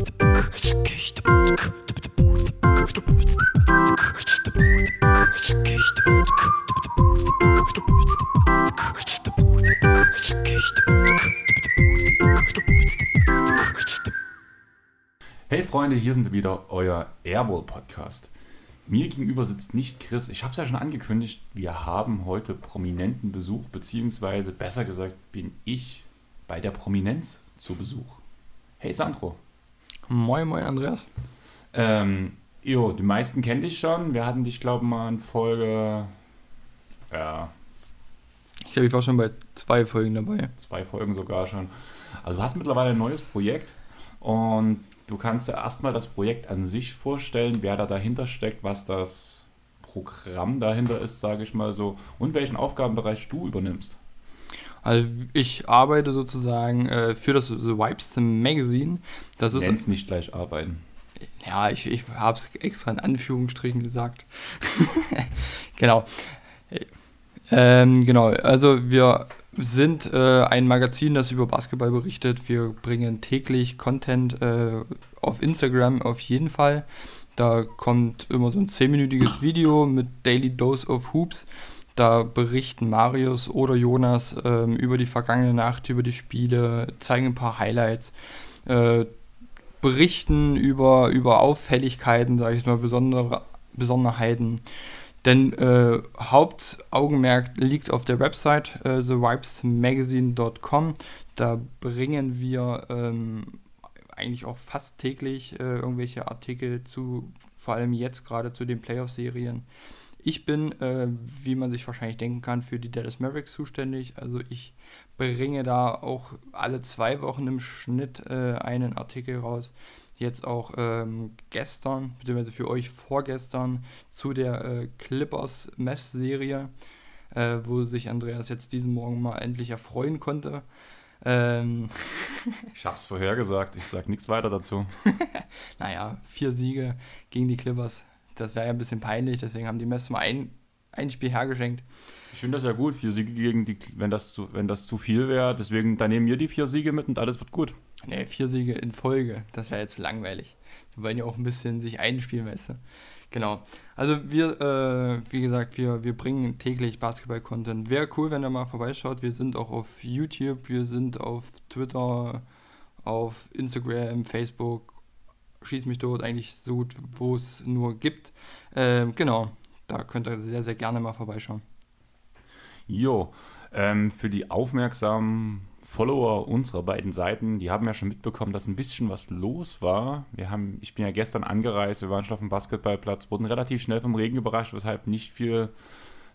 Hey Freunde, hier sind wir wieder, euer Airball Podcast. Mir gegenüber sitzt nicht Chris. Ich habe es ja schon angekündigt, wir haben heute prominenten Besuch, beziehungsweise besser gesagt bin ich bei der Prominenz zu Besuch. Hey Sandro. Moin, moin Andreas. Ähm, jo, die meisten kennen dich schon. Wir hatten dich, glaube ich, mal in Folge. Ja. Ich glaube, ich war schon bei zwei Folgen dabei. Zwei Folgen sogar schon. Also du hast mittlerweile ein neues Projekt und du kannst ja erstmal das Projekt an sich vorstellen, wer da dahinter steckt, was das Programm dahinter ist, sage ich mal so, und welchen Aufgabenbereich du übernimmst. Also ich arbeite sozusagen äh, für das The Wipes Magazine. Das ist Nenn's nicht gleich arbeiten. Ja, ich, ich habe es extra in Anführungsstrichen gesagt. genau. Ähm, genau, also wir sind äh, ein Magazin, das über Basketball berichtet. Wir bringen täglich Content äh, auf Instagram auf jeden Fall. Da kommt immer so ein 10-minütiges Video mit Daily Dose of Hoops. Da berichten Marius oder Jonas ähm, über die vergangene Nacht, über die Spiele, zeigen ein paar Highlights, äh, berichten über, über Auffälligkeiten, sage ich mal, besondere Besonderheiten. Denn äh, Hauptaugenmerk liegt auf der Website äh, thewipesmagazine.com. Da bringen wir ähm, eigentlich auch fast täglich äh, irgendwelche Artikel zu, vor allem jetzt gerade zu den Playoff-Serien. Ich bin, äh, wie man sich wahrscheinlich denken kann, für die Dallas Mavericks zuständig. Also ich bringe da auch alle zwei Wochen im Schnitt äh, einen Artikel raus. Jetzt auch ähm, gestern, beziehungsweise für euch vorgestern, zu der äh, Clippers Mesh-Serie, äh, wo sich Andreas jetzt diesen Morgen mal endlich erfreuen konnte. Ähm ich hab's vorhergesagt, ich sag nichts weiter dazu. naja, vier Siege gegen die Clippers das wäre ja ein bisschen peinlich, deswegen haben die Mets mal ein, ein Spiel hergeschenkt. Ich finde das ja gut, vier Siege gegen die, wenn das zu, wenn das zu viel wäre, deswegen, dann nehmen wir die vier Siege mit und alles wird gut. Nee, vier Siege in Folge, das wäre jetzt langweilig. Wir wollen ja auch ein bisschen sich einspielen, weißt du. Genau. Also wir, äh, wie gesagt, wir, wir bringen täglich Basketball-Content. Wäre cool, wenn ihr mal vorbeischaut. Wir sind auch auf YouTube, wir sind auf Twitter, auf Instagram, Facebook schieß mich dort eigentlich so gut, wo es nur gibt. Ähm, genau, da könnt ihr sehr, sehr gerne mal vorbeischauen. Jo, ähm, für die aufmerksamen Follower unserer beiden Seiten, die haben ja schon mitbekommen, dass ein bisschen was los war. Wir haben, ich bin ja gestern angereist, wir waren schon auf dem Basketballplatz, wurden relativ schnell vom Regen überrascht, weshalb nicht viel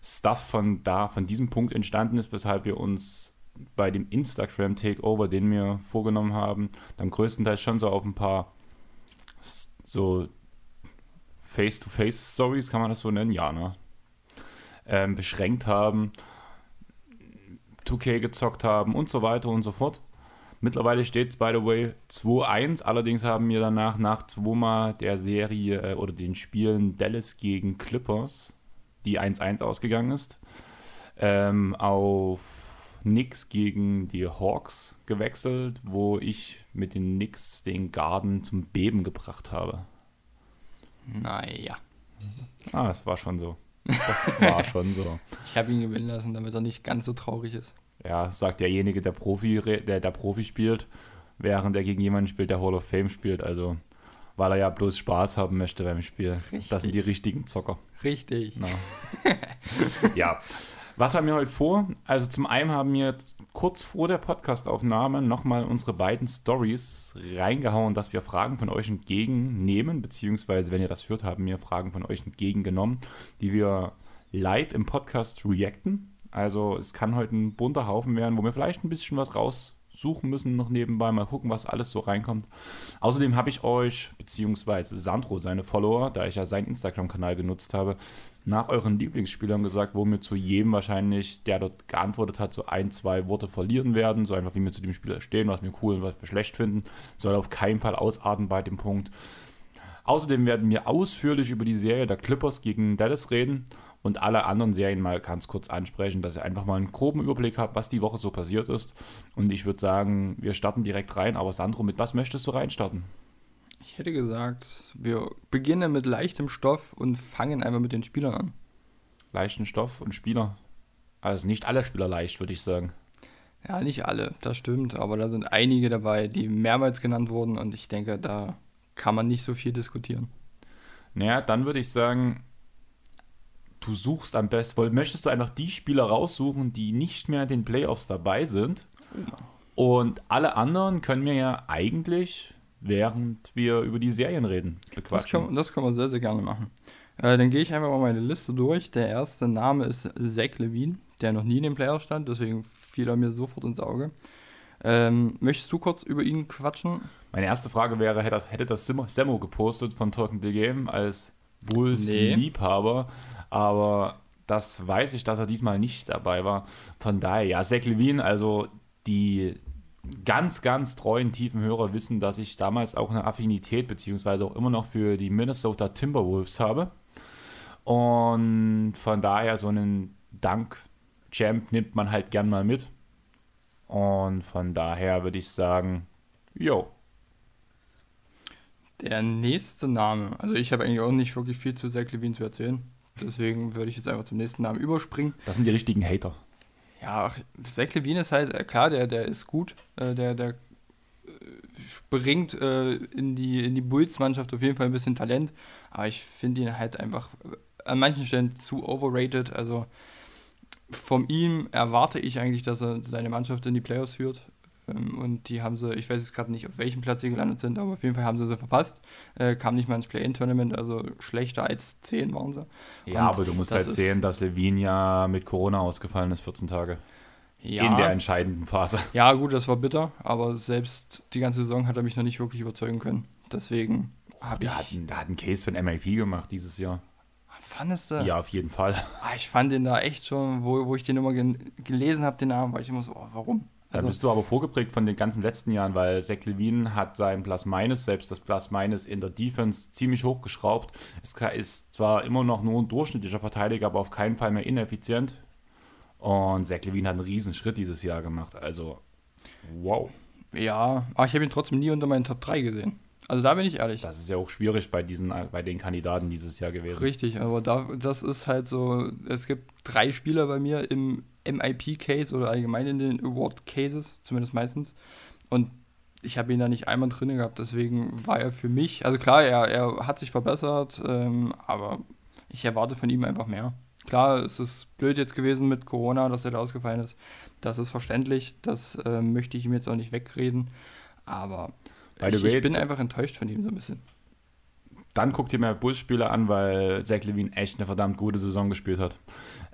Stuff von da, von diesem Punkt entstanden ist, weshalb wir uns bei dem Instagram Takeover, den wir vorgenommen haben, dann größtenteils schon so auf ein paar so Face-to-Face-Stories, kann man das so nennen? Ja, ne? Ähm, beschränkt haben, 2K gezockt haben und so weiter und so fort. Mittlerweile steht es, by the way, 2-1. Allerdings haben wir danach nach zweimal der Serie äh, oder den Spielen Dallas gegen Clippers, die 1-1 ausgegangen ist, ähm, auf Knicks gegen die Hawks gewechselt, wo ich mit den Knicks den Garden zum Beben gebracht habe. Naja. Ah, es war schon so. Das war schon so. Ich habe ihn gewinnen lassen, damit er nicht ganz so traurig ist. Ja, sagt derjenige, der Profi, der, der Profi spielt, während er gegen jemanden spielt, der Hall of Fame spielt. Also, weil er ja bloß Spaß haben möchte beim Spiel. Richtig. Das sind die richtigen Zocker. Richtig. Ja. Was haben wir heute vor? Also zum einen haben wir jetzt kurz vor der Podcastaufnahme nochmal unsere beiden Stories reingehauen, dass wir Fragen von euch entgegennehmen, beziehungsweise wenn ihr das hört, haben wir Fragen von euch entgegengenommen, die wir live im Podcast reacten. Also es kann heute ein bunter Haufen werden, wo wir vielleicht ein bisschen was raus suchen müssen noch nebenbei, mal gucken, was alles so reinkommt. Außerdem habe ich euch, beziehungsweise Sandro, seine Follower, da ich ja seinen Instagram-Kanal genutzt habe, nach euren Lieblingsspielern gesagt, wo wir zu jedem wahrscheinlich, der dort geantwortet hat, so ein, zwei Worte verlieren werden. So einfach, wie wir zu dem Spieler stehen, was wir cool und was wir schlecht finden. Soll auf keinen Fall ausarten bei dem Punkt. Außerdem werden wir ausführlich über die Serie der Clippers gegen Dallas reden und alle anderen Serien mal ganz kurz ansprechen, dass ihr einfach mal einen groben Überblick habt, was die Woche so passiert ist. Und ich würde sagen, wir starten direkt rein. Aber Sandro, mit was möchtest du reinstarten? Ich hätte gesagt, wir beginnen mit leichtem Stoff und fangen einfach mit den Spielern an. Leichten Stoff und Spieler. Also nicht alle Spieler leicht, würde ich sagen. Ja, nicht alle, das stimmt, aber da sind einige dabei, die mehrmals genannt wurden und ich denke, da kann man nicht so viel diskutieren. Naja, dann würde ich sagen, du suchst am besten, weil möchtest du einfach die Spieler raussuchen, die nicht mehr in den Playoffs dabei sind. Und alle anderen können wir ja eigentlich, während wir über die Serien reden, Das bequatschen. kann, das kann man sehr, sehr gerne machen. Äh, dann gehe ich einfach mal meine Liste durch. Der erste Name ist Zach Levine, der noch nie in den Playoffs stand, deswegen fiel er mir sofort ins Auge. Ähm, möchtest du kurz über ihn quatschen? Meine erste Frage wäre, hätte, hätte das Simo- Semmo gepostet von Talking the Game als Bulls-Liebhaber, aber das weiß ich, dass er diesmal nicht dabei war. Von daher, ja, Zach Levine, also die ganz, ganz treuen tiefen Hörer wissen, dass ich damals auch eine Affinität beziehungsweise auch immer noch für die Minnesota Timberwolves habe. Und von daher so einen Dank-Champ nimmt man halt gern mal mit. Und von daher würde ich sagen, jo, Der nächste Name, also ich habe eigentlich auch nicht wirklich viel zu Zach Levine zu erzählen. Deswegen würde ich jetzt einfach zum nächsten Namen überspringen. das sind die richtigen Hater. Ja, ach, Zach Levine ist halt, äh, klar, der, der ist gut. Äh, der, der äh, bringt äh, in die, in die Bulls-Mannschaft auf jeden Fall ein bisschen Talent. Aber ich finde ihn halt einfach an manchen Stellen zu overrated. Also von ihm erwarte ich eigentlich, dass er seine Mannschaft in die Playoffs führt. Ähm, und die haben sie, ich weiß jetzt gerade nicht, auf welchem Platz sie gelandet sind, aber auf jeden Fall haben sie sie verpasst. Äh, kam nicht mal ins Play-In-Tournament, also schlechter als 10 waren sie. Ja, Und aber du musst halt sehen, dass Levine ja mit Corona ausgefallen ist, 14 Tage. Ja. In der entscheidenden Phase. Ja, gut, das war bitter, aber selbst die ganze Saison hat er mich noch nicht wirklich überzeugen können. Deswegen habe ich. Hat, einen- der hat einen Case für ein MIP gemacht dieses Jahr. Fandest du? Ja, auf jeden Fall. Ah, ich fand den da echt schon, wo, wo ich den immer gelesen habe, den Namen, war ich immer so, oh, warum? Da Also, bist du aber vorgeprägt von den ganzen letzten Jahren, weil Zach Levine hat sein Plus-Minus, selbst das Plus-Minus in der Defense, ziemlich hochgeschraubt. Es ist zwar immer noch nur ein durchschnittlicher Verteidiger, aber auf keinen Fall mehr ineffizient. Und Zach Levine hat einen riesen Schritt dieses Jahr gemacht. Also, wow. ja, aber ich habe ihn trotzdem nie unter meinen Top 3 gesehen. Also da bin ich ehrlich. Das ist ja auch schwierig bei, diesen, bei den Kandidaten dieses Jahr gewesen. Richtig, aber da, das ist halt so, es gibt drei Spieler bei mir im MIP-Case oder allgemein in den Award-Cases, zumindest meistens. Und ich habe ihn da nicht einmal drin gehabt, deswegen war er für mich, also klar, er, er hat sich verbessert, ähm, aber ich erwarte von ihm einfach mehr. Klar, es ist blöd jetzt gewesen mit Corona, dass er da ausgefallen ist. Das ist verständlich, das ähm, möchte ich ihm jetzt auch nicht wegreden. Aber By the ich, way, ich bin einfach enttäuscht von ihm so ein bisschen. Dann guck dir mal Bulls-Spiele an, weil Zach Levine echt eine verdammt gute Saison gespielt hat.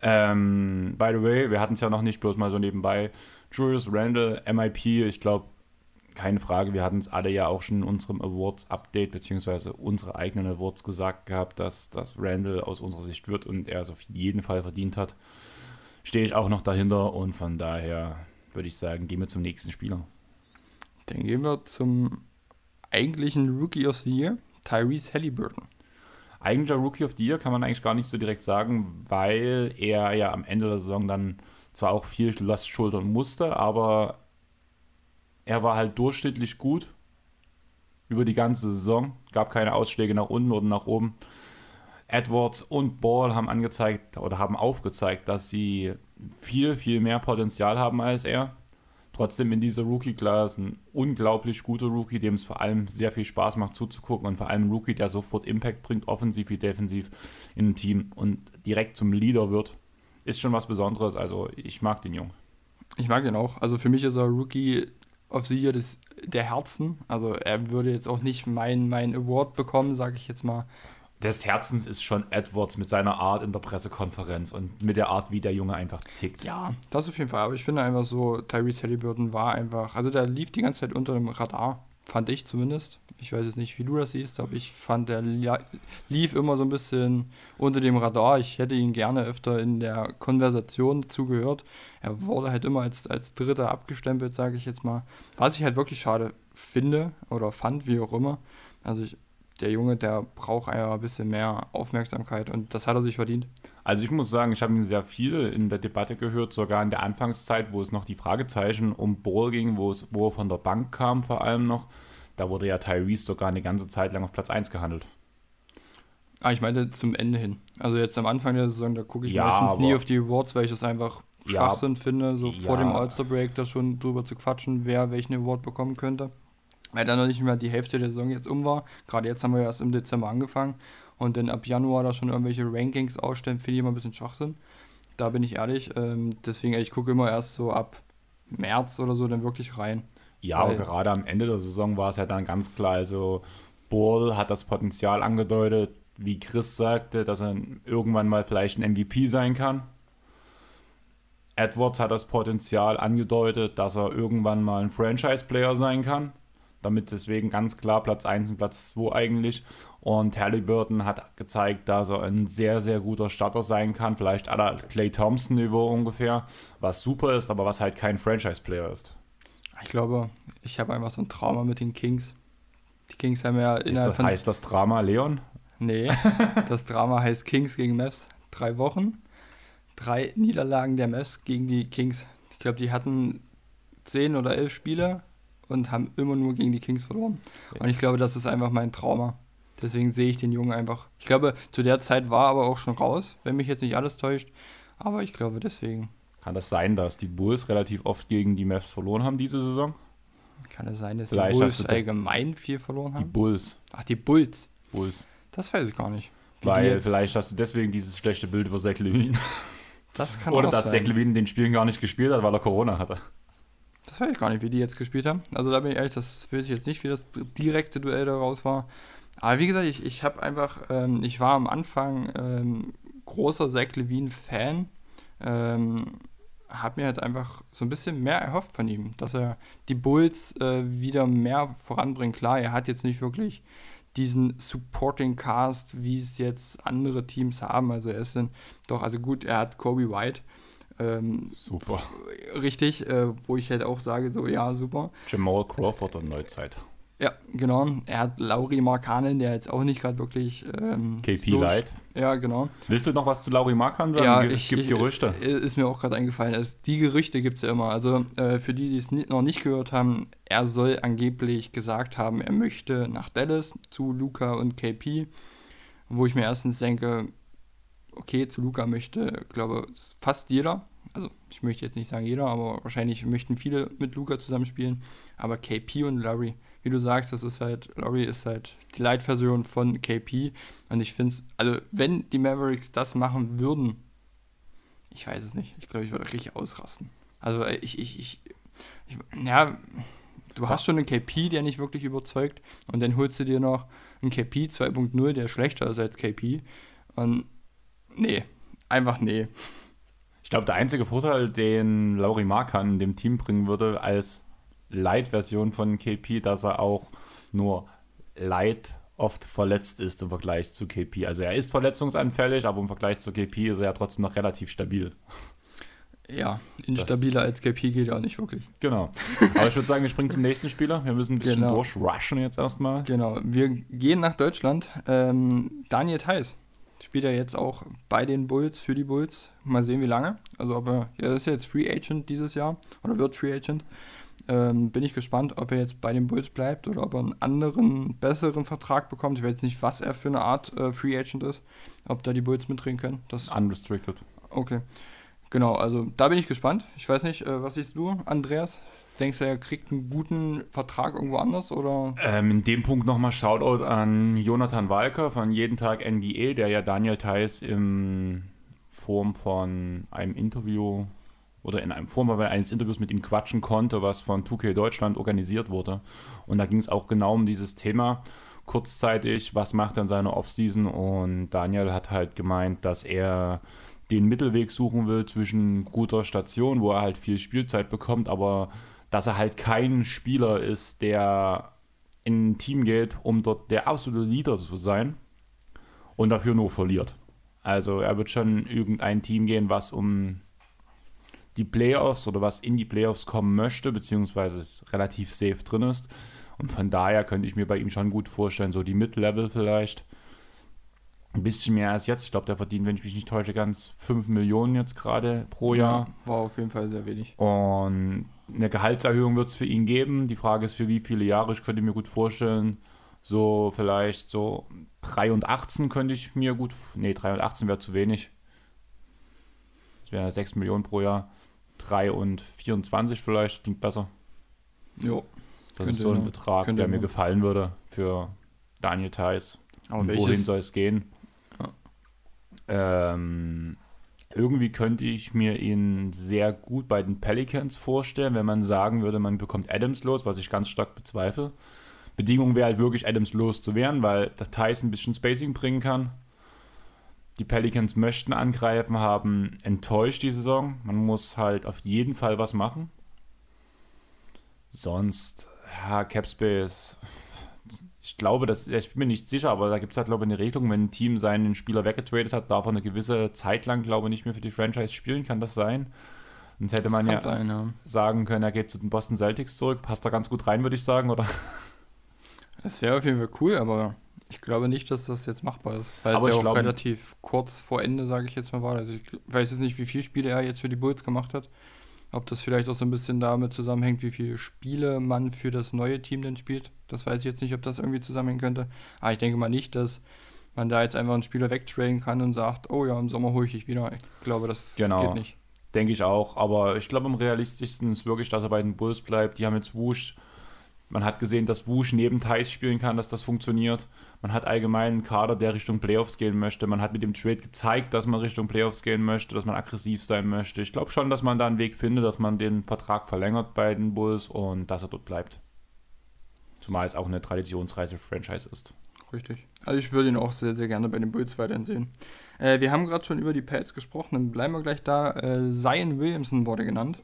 Ähm, by the way, wir hatten es ja noch nicht, bloß mal so nebenbei. Julius Randle, MIP, ich glaube, keine Frage, wir hatten es alle ja auch schon in unserem Awards-Update, beziehungsweise unsere eigenen Awards gesagt gehabt, dass, dass Randle aus unserer Sicht wird und er es auf jeden Fall verdient hat. Stehe ich auch noch dahinter und von daher würde ich sagen, gehen wir zum nächsten Spieler. Dann gehen wir zum eigentlichen Rookie of the Year, Tyrese Halliburton. Eigentlicher Rookie of the Year kann man eigentlich gar nicht so direkt sagen, weil er ja am Ende der Saison dann zwar auch viel Last schultern musste, aber er war halt durchschnittlich gut über die ganze Saison. Gab keine Ausschläge nach unten oder nach oben. Edwards und Ball haben angezeigt oder haben aufgezeigt, dass sie viel, viel mehr Potenzial haben als er. Trotzdem in dieser Rookie-Class ein unglaublich guter Rookie, dem es vor allem sehr viel Spaß macht zuzugucken und vor allem ein Rookie, der sofort Impact bringt, offensiv wie defensiv in ein Team und direkt zum Leader wird, ist schon was Besonderes. Also ich mag den Jungen. Ich mag ihn auch. Also für mich ist er Rookie of the Year des, der Herzen. Also er würde jetzt auch nicht meinen mein Award bekommen, sage ich jetzt mal. Des Herzens ist schon Edwards mit seiner Art in der Pressekonferenz und mit der Art, wie der Junge einfach tickt. Ja, das auf jeden Fall. Aber ich finde einfach so, Tyrese Halliburton war einfach, also der lief die ganze Zeit unter dem Radar, fand ich zumindest. Ich weiß jetzt nicht, wie du das siehst, aber ich fand, der lief immer so ein bisschen unter dem Radar. Ich hätte ihn gerne öfter in der Konversation zugehört. Er wurde halt immer als, als Dritter abgestempelt, sage ich jetzt mal. Was ich halt wirklich schade finde oder fand, wie auch immer. Also ich, der Junge, der braucht einfach ein bisschen mehr Aufmerksamkeit und das hat er sich verdient. Also ich muss sagen, ich habe ihn sehr viel in der Debatte gehört, sogar in der Anfangszeit, wo es noch die Fragezeichen um Ball ging, wo, es, wo er von der Bank kam vor allem noch. Da wurde ja Tyrese sogar eine ganze Zeit lang auf Platz 1 gehandelt. Ah, ich meine zum Ende hin. Also jetzt am Anfang der Saison, da gucke ich Ja, meistens nie auf die Awards, weil ich das einfach Ja, Schwachsinn finde, so vor ja. dem All-Star-Break da schon drüber zu quatschen, wer welchen Award bekommen könnte. Weil dann noch nicht mehr die Hälfte der Saison jetzt um war. Gerade jetzt haben wir ja erst im Dezember angefangen und dann ab Januar da schon irgendwelche Rankings ausstellen, finde ich immer ein bisschen Schwachsinn. Da bin ich ehrlich. Ähm, deswegen, ich gucke immer erst so ab März oder so dann wirklich rein. Ja, aber Weil- gerade am Ende der Saison war es ja dann ganz klar, also Ball hat das Potenzial angedeutet, wie Chris sagte, dass er irgendwann mal vielleicht ein MVP sein kann. Edwards hat das Potenzial angedeutet, dass er irgendwann mal ein Franchise-Player sein kann. Damit deswegen ganz klar Platz 1 und Platz 2 eigentlich. Und Halliburton hat gezeigt, dass er ein sehr, sehr guter Starter sein kann. Vielleicht aller Clay Thompson-Niveau ungefähr. Was super ist, aber was halt kein Franchise-Player ist. Ich glaube, ich habe einfach so ein Trauma mit den Kings. Die Kings haben ja Ist innerhalb das, heißt das Drama Leon? Nee, das Drama heißt Kings gegen Mavs. Drei Wochen, drei Niederlagen der Mavs gegen die Kings. Ich glaube, die hatten zehn oder elf Spiele und haben immer nur gegen die Kings verloren. Und ich glaube, das ist einfach mein Trauma. Deswegen sehe ich den Jungen einfach. Ich glaube, zu der Zeit war er aber auch schon raus, wenn mich jetzt nicht alles täuscht. Aber ich glaube, deswegen Kann das sein, dass die Bulls relativ oft gegen die Mavs verloren haben diese Saison? kann es sein, dass Vielleicht die Bulls allgemein viel verloren Die haben. Bulls. Ach, die Bulls. Bulls. Das weiß ich gar nicht. Die Weil vielleicht hast du deswegen dieses schlechte Bild über Zach Levine. Das kann Oder dass sein. Zach Levine in den Spielen gar nicht gespielt hat, weil er Corona hatte. Das weiß ich gar nicht, wie die jetzt gespielt haben. Also da bin ich ehrlich, das weiß ich jetzt nicht, wie das direkte Duell daraus war. Aber wie gesagt, ich, ich habe einfach, ähm, ich war am Anfang ähm, großer Zach Levine-Fan. Ähm, habe mir halt einfach so ein bisschen mehr erhofft von ihm, dass er die Bulls äh, wieder mehr voranbringt. Klar, er hat jetzt nicht wirklich diesen Supporting Cast, wie es jetzt andere Teams haben. Also er ist dann doch, also gut, er hat Kobe White. Ähm, Super. richtig, äh, wo ich halt auch sage, so, ja, super. Jamal Crawford und Neuzeit. Ja, genau. Er hat Lauri Markkanen, der jetzt auch nicht gerade wirklich. Ähm, KP so Light. Ja, genau. Willst du noch was zu Lauri Markan sagen? Ja, es ich, gibt ich, Gerüchte. äh, Ist mir auch gerade eingefallen. Es, die Gerüchte gibt es ja immer. Also äh, für die, die es noch nicht gehört haben, er soll angeblich gesagt haben, er möchte nach Dallas zu Luca und KP. Wo ich mir erstens denke, okay, zu Luca möchte, glaube fast jeder. Also ich möchte jetzt nicht sagen jeder, aber wahrscheinlich möchten viele mit Luca zusammenspielen. Aber KP und Larry, wie du sagst, das ist halt, Larry ist halt die Light-Version von KP. Und ich finde es, also wenn die Mavericks das machen würden, ich weiß es nicht. Ich glaube, ich würde richtig ausrasten. Also äh, ich, ich, ich, ich ja, du hast schon einen KP, der nicht wirklich überzeugt und dann holst du dir noch einen KP 2.0, der schlechter ist als KP und nee, einfach nee. Ich glaube, der einzige Vorteil, den Lauri Markan dem Team bringen würde, als Light-Version von KP, dass er auch nur Light oft verletzt ist im Vergleich zu KP. Also er ist verletzungsanfällig, aber im Vergleich zu KP ist er ja trotzdem noch relativ stabil. Ja, instabiler als KP geht ja auch nicht wirklich. Genau. Aber ich würde sagen, wir springen zum nächsten Spieler. Wir müssen ein bisschen Genau. durchrushen jetzt erstmal. Genau, wir gehen nach Deutschland. Ähm, Daniel Theiss spielt ja jetzt auch bei den Bulls, für die Bulls. Mal sehen, wie lange. Also ob er, er ist ja jetzt Free Agent dieses Jahr oder wird Free Agent. Ähm, bin ich gespannt, ob er jetzt bei den Bulls bleibt oder ob er einen anderen, besseren Vertrag bekommt. Ich weiß jetzt nicht, was er für eine Art äh, Free Agent ist. Ob da die Bulls mitreden können. Das, Unrestricted. okay. Genau, also da bin ich gespannt. Ich weiß nicht, äh, was siehst du, Andreas? Denkst du, er kriegt einen guten Vertrag irgendwo anders oder? Ähm, in dem Punkt nochmal Shoutout an Jonathan Walker von Jeden Tag NBA, der ja Daniel Theiss in Form von einem Interview oder in einem Form eines Interviews mit ihm quatschen konnte, was von 2K Deutschland organisiert wurde. Und da ging es auch genau um dieses Thema. Kurzzeitig, was macht er in seiner Offseason? Und Daniel hat halt gemeint, dass er den Mittelweg suchen will zwischen guter Station, wo er halt viel Spielzeit bekommt, aber dass er halt kein Spieler ist, der in ein Team geht, um dort der absolute Leader zu sein und dafür nur verliert. Also er wird schon in irgendein Team gehen, was um die Playoffs oder was in die Playoffs kommen möchte, beziehungsweise relativ safe drin ist. Und von daher könnte ich mir bei ihm schon gut vorstellen, so die Mid-Level vielleicht. Ein bisschen mehr als jetzt. Ich glaube, der verdient, wenn ich mich nicht täusche, ganz 5 Millionen jetzt gerade pro Jahr. Ja, war auf jeden Fall sehr wenig. Und eine Gehaltserhöhung wird es für ihn geben. Die Frage ist, für wie viele Jahre. Ich könnte mir gut vorstellen, so vielleicht so 3 und 18 könnte ich mir gut. Nee, 3 und 18 wäre zu wenig. Das wäre 6 Millionen pro Jahr. 3 und 24 vielleicht, klingt besser. Jo. Das ist so ein Betrag, der mir gefallen würde für Daniel Theiss. Aber wohin soll es gehen? Ähm, irgendwie könnte ich mir ihn sehr gut bei den Pelicans vorstellen, wenn man sagen würde, man bekommt Adams los, was ich ganz stark bezweifle. Bedingung wäre halt wirklich, Adams loszuwerden, weil der Thais ein bisschen Spacing bringen kann. Die Pelicans möchten angreifen, haben enttäuscht die Saison. Man muss halt auf jeden Fall was machen. Sonst, ja, Capspace ich glaube, das, ich bin mir nicht sicher, aber da gibt es halt, glaube ich, eine Regelung, wenn ein Team seinen Spieler weggetradet hat, darf er eine gewisse Zeit lang, glaube ich, nicht mehr für die Franchise spielen. Kann das sein? Sonst hätte das man ja, sein, ja, sagen können, er geht zu den Boston Celtics zurück. Passt da ganz gut rein, würde ich sagen, oder? Das wäre auf jeden Fall cool, aber ich glaube nicht, dass das jetzt machbar ist. Weil aber es ja auch glaube, relativ kurz vor Ende, sage ich jetzt mal, war. Also ich weiß jetzt nicht, wie viele Spiele er jetzt für die Bulls gemacht hat. Ob das vielleicht auch so ein bisschen damit zusammenhängt, wie viele Spiele man für das neue Team denn spielt. Das weiß ich jetzt nicht, ob das irgendwie zusammenhängen könnte. Aber ich denke mal nicht, dass man da jetzt einfach einen Spieler wegtraden kann und sagt, oh ja, im Sommer hole ich dich wieder. Ich glaube, das genau. geht nicht. Denke ich auch. Aber ich glaube, am realistischsten ist wirklich, dass er bei den Bulls bleibt. Die haben jetzt Wusch man hat gesehen, dass Wusch neben Thais spielen kann, dass das funktioniert. Man hat allgemein einen Kader, der Richtung Playoffs gehen möchte. Man hat mit dem Trade gezeigt, dass man Richtung Playoffs gehen möchte, dass man aggressiv sein möchte. Ich glaube schon, dass man da einen Weg findet, dass man den Vertrag verlängert bei den Bulls und dass er dort bleibt. Zumal es auch eine traditionsreiche Franchise ist. Richtig. Also ich würde ihn auch sehr, sehr gerne bei den Bulls weiterhin sehen. Äh, wir haben gerade schon über die Pads gesprochen, dann bleiben wir gleich da. Äh, Zion Williamson wurde genannt.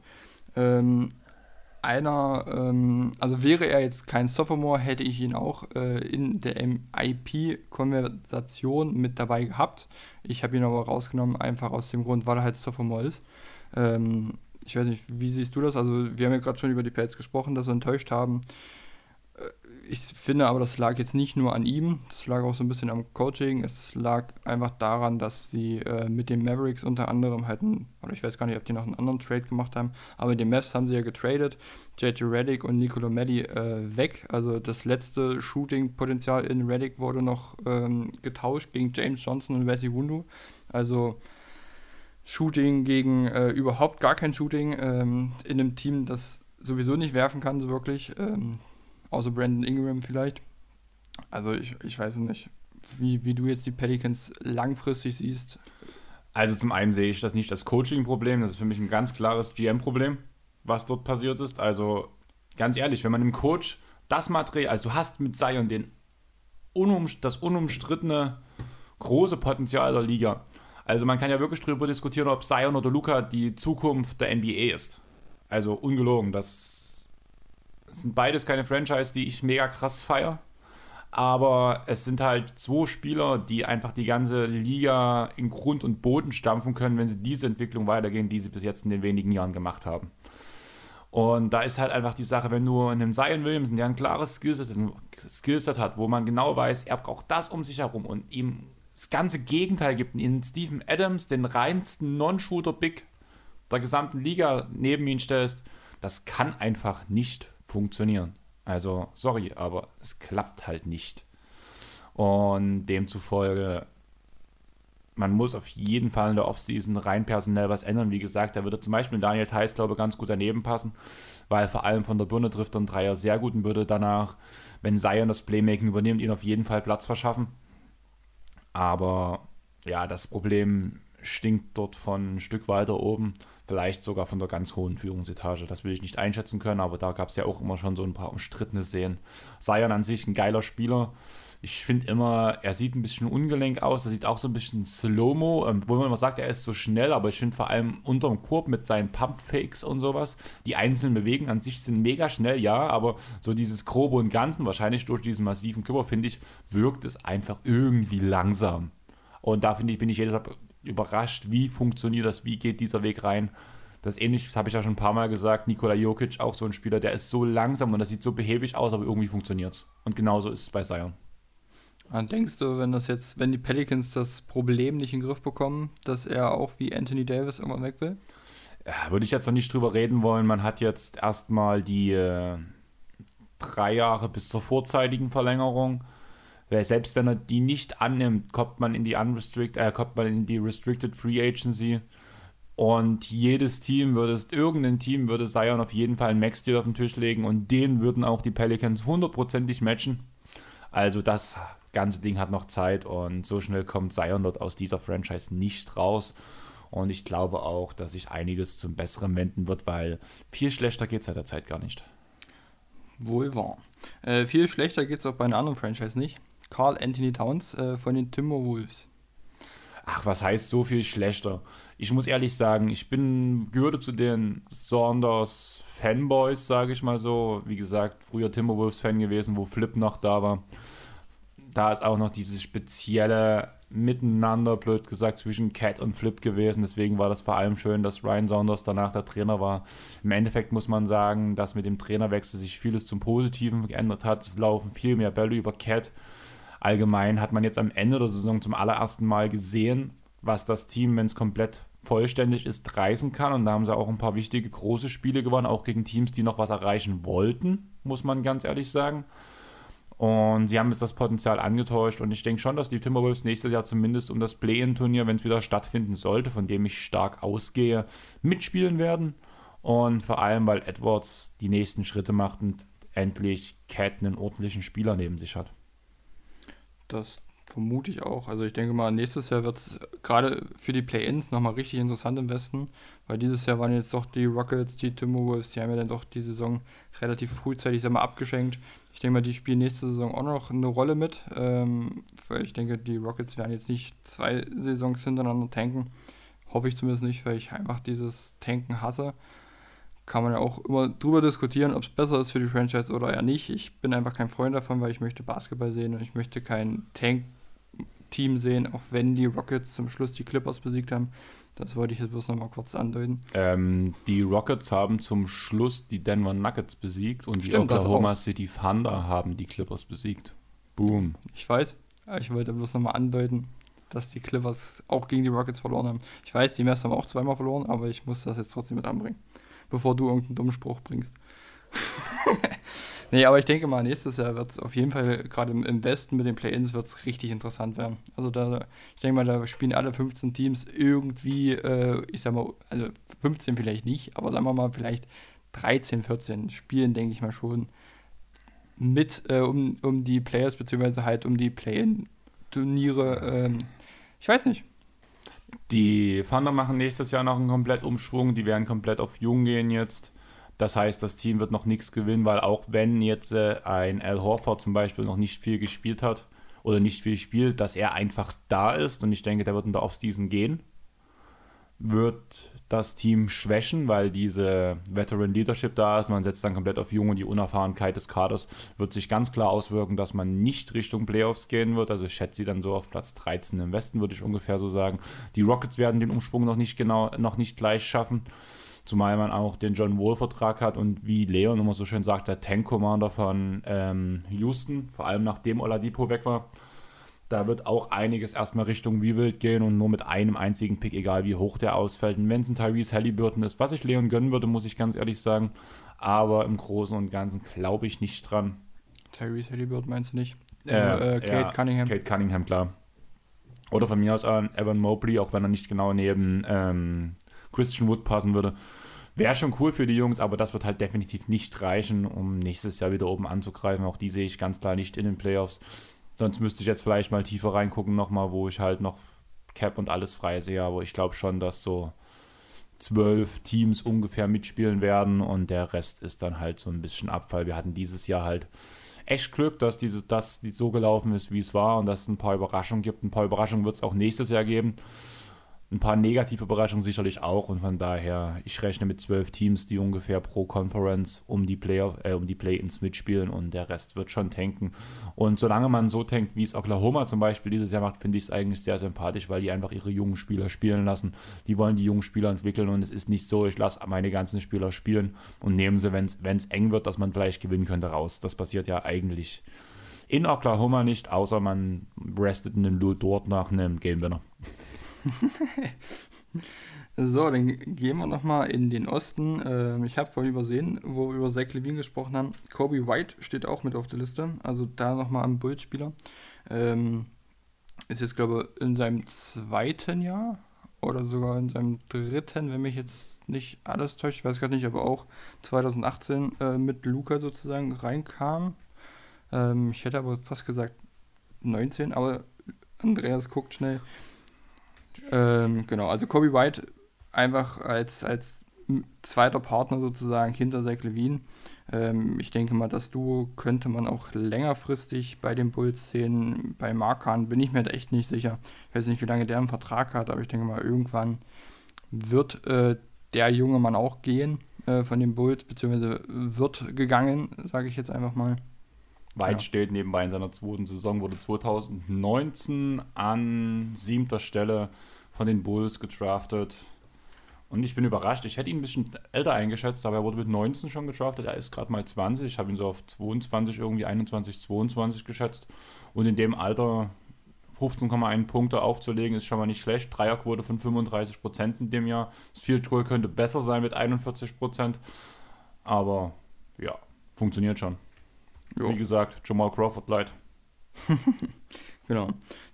Ähm, einer, ähm, also wäre er jetzt kein Sophomore, hätte ich ihn auch äh, in der MIP-Konversation mit dabei gehabt. Ich habe ihn aber rausgenommen, einfach aus dem Grund, weil er halt Sophomore ist. Ähm, ich weiß nicht, wie siehst du das? Also, wir haben ja gerade schon über die Pads gesprochen, dass sie enttäuscht haben ich finde aber, das lag jetzt nicht nur an ihm, das lag auch so ein bisschen am Coaching. Es lag einfach daran, dass sie äh, mit den Mavericks unter anderem halt, oder ich weiß gar nicht, ob die noch einen anderen Trade gemacht haben, aber den Mavs haben sie ja getradet. JJ Reddick und Nicolo Melli äh, weg. Also das letzte Shooting-Potenzial in Reddick wurde noch ähm, getauscht gegen James Johnson und Wesley Wundu. Also Shooting gegen äh, überhaupt gar kein Shooting ähm, in einem Team, das sowieso nicht werfen kann, so wirklich. Ähm, Außer Brandon Ingram vielleicht. Also ich, ich weiß nicht, wie, wie du jetzt die Pelicans langfristig siehst. Also zum einen sehe ich das nicht als Coaching-Problem, das ist für mich ein ganz klares GM-Problem, was dort passiert ist. Also ganz ehrlich, wenn man dem Coach das Material, also du hast mit Zion den unum, das unumstrittene große Potenzial der Liga. Also man kann ja wirklich darüber diskutieren, ob Zion oder Luca die Zukunft der NBA ist. Also ungelogen, das es sind beides keine Franchise, die ich mega krass feiere. Aber es sind halt zwei Spieler, die einfach die ganze Liga in Grund und Boden stampfen können, wenn sie diese Entwicklung weitergehen, die sie bis jetzt in den wenigen Jahren gemacht haben. Und da ist halt einfach die Sache, wenn du einen Zion Williamson, der ein klares Skillset, ein Skillset hat, wo man genau weiß, er braucht das um sich herum und ihm das ganze Gegenteil gibt, in Steven Adams, den reinsten Non-Shooter-Big der gesamten Liga neben ihn stellst, das kann einfach nicht funktionieren. Also, sorry, aber es klappt halt nicht. Und demzufolge, man muss auf jeden Fall in der Offseason rein personell was ändern. Wie gesagt, da würde zum Beispiel Daniel Theiss, glaube ich, ganz gut daneben passen, weil vor allem von der Birne trifft er einen Dreier sehr gut und würde danach, wenn Zion das Playmaking übernimmt, ihn auf jeden Fall Platz verschaffen. Aber ja, das Problem stinkt dort von ein Stück weiter oben vielleicht sogar von der ganz hohen Führungsetage. Das will ich nicht einschätzen können, aber da gab es ja auch immer schon so ein paar umstrittene Szenen. Sion an sich ein geiler Spieler. Ich finde immer, er sieht ein bisschen ungelenk aus, er sieht auch so ein bisschen Slow-Mo, ähm, wo man immer sagt, er ist so schnell, aber ich finde vor allem unterm Korb mit seinen Pump-Fakes und sowas, die einzelnen Bewegungen an sich sind mega schnell, ja, aber so dieses Grobe und Ganzen, wahrscheinlich durch diesen massiven Körper, finde ich, wirkt es einfach irgendwie langsam. Und da finde ich, bin ich jedes Mal überrascht, wie funktioniert das, wie geht dieser Weg rein. Das ähnlich, habe ich ja schon ein paar Mal gesagt, Nikola Jokic, auch so ein Spieler, der ist so langsam und das sieht so behäbig aus, aber irgendwie funktioniert es. Und genauso ist es bei Zion. Dann denkst du, wenn das jetzt, wenn die Pelicans das Problem nicht in den Griff bekommen, dass er auch wie Anthony Davis irgendwann weg will? Ja, würde ich jetzt noch nicht drüber reden wollen. Man hat jetzt erstmal die äh, drei Jahre bis zur vorzeitigen Verlängerung. Weil selbst wenn er die nicht annimmt, kommt man in die unrestricted, äh, kommt man in die Restricted Free Agency. Und jedes Team würde, irgendein Team würde Zion auf jeden Fall einen Max-Deal auf den Tisch legen und den würden auch die Pelicans hundertprozentig matchen. Also das ganze Ding hat noch Zeit und so schnell kommt Zion dort aus dieser Franchise nicht raus. Und ich glaube auch, dass sich einiges zum Besseren wenden wird, weil viel schlechter geht es seit der Zeit gar nicht. Wohl wahr. Äh, viel schlechter geht es auch bei einer anderen Franchise nicht. Carl Anthony Towns äh, von den Timberwolves. Ach, was heißt so viel schlechter? Ich muss ehrlich sagen, ich bin, gehörte zu den Saunders Fanboys, sage ich mal so. Wie gesagt, früher Timberwolves-Fan gewesen, wo Flip noch da war. Da ist auch noch dieses spezielle Miteinander, blöd gesagt, zwischen Cat und Flip gewesen. Deswegen war das vor allem schön, dass Ryan Saunders danach der Trainer war. Im Endeffekt muss man sagen, dass mit dem Trainerwechsel sich vieles zum Positiven geändert hat. Es laufen viel mehr Bälle über Cat allgemein hat man jetzt am Ende der Saison zum allerersten Mal gesehen, was das Team, wenn es komplett vollständig ist, reißen kann. Und da haben sie auch ein paar wichtige große Spiele gewonnen, auch gegen Teams, die noch was erreichen wollten, muss man ganz ehrlich sagen. Und sie haben jetzt das Potenzial angetäuscht. Und ich denke schon, dass die Timberwolves nächstes Jahr zumindest um das Play-In-Turnier, wenn es wieder stattfinden sollte, von dem ich stark ausgehe, mitspielen werden. Und vor allem, weil Edwards die nächsten Schritte macht und endlich Cat einen ordentlichen Spieler neben sich hat. Das vermute ich auch. Also ich denke mal, nächstes Jahr wird es gerade für die Play-Ins nochmal richtig interessant im Westen, weil dieses Jahr waren jetzt doch die Rockets, die Timberwolves, die haben ja dann doch die Saison relativ frühzeitig sag mal, abgeschenkt. Ich denke mal, die spielen nächste Saison auch noch eine Rolle mit, ähm, weil ich denke, die Rockets werden jetzt nicht zwei Saisons hintereinander tanken. Hoffe ich zumindest nicht, weil ich einfach dieses Tanken hasse kann man ja auch immer drüber diskutieren, ob es besser ist für die Franchise oder ja nicht. Ich bin einfach kein Freund davon, weil ich möchte Basketball sehen und ich möchte kein Tank-Team sehen, auch wenn die Rockets zum Schluss die Clippers besiegt haben. Das wollte ich jetzt bloß nochmal kurz andeuten. Ähm, die Rockets haben zum Schluss die Denver Nuggets besiegt und Stimmt, die Oklahoma City Thunder haben die Clippers besiegt. Boom. Ich weiß, ich wollte bloß nochmal andeuten, dass die Clippers auch gegen die Rockets verloren haben. Ich weiß, die Mavs haben auch zweimal verloren, aber ich muss das jetzt trotzdem mit anbringen bevor du irgendeinen dummen Spruch bringst. nee, aber ich denke mal, nächstes Jahr wird es auf jeden Fall, gerade im, Westen mit den Play-Ins, wird es richtig interessant werden. Also da, ich denke mal, da spielen alle 15 Teams irgendwie, äh, ich sag mal, also 15 vielleicht nicht, aber sagen wir mal, vielleicht 13, 14 spielen, denke ich mal schon, mit äh, um, um die Players, beziehungsweise halt um die Play-In-Turniere. Ähm, ich weiß nicht. Die Thunder machen nächstes Jahr noch einen Komplettumschwung. Die werden komplett auf Jung gehen jetzt. Das heißt, das Team wird noch nichts gewinnen, weil auch wenn jetzt äh, ein Al Horford zum Beispiel noch nicht viel gespielt hat oder nicht viel spielt, dass er einfach da ist und ich denke, der wird in der Offseason gehen wird das Team schwächen, weil diese Veteran Leadership da ist. Man setzt dann komplett auf Jung und die Unerfahrenheit des Kaders wird sich ganz klar auswirken, dass man nicht Richtung Playoffs gehen wird. Also ich schätze sie dann so auf Platz 13 im Westen, würde ich ungefähr so sagen. Die Rockets werden den Umsprung noch nicht genau, noch nicht gleich schaffen. Zumal man auch den John Wall-Vertrag hat und wie Leon immer so schön sagt, der Tank-Commander von ähm, Houston, vor allem nachdem Oladipo weg war, da wird auch einiges erstmal Richtung Rebuild gehen und nur mit einem einzigen Pick, egal wie hoch der ausfällt. Und wenn es ein Tyrese Halliburton ist, was ich Leon gönnen würde, muss ich ganz ehrlich sagen. Aber im Großen und Ganzen glaube ich nicht dran. Tyrese Halliburton meinst du nicht? Äh, äh, Kate ja, Cunningham. Kate Cunningham, klar. Oder von mir aus an Evan Mobley, auch wenn er nicht genau neben ähm, Christian Wood passen würde. Wäre schon cool für die Jungs, aber das wird halt definitiv nicht reichen, um nächstes Jahr wieder oben anzugreifen. Auch die sehe ich ganz klar nicht in den Playoffs. Sonst müsste ich jetzt vielleicht mal tiefer reingucken, nochmal, wo ich halt noch Cap und alles frei sehe. Aber ich glaube schon, dass so zwölf Teams ungefähr mitspielen werden und der Rest ist dann halt so ein bisschen Abfall. Wir hatten dieses Jahr halt echt Glück, dass dieses, das so gelaufen ist, wie es war und dass es ein paar Überraschungen gibt. Ein paar Überraschungen wird es auch nächstes Jahr geben ein paar negative Überraschungen sicherlich auch und von daher, ich rechne mit zwölf Teams, die ungefähr pro Conference um die Play äh, um die Play-ins mitspielen und der Rest wird schon tanken. Und solange man so tankt, wie es Oklahoma zum Beispiel dieses Jahr macht, finde ich es eigentlich sehr sympathisch, weil die einfach ihre jungen Spieler spielen lassen. Die wollen die jungen Spieler entwickeln und es ist nicht so, ich lasse meine ganzen Spieler spielen und nehmen sie, wenn es eng wird, dass man vielleicht gewinnen könnte, raus. Das passiert ja eigentlich In Oklahoma nicht, außer man restet einen Lou dort nach einem Game Winner. so, dann gehen wir nochmal in den Osten. Ähm, ich habe vorhin übersehen, wo wir über Zach Levine gesprochen haben. Kobe White steht auch mit auf der Liste. Also da nochmal am Bulls-Spieler. Ähm, ist jetzt, glaube ich, in seinem zweiten Jahr oder sogar in seinem dritten, wenn mich jetzt nicht alles täuscht. Ich weiß gar nicht, aber auch 2018 äh, mit Luca sozusagen reinkam. Ähm, ich hätte aber fast gesagt 19, aber Andreas guckt schnell. Ähm, genau, also Kobe White einfach als, als zweiter Partner sozusagen hinter Zach Levine. Ähm, ich denke mal, das Duo könnte man auch längerfristig bei den Bulls sehen. Bei Markan bin ich mir da echt nicht sicher. Ich weiß nicht, wie lange der einen Vertrag hat, aber ich denke mal, irgendwann wird äh, der junge Mann auch gehen äh, von den Bulls, beziehungsweise wird gegangen, sage ich jetzt einfach mal. Weit ja. steht nebenbei in seiner zweiten Saison, wurde 2019 an siebter Stelle von den Bulls gedraftet. Und ich bin überrascht. Ich hätte ihn ein bisschen älter eingeschätzt, aber er wurde mit 19 schon gedraftet. Er ist gerade mal 20. Ich habe ihn so auf 22, irgendwie 21, 22 geschätzt. Und in dem Alter 15,1 Punkte aufzulegen, ist schon mal nicht schlecht. Dreierquote von 35 Prozent in dem Jahr. Das Field Goal könnte besser sein mit 41 Prozent. Aber ja, funktioniert schon. Jo. Wie gesagt, Jamal Crawford leid. genau.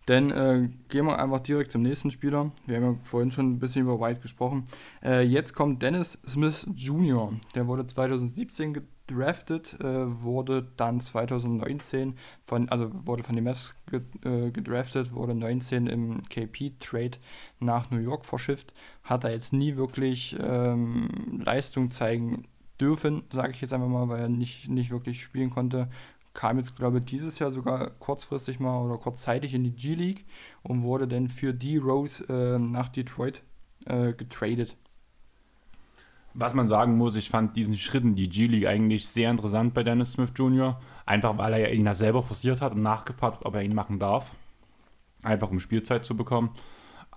Dann äh, gehen wir einfach direkt zum nächsten Spieler. Wir haben ja vorhin schon ein bisschen über White gesprochen. Äh, jetzt kommt Dennis Smith Jr. Der wurde 2017 gedraftet, äh, wurde dann 2019 von, also wurde von den Mavs äh, gedraftet, wurde 19 im KP-Trade nach New York verschifft. Hat er jetzt nie wirklich ähm, Leistung zeigen dürfen, sage ich jetzt einfach mal, weil er nicht, nicht wirklich spielen konnte kam jetzt, glaube ich, dieses Jahr sogar kurzfristig mal oder kurzzeitig in die G-League und wurde dann für die Rose äh, nach Detroit äh, getradet. Was man sagen muss, ich fand diesen Schritt in die G-League eigentlich sehr interessant bei Dennis Smith Jr. Einfach weil er ihn da selber forciert hat und nachgefragt, ob er ihn machen darf. Einfach um Spielzeit zu bekommen.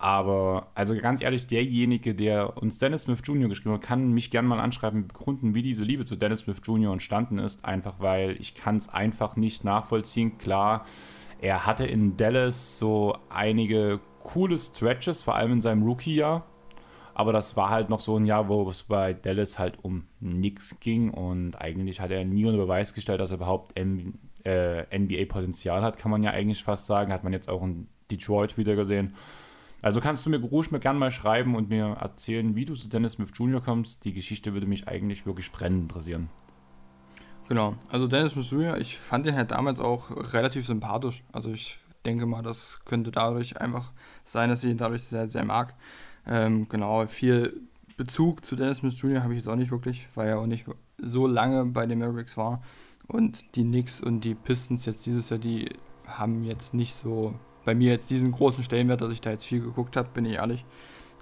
Aber, also ganz ehrlich, derjenige, der uns Dennis Smith Jr. geschrieben hat, kann mich gerne mal anschreiben, begründen, wie diese Liebe zu Dennis Smith Jr. entstanden ist. Einfach weil ich kann es einfach nicht nachvollziehen. Klar, er hatte in Dallas so einige coole Stretches, vor allem in seinem Rookie-Jahr. Aber das war halt noch so ein Jahr, wo es bei Dallas halt um nichts ging. Und eigentlich hat er nie unter Beweis gestellt, dass er überhaupt äh, NBA-Potenzial hat, kann man ja eigentlich fast sagen. Hat man jetzt auch in Detroit wieder gesehen. Also kannst du mir ruhig mir gerne mal schreiben und mir erzählen, wie du zu Dennis Smith Jr. kommst. Die Geschichte würde mich eigentlich wirklich brennend interessieren. Genau, also Dennis Smith Jr., ich fand ihn halt damals auch relativ sympathisch. Also ich denke mal, das könnte dadurch einfach sein, dass ich ihn dadurch sehr, sehr mag. Ähm, genau, viel Bezug zu Dennis Smith Jr. habe ich jetzt auch nicht wirklich, weil er auch nicht so lange bei den Mavericks war. Und die Knicks und die Pistons jetzt dieses Jahr, die haben jetzt nicht so bei mir jetzt diesen großen Stellenwert, dass ich da jetzt viel geguckt habe, bin ich ehrlich.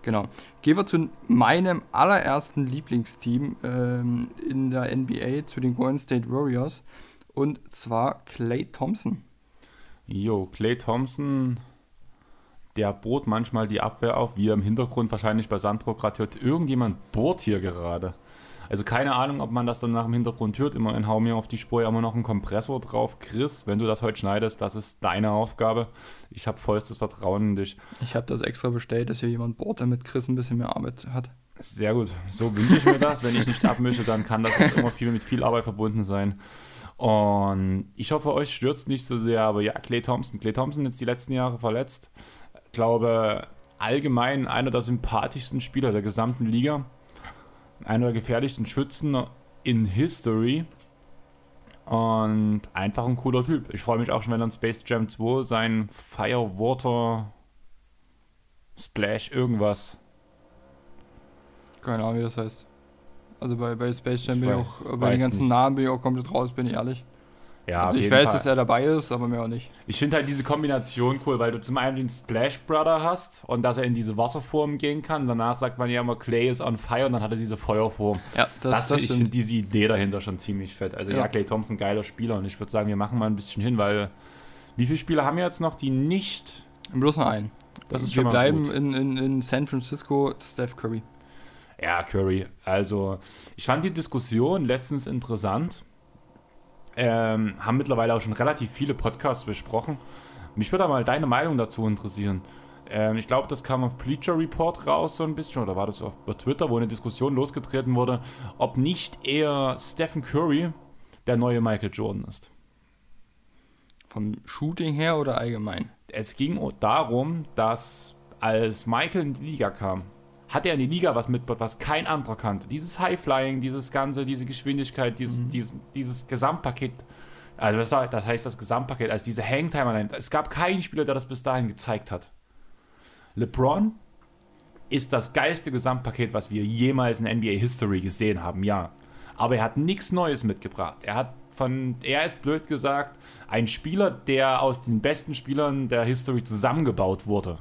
Genau. Gehen wir zu meinem allerersten Lieblingsteam ähm, in der NBA, zu den Golden State Warriors. Und zwar Clay Thompson. Jo, Clay Thompson, der bohrt manchmal die Abwehr auf, wie im Hintergrund wahrscheinlich bei Sandro gerade hört. Irgendjemand bohrt hier gerade. Also keine Ahnung, ob man das dann nach dem Hintergrund hört. Immerhin hau mir auf die Spur ja immer noch einen Kompressor drauf. Chris, wenn du das heute schneidest, das ist deine Aufgabe. Ich habe vollstes Vertrauen in dich. Ich habe das extra bestellt, dass hier jemand bohrt, damit Chris ein bisschen mehr Arbeit hat. Sehr gut. So wünsche ich mir das. Wenn ich nicht abmische, dann kann das auch immer viel mit viel Arbeit verbunden sein. Und ich hoffe, euch es nicht so sehr, aber ja, Clay Thompson. Clay Thompson jetzt die letzten Jahre verletzt. Ich glaube, allgemein einer der sympathischsten Spieler der gesamten Liga einer der gefährlichsten Schützen in History. Und einfach ein cooler Typ. Ich freue mich auch schon, wenn dann Space Jam 2 sein Firewater Splash irgendwas. Keine Ahnung, wie das heißt. Also bei, bei Space Jam ich bin ich auch, bei den ganzen nicht. Namen bin ich auch komplett raus, bin ich ehrlich. Ja, also ich weiß, Fall. dass er dabei ist, aber mehr auch nicht. Ich finde halt diese Kombination cool, weil du zum einen den Splash Brother hast und dass er in diese Wasserform gehen kann. Danach sagt man ja immer, Clay ist on fire und dann hat er diese Feuerform. Ja, das, das, das Ich finde diese Idee dahinter schon ziemlich fett. Also ja, ja Clay Thompson, geiler Spieler und ich würde sagen, wir machen mal ein bisschen hin, weil wie viele Spieler haben wir jetzt noch, die nicht... Bloß noch einen. Das ist wir bleiben in, in, in San Francisco, Steph Curry. Ja, Curry. Also ich fand die Diskussion letztens interessant Ähm, haben mittlerweile auch schon relativ viele Podcasts besprochen. Mich würde mal deine Meinung dazu interessieren. Ähm, ich glaube, das kam auf Bleacher Report raus so ein bisschen, oder war das auf Twitter, wo eine Diskussion losgetreten wurde, ob nicht eher Stephen Curry der neue Michael Jordan ist. Vom Shooting her oder allgemein? Es ging darum, dass als Michael in die Liga kam, hat er in die Liga was mitgebracht, was kein anderer kannte. Dieses High-Flying, dieses Ganze, diese Geschwindigkeit, dieses, mhm. dieses, dieses Gesamtpaket. Also das, das, heißt das Gesamtpaket, also diese Hangtime allein. Es gab keinen Spieler, der das bis dahin gezeigt hat. LeBron ist das geilste Gesamtpaket, was wir jemals in NBA History gesehen haben, ja. Aber er hat nichts Neues mitgebracht. Er hat von, er ist blöd gesagt, ein Spieler, der aus den besten Spielern der History zusammengebaut wurde.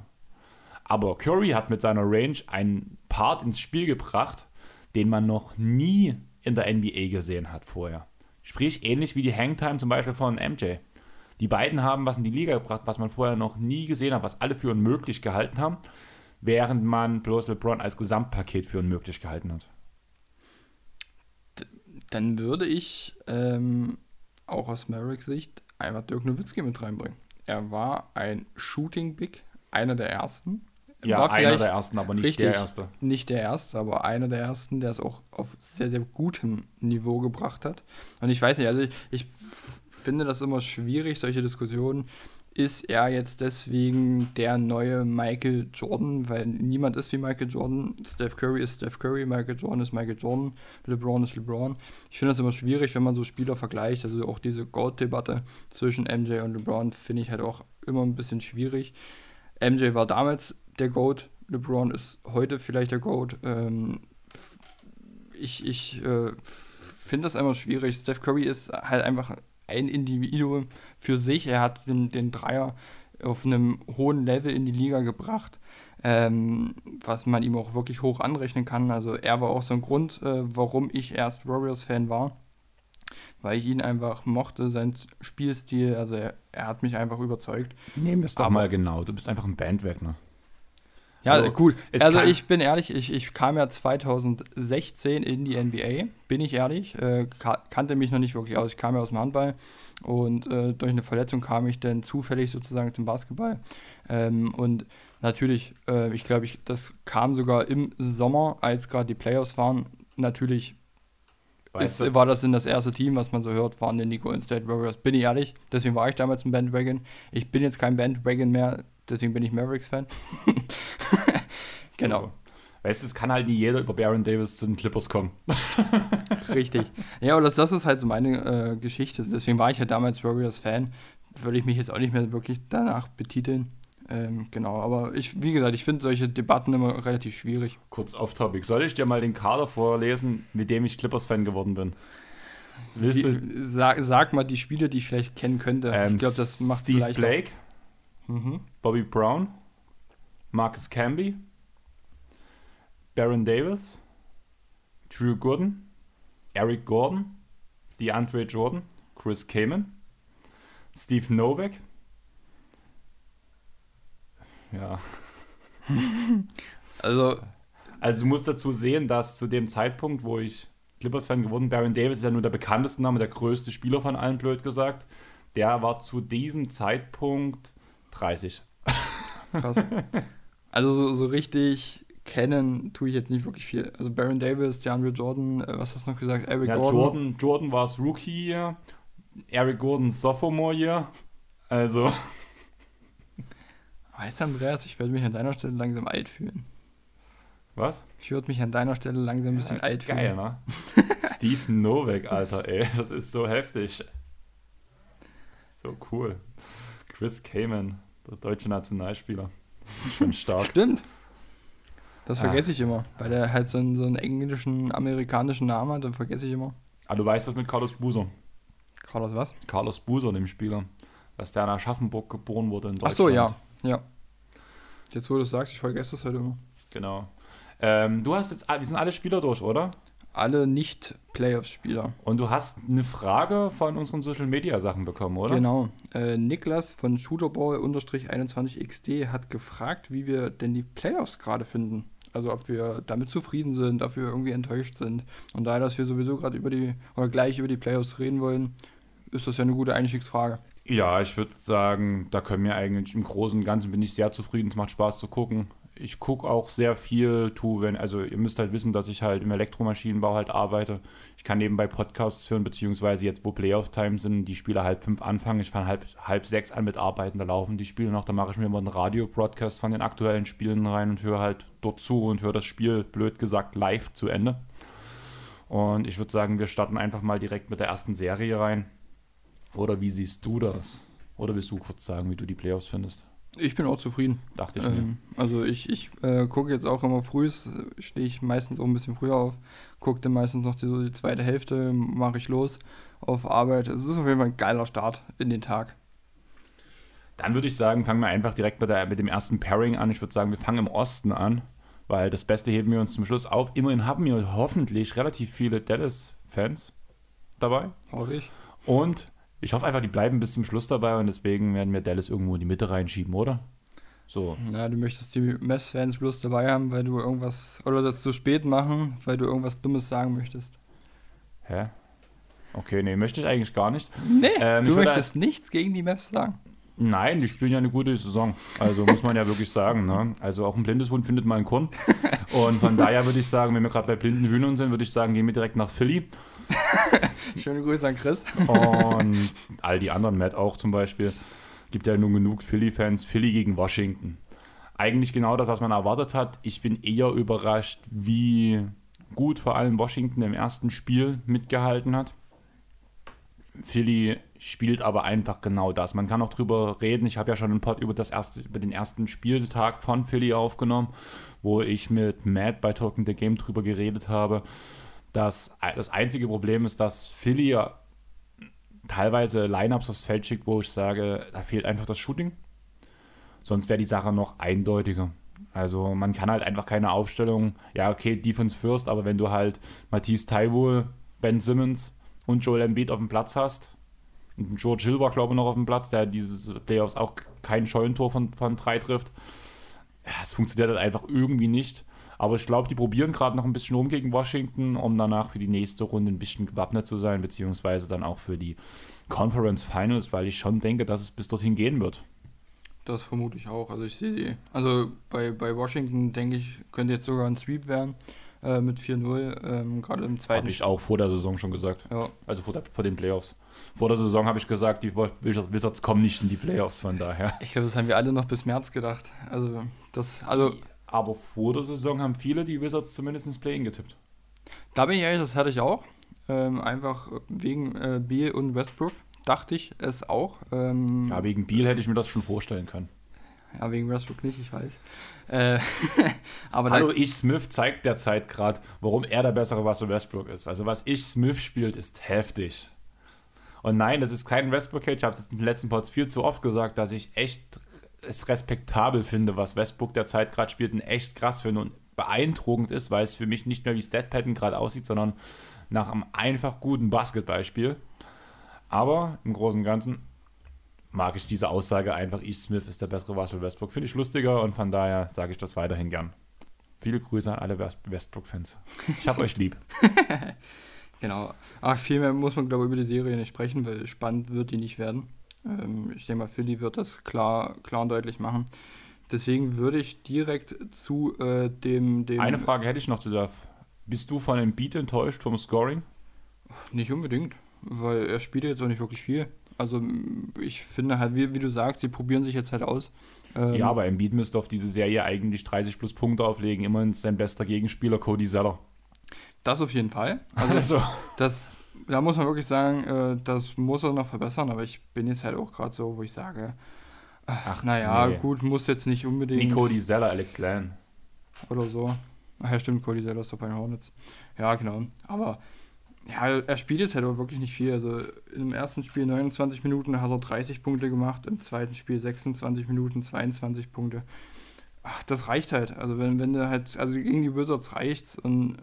Aber Curry hat mit seiner Range einen Part ins Spiel gebracht, den man noch nie in der NBA gesehen hat vorher. Sprich, ähnlich wie die Hangtime zum Beispiel von MJ. Die beiden haben was in die Liga gebracht, was man vorher noch nie gesehen hat, was alle für unmöglich gehalten haben, während man bloß LeBron als Gesamtpaket für unmöglich gehalten hat. Dann würde ich ähm, auch aus Mavericks Sicht einfach Dirk Nowitzki mit reinbringen. Er war ein Shooting Big, einer der ersten. Ja, war einer der ersten, aber nicht richtig, der erste. Nicht der erste, aber einer der ersten, der es auch auf sehr, sehr gutem Niveau gebracht hat. Und ich weiß nicht, also ich, ich finde das immer schwierig, solche Diskussionen. Ist er jetzt deswegen der neue Michael Jordan? Weil niemand ist wie Michael Jordan. Steph Curry ist Steph Curry, Michael Jordan ist Michael Jordan, LeBron ist LeBron. Ich finde das immer schwierig, wenn man so Spieler vergleicht. Also auch diese Gold-Debatte zwischen MJ und LeBron finde ich halt auch immer ein bisschen schwierig. MJ war damals der GOAT, LeBron ist heute vielleicht der GOAT. Ähm, ich ich äh, finde das immer schwierig. Steph Curry ist halt einfach ein Individuum für sich. Er hat den, den Dreier auf einem hohen Level in die Liga gebracht, ähm, was man ihm auch wirklich hoch anrechnen kann. Also er war auch so ein Grund, äh, warum ich erst Warriors-Fan war, weil ich ihn einfach mochte, sein Spielstil, also er, er hat mich einfach überzeugt. Nehmen wir es doch mal genau, du bist einfach ein Bandwagner. Ja, also, gut. Also ich bin ehrlich, ich, ich kam ja 2016 in die NBA, bin ich ehrlich, äh, kannte mich noch nicht wirklich aus. Ich kam ja aus dem Handball und äh, durch eine Verletzung kam ich dann zufällig sozusagen zum Basketball. Ähm, und natürlich, äh, ich glaube, ich, das kam sogar im Sommer, als gerade die Playoffs waren. Natürlich ist, war das in das erste Team, was man so hört, waren die Golden State Warriors. Bin ich ehrlich, deswegen war ich damals ein Bandwagon. Ich bin jetzt kein Bandwagon mehr, deswegen bin ich Mavericks-Fan. genau. Weißt du, es kann halt nie jeder über Baron Davis zu den Clippers kommen. Richtig. Ja, aber das, das ist halt so meine äh, Geschichte. Deswegen war ich ja damals Warriors-Fan. Würde ich mich jetzt auch nicht mehr wirklich danach betiteln. Ähm, genau, aber ich, wie gesagt, ich finde solche Debatten immer relativ schwierig. Kurz off-topic. Soll ich dir mal den Kader vorlesen, mit dem ich Clippers-Fan geworden bin? Wie, sag, sag, mal die Spiele, die ich vielleicht kennen könnte. Ähm, ich glaube, das macht Steve Blake, mhm. Bobby Brown, Marcus Camby, Baron Davis, Drew Gordon, Eric Gordon, DeAndre Jordan, Chris Kamen, Steve Novak. Ja. also. Also du musst dazu sehen, dass zu dem Zeitpunkt, wo ich Clippers-Fan geworden bin, Baron Davis ist ja nur der bekannteste Name, der größte Spieler von allen, blöd gesagt. Der war zu diesem Zeitpunkt 30. Krass. Also so, so richtig kennen tue ich jetzt nicht wirklich viel. Also Baron Davis, DeAndre Jordan, äh, was hast du noch gesagt? Eric ja, Gordon. Jordan, Jordan war es Rookie hier, Eric Gordon Sophomore hier. Also. Weißt du, Andreas, ich werde mich an deiner Stelle langsam alt fühlen. Was? Ich würde mich an deiner Stelle langsam ein bisschen ja, alt geil, fühlen. Ne? Steve Novak, Alter, ey. Das ist so heftig. So cool. Chris Kamen, der deutsche Nationalspieler. Schon stark. Stimmt. Das vergesse ah. ich immer, weil der halt so einen, so einen englischen, amerikanischen Namen hat, dann vergesse ich immer. Ah, du weißt das mit Carlos Buser. Carlos was? Carlos Buser, dem Spieler. Dass der in Aschaffenburg geboren wurde in Deutschland. Ach so, ja. Ja. Jetzt, wo du es sagst, ich vergesse das halt immer. Genau. Ähm, du hast jetzt, wir sind alle Spieler durch, oder? alle Nicht-Playoffs-Spieler. Und du hast eine Frage von unseren Social-Media-Sachen bekommen, oder? Genau. Äh, Niklas von Shooterball-21xd hat gefragt, wie wir denn die Playoffs gerade finden. Also ob wir damit zufrieden sind, ob wir irgendwie enttäuscht sind. Und daher, dass wir sowieso gerade über die, oder gleich über die Playoffs reden wollen, ist das ja eine gute Einstiegsfrage. Ja, ich würde sagen, da können wir eigentlich im Großen und Ganzen bin ich sehr zufrieden. Es macht Spaß zu gucken. Ich gucke auch sehr viel, tu, wenn, also ihr müsst halt wissen, dass ich halt im Elektromaschinenbau halt arbeite. Ich kann nebenbei Podcasts hören, beziehungsweise jetzt, wo Playoff-Time sind, die Spiele halb fünf anfangen. Ich fange halb, halb sechs an mit Arbeiten, da laufen die Spiele noch. Da mache ich mir immer einen Radio-Broadcast von den aktuellen Spielen rein und höre halt dort zu und höre das Spiel, blöd gesagt, live zu Ende. Und ich würde sagen, wir starten einfach mal direkt mit der ersten Serie rein. Oder wie siehst du das? Oder willst du kurz sagen, wie du die Playoffs findest? Ich bin auch zufrieden. Dachte ich ähm, Also ich, ich äh, gucke jetzt auch immer früh, stehe ich meistens auch ein bisschen früher auf, gucke dann meistens noch die, so die zweite Hälfte, mache ich los auf Arbeit. Es ist auf jeden Fall ein geiler Start in den Tag. Dann würde ich sagen, fangen wir einfach direkt mit, der, mit dem ersten Pairing an. Ich würde sagen, wir fangen im Osten an, weil das Beste heben wir uns zum Schluss auf. Immerhin haben wir hoffentlich relativ viele Dallas-Fans dabei. Hoffe ich. Und ich hoffe einfach, die bleiben bis zum Schluss dabei und deswegen werden wir Dallas irgendwo in die Mitte reinschieben, oder? So. Ja, du möchtest die Mess-Fans bloß dabei haben, weil du irgendwas, oder das zu spät machen, weil du irgendwas Dummes sagen möchtest. Hä? Okay, nee, möchte ich eigentlich gar nicht. Nee, ähm, du möchtest nichts gegen die Mavs sagen. Nein, die spielen ja eine gute Saison. Also muss man ja wirklich sagen. Ne? Also auch ein blindes Hund findet mal einen Korn. Und von daher würde ich sagen, wenn wir gerade bei blinden Hühnern sind, würde ich sagen, gehen wir direkt nach Philly. Schöne Grüße an Chris. Und all die anderen, Matt auch zum Beispiel. Gibt ja nun genug Philly-Fans. Philly gegen Washington. Eigentlich genau das, was man erwartet hat. Ich bin eher überrascht, wie gut vor allem Washington im ersten Spiel mitgehalten hat. Philly spielt aber einfach genau das. Man kann auch drüber reden. Ich habe ja schon einen Pod über, das erste, über den ersten Spieltag von Philly aufgenommen, wo ich mit Matt bei Talking the Game drüber geredet habe. Das, das einzige Problem ist, dass Philly teilweise Lineups aufs Feld schickt, wo ich sage, da fehlt einfach das Shooting. Sonst wäre die Sache noch eindeutiger. Also man kann halt einfach keine Aufstellung, ja okay, Defense first, aber wenn du halt Matisse Taiwo, Ben Simmons und Joel Embiid auf dem Platz hast, und George Hill war glaube ich noch auf dem Platz, der dieses Playoffs auch kein Scheunentor von, von drei trifft, es funktioniert halt einfach irgendwie nicht. Aber ich glaube, die probieren gerade noch ein bisschen rum gegen Washington, um danach für die nächste Runde ein bisschen gewappnet zu sein, beziehungsweise dann auch für die Conference Finals, weil ich schon denke, dass es bis dorthin gehen wird. Das vermute ich auch. Also ich sehe sie. Also bei, bei Washington denke ich, könnte jetzt sogar ein Sweep werden äh, mit 4-0, ähm, gerade im zweiten. Habe ich auch vor der Saison schon gesagt. Ja. Also vor, der, vor den Playoffs. Vor der Saison habe ich gesagt, die Wizards kommen nicht in die Playoffs, von daher. Ich glaube, das haben wir alle noch bis März gedacht. Also das, also aber vor der Saison haben viele die Wizards zumindest ins Play-In getippt. Da bin ich ehrlich, das hatte ich auch. Ähm, einfach wegen äh, Beal und Westbrook dachte ich es auch. Ähm, ja, wegen Beal hätte ich mir das schon vorstellen können. Ja, wegen Westbrook nicht, ich weiß. Äh, aber Hallo, ich Smith zeigt derzeit gerade, warum er der bessere Russell Westbrook ist. Also was ich Smith spielt, ist heftig. Und nein, das ist kein Westbrook-Hate. Ich habe es in den letzten Pods viel zu oft gesagt, dass ich echt es respektabel finde, was Westbrook derzeit gerade spielt und echt krass finde und beeindruckend ist, weil es für mich nicht mehr wie Statpatten gerade aussieht, sondern nach einem einfach guten Basketballspiel. Aber im Großen und Ganzen mag ich diese Aussage einfach, E. Smith ist der bessere Russell Westbrook. Finde ich lustiger und von daher sage ich das weiterhin gern. Viele Grüße an alle Westbrook-Fans. Ich habe euch lieb. genau. Ach, viel mehr muss man, glaube ich, über die Serie nicht sprechen, weil spannend wird die nicht werden. Ähm, ich denke mal, Philly wird das klar, klar und deutlich machen. Deswegen würde ich direkt zu äh, dem, dem. Eine Frage hätte ich noch zu der. Bist du von dem Beat enttäuscht vom Scoring? Nicht unbedingt, weil er spielt jetzt auch nicht wirklich viel. Also ich finde halt, wie, wie du sagst, sie probieren sich jetzt halt aus. Ähm, ja, aber Embiid müsste auf diese Serie eigentlich 30 plus Punkte auflegen. Immerhin sein bester Gegenspieler Cody Zeller. Das auf jeden Fall. Also, also. das da muss man wirklich sagen, äh, das muss er noch verbessern, aber ich bin jetzt halt auch gerade so, wo ich sage, ach, naja, nee. gut, muss jetzt nicht unbedingt. Wie Cody Zeller, Alex Lan. Oder so. Ach ja, stimmt, Cody Zeller ist doch bei den Hornets. Ja, genau. Aber ja, er spielt jetzt halt auch wirklich nicht viel. Also im ersten Spiel 29 Minuten hat er 30 Punkte gemacht, im zweiten Spiel 26 Minuten 22 Punkte. Ach, das reicht halt. Also wenn, wenn du halt, also gegen die Wizards reicht's und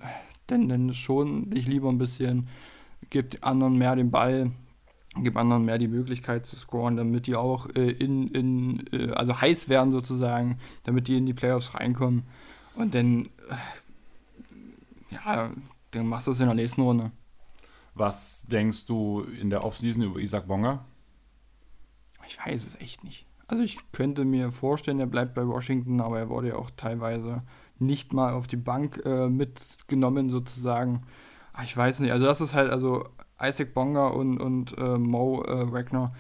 dann, dann schon ich lieber ein bisschen gibt anderen mehr den Ball, gibt anderen mehr die Möglichkeit zu scoren, damit die auch äh, in, in äh, also heiß werden sozusagen, damit die in die Playoffs reinkommen. Und dann, äh, ja, dann machst du es in der nächsten Runde. Was denkst du in der Offseason über Isaac Bonga? Ich weiß es echt nicht. Also ich könnte mir vorstellen, er bleibt bei Washington, aber er wurde ja auch teilweise nicht mal auf die Bank äh, mitgenommen sozusagen. Ach, ich weiß nicht. Also das ist halt, also Isaac Bonga und, und äh, Mo äh, Wagner,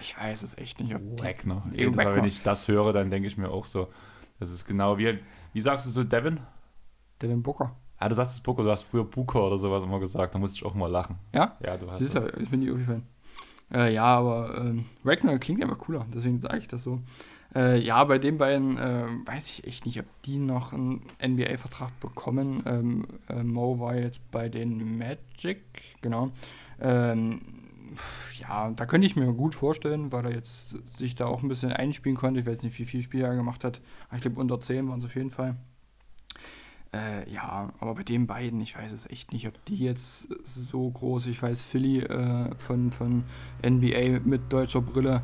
ich weiß es echt nicht. Wagner. Jedes Mal, wenn ich das höre, dann denke ich mir auch so, das ist genau wie, wie sagst du so, Devin? Devin Booker. Ah, du sagst es Booker, du hast früher Booker oder sowas immer gesagt, da musste ich auch mal lachen. Ja? Ja, du hast Siehst du, ich bin die Ufi-Fan. Äh, ja, aber ähm, Ragnar klingt einfach cooler, deswegen sage ich das so. Äh, ja, bei den beiden äh, weiß ich echt nicht, ob die noch einen NBA-Vertrag bekommen. Ähm, äh, Mo war jetzt bei den Magic, genau. Ähm, ja, da könnte ich mir gut vorstellen, weil er jetzt sich da auch ein bisschen einspielen konnte. Ich weiß nicht, wie viele Spiele er gemacht hat. Ich glaube, unter 10 waren es auf jeden Fall. Äh, ja, aber bei den beiden, ich weiß es echt nicht, ob die jetzt so groß, ich weiß, Philly äh, von, von NBA mit deutscher Brille,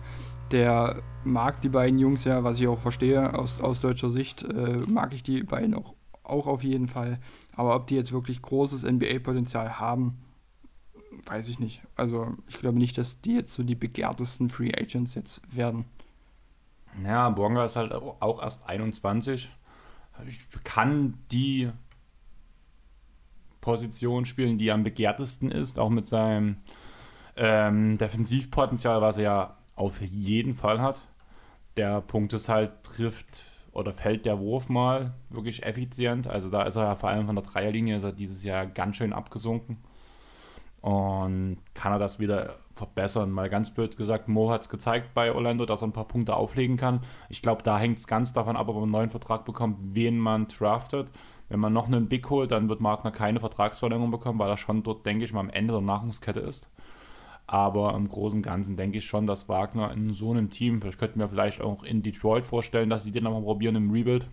der mag die beiden Jungs ja, was ich auch verstehe aus, aus deutscher Sicht, äh, mag ich die beiden auch, auch auf jeden Fall. Aber ob die jetzt wirklich großes NBA-Potenzial haben, weiß ich nicht. Also ich glaube nicht, dass die jetzt so die begehrtesten Free Agents jetzt werden. Ja, Bonga ist halt auch erst 21 kann die Position spielen, die am begehrtesten ist, auch mit seinem ähm, Defensivpotenzial, was er ja auf jeden Fall hat. Der Punkt ist halt, trifft oder fällt der Wurf mal wirklich effizient. Also da ist er ja vor allem von der Dreierlinie ist er dieses Jahr ganz schön abgesunken. Und kann er das wieder verbessern? Mal ganz blöd gesagt, Mo hat es gezeigt bei Orlando, dass er ein paar Punkte auflegen kann. Ich glaube, da hängt es ganz davon ab, ob er einen neuen Vertrag bekommt, wen man draftet. Wenn man noch einen Big holt, dann wird Magner keine Vertragsverlängerung bekommen, weil er schon dort, denke ich mal, am Ende der Nahrungskette ist. Aber im Großen und Ganzen denke ich schon, dass Wagner in so einem Team, vielleicht könnten wir vielleicht auch in Detroit vorstellen, dass sie den nochmal probieren im Rebuild.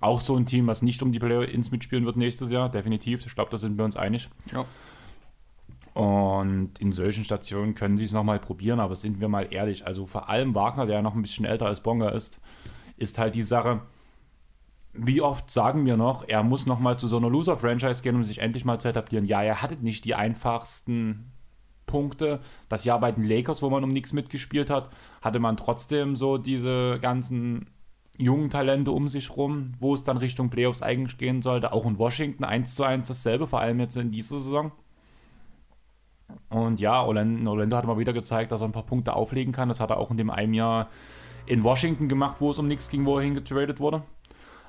Auch so ein Team, was nicht um die Play-Ins mitspielen wird nächstes Jahr, definitiv. Ich glaube, da sind wir uns einig. Ja. Und in solchen Stationen können sie es nochmal probieren, aber sind wir mal ehrlich, also vor allem Wagner, der ja noch ein bisschen älter als Bonga ist, ist halt die Sache, wie oft sagen wir noch, er muss nochmal zu so einer Loser-Franchise gehen, um sich endlich mal zu etablieren. Ja, er hatte nicht die einfachsten Punkte. Das Jahr bei den Lakers, wo man um nichts mitgespielt hat, hatte man trotzdem so diese ganzen jungen Talente um sich rum, wo es dann Richtung Playoffs eigentlich gehen sollte. Auch in Washington 1 zu 1 dasselbe, vor allem jetzt in dieser Saison. Und ja, Orlando, Orlando hat mal wieder gezeigt, dass er ein paar Punkte auflegen kann. Das hat er auch in dem einen Jahr in Washington gemacht, wo es um nichts ging, wo er hingetradet wurde.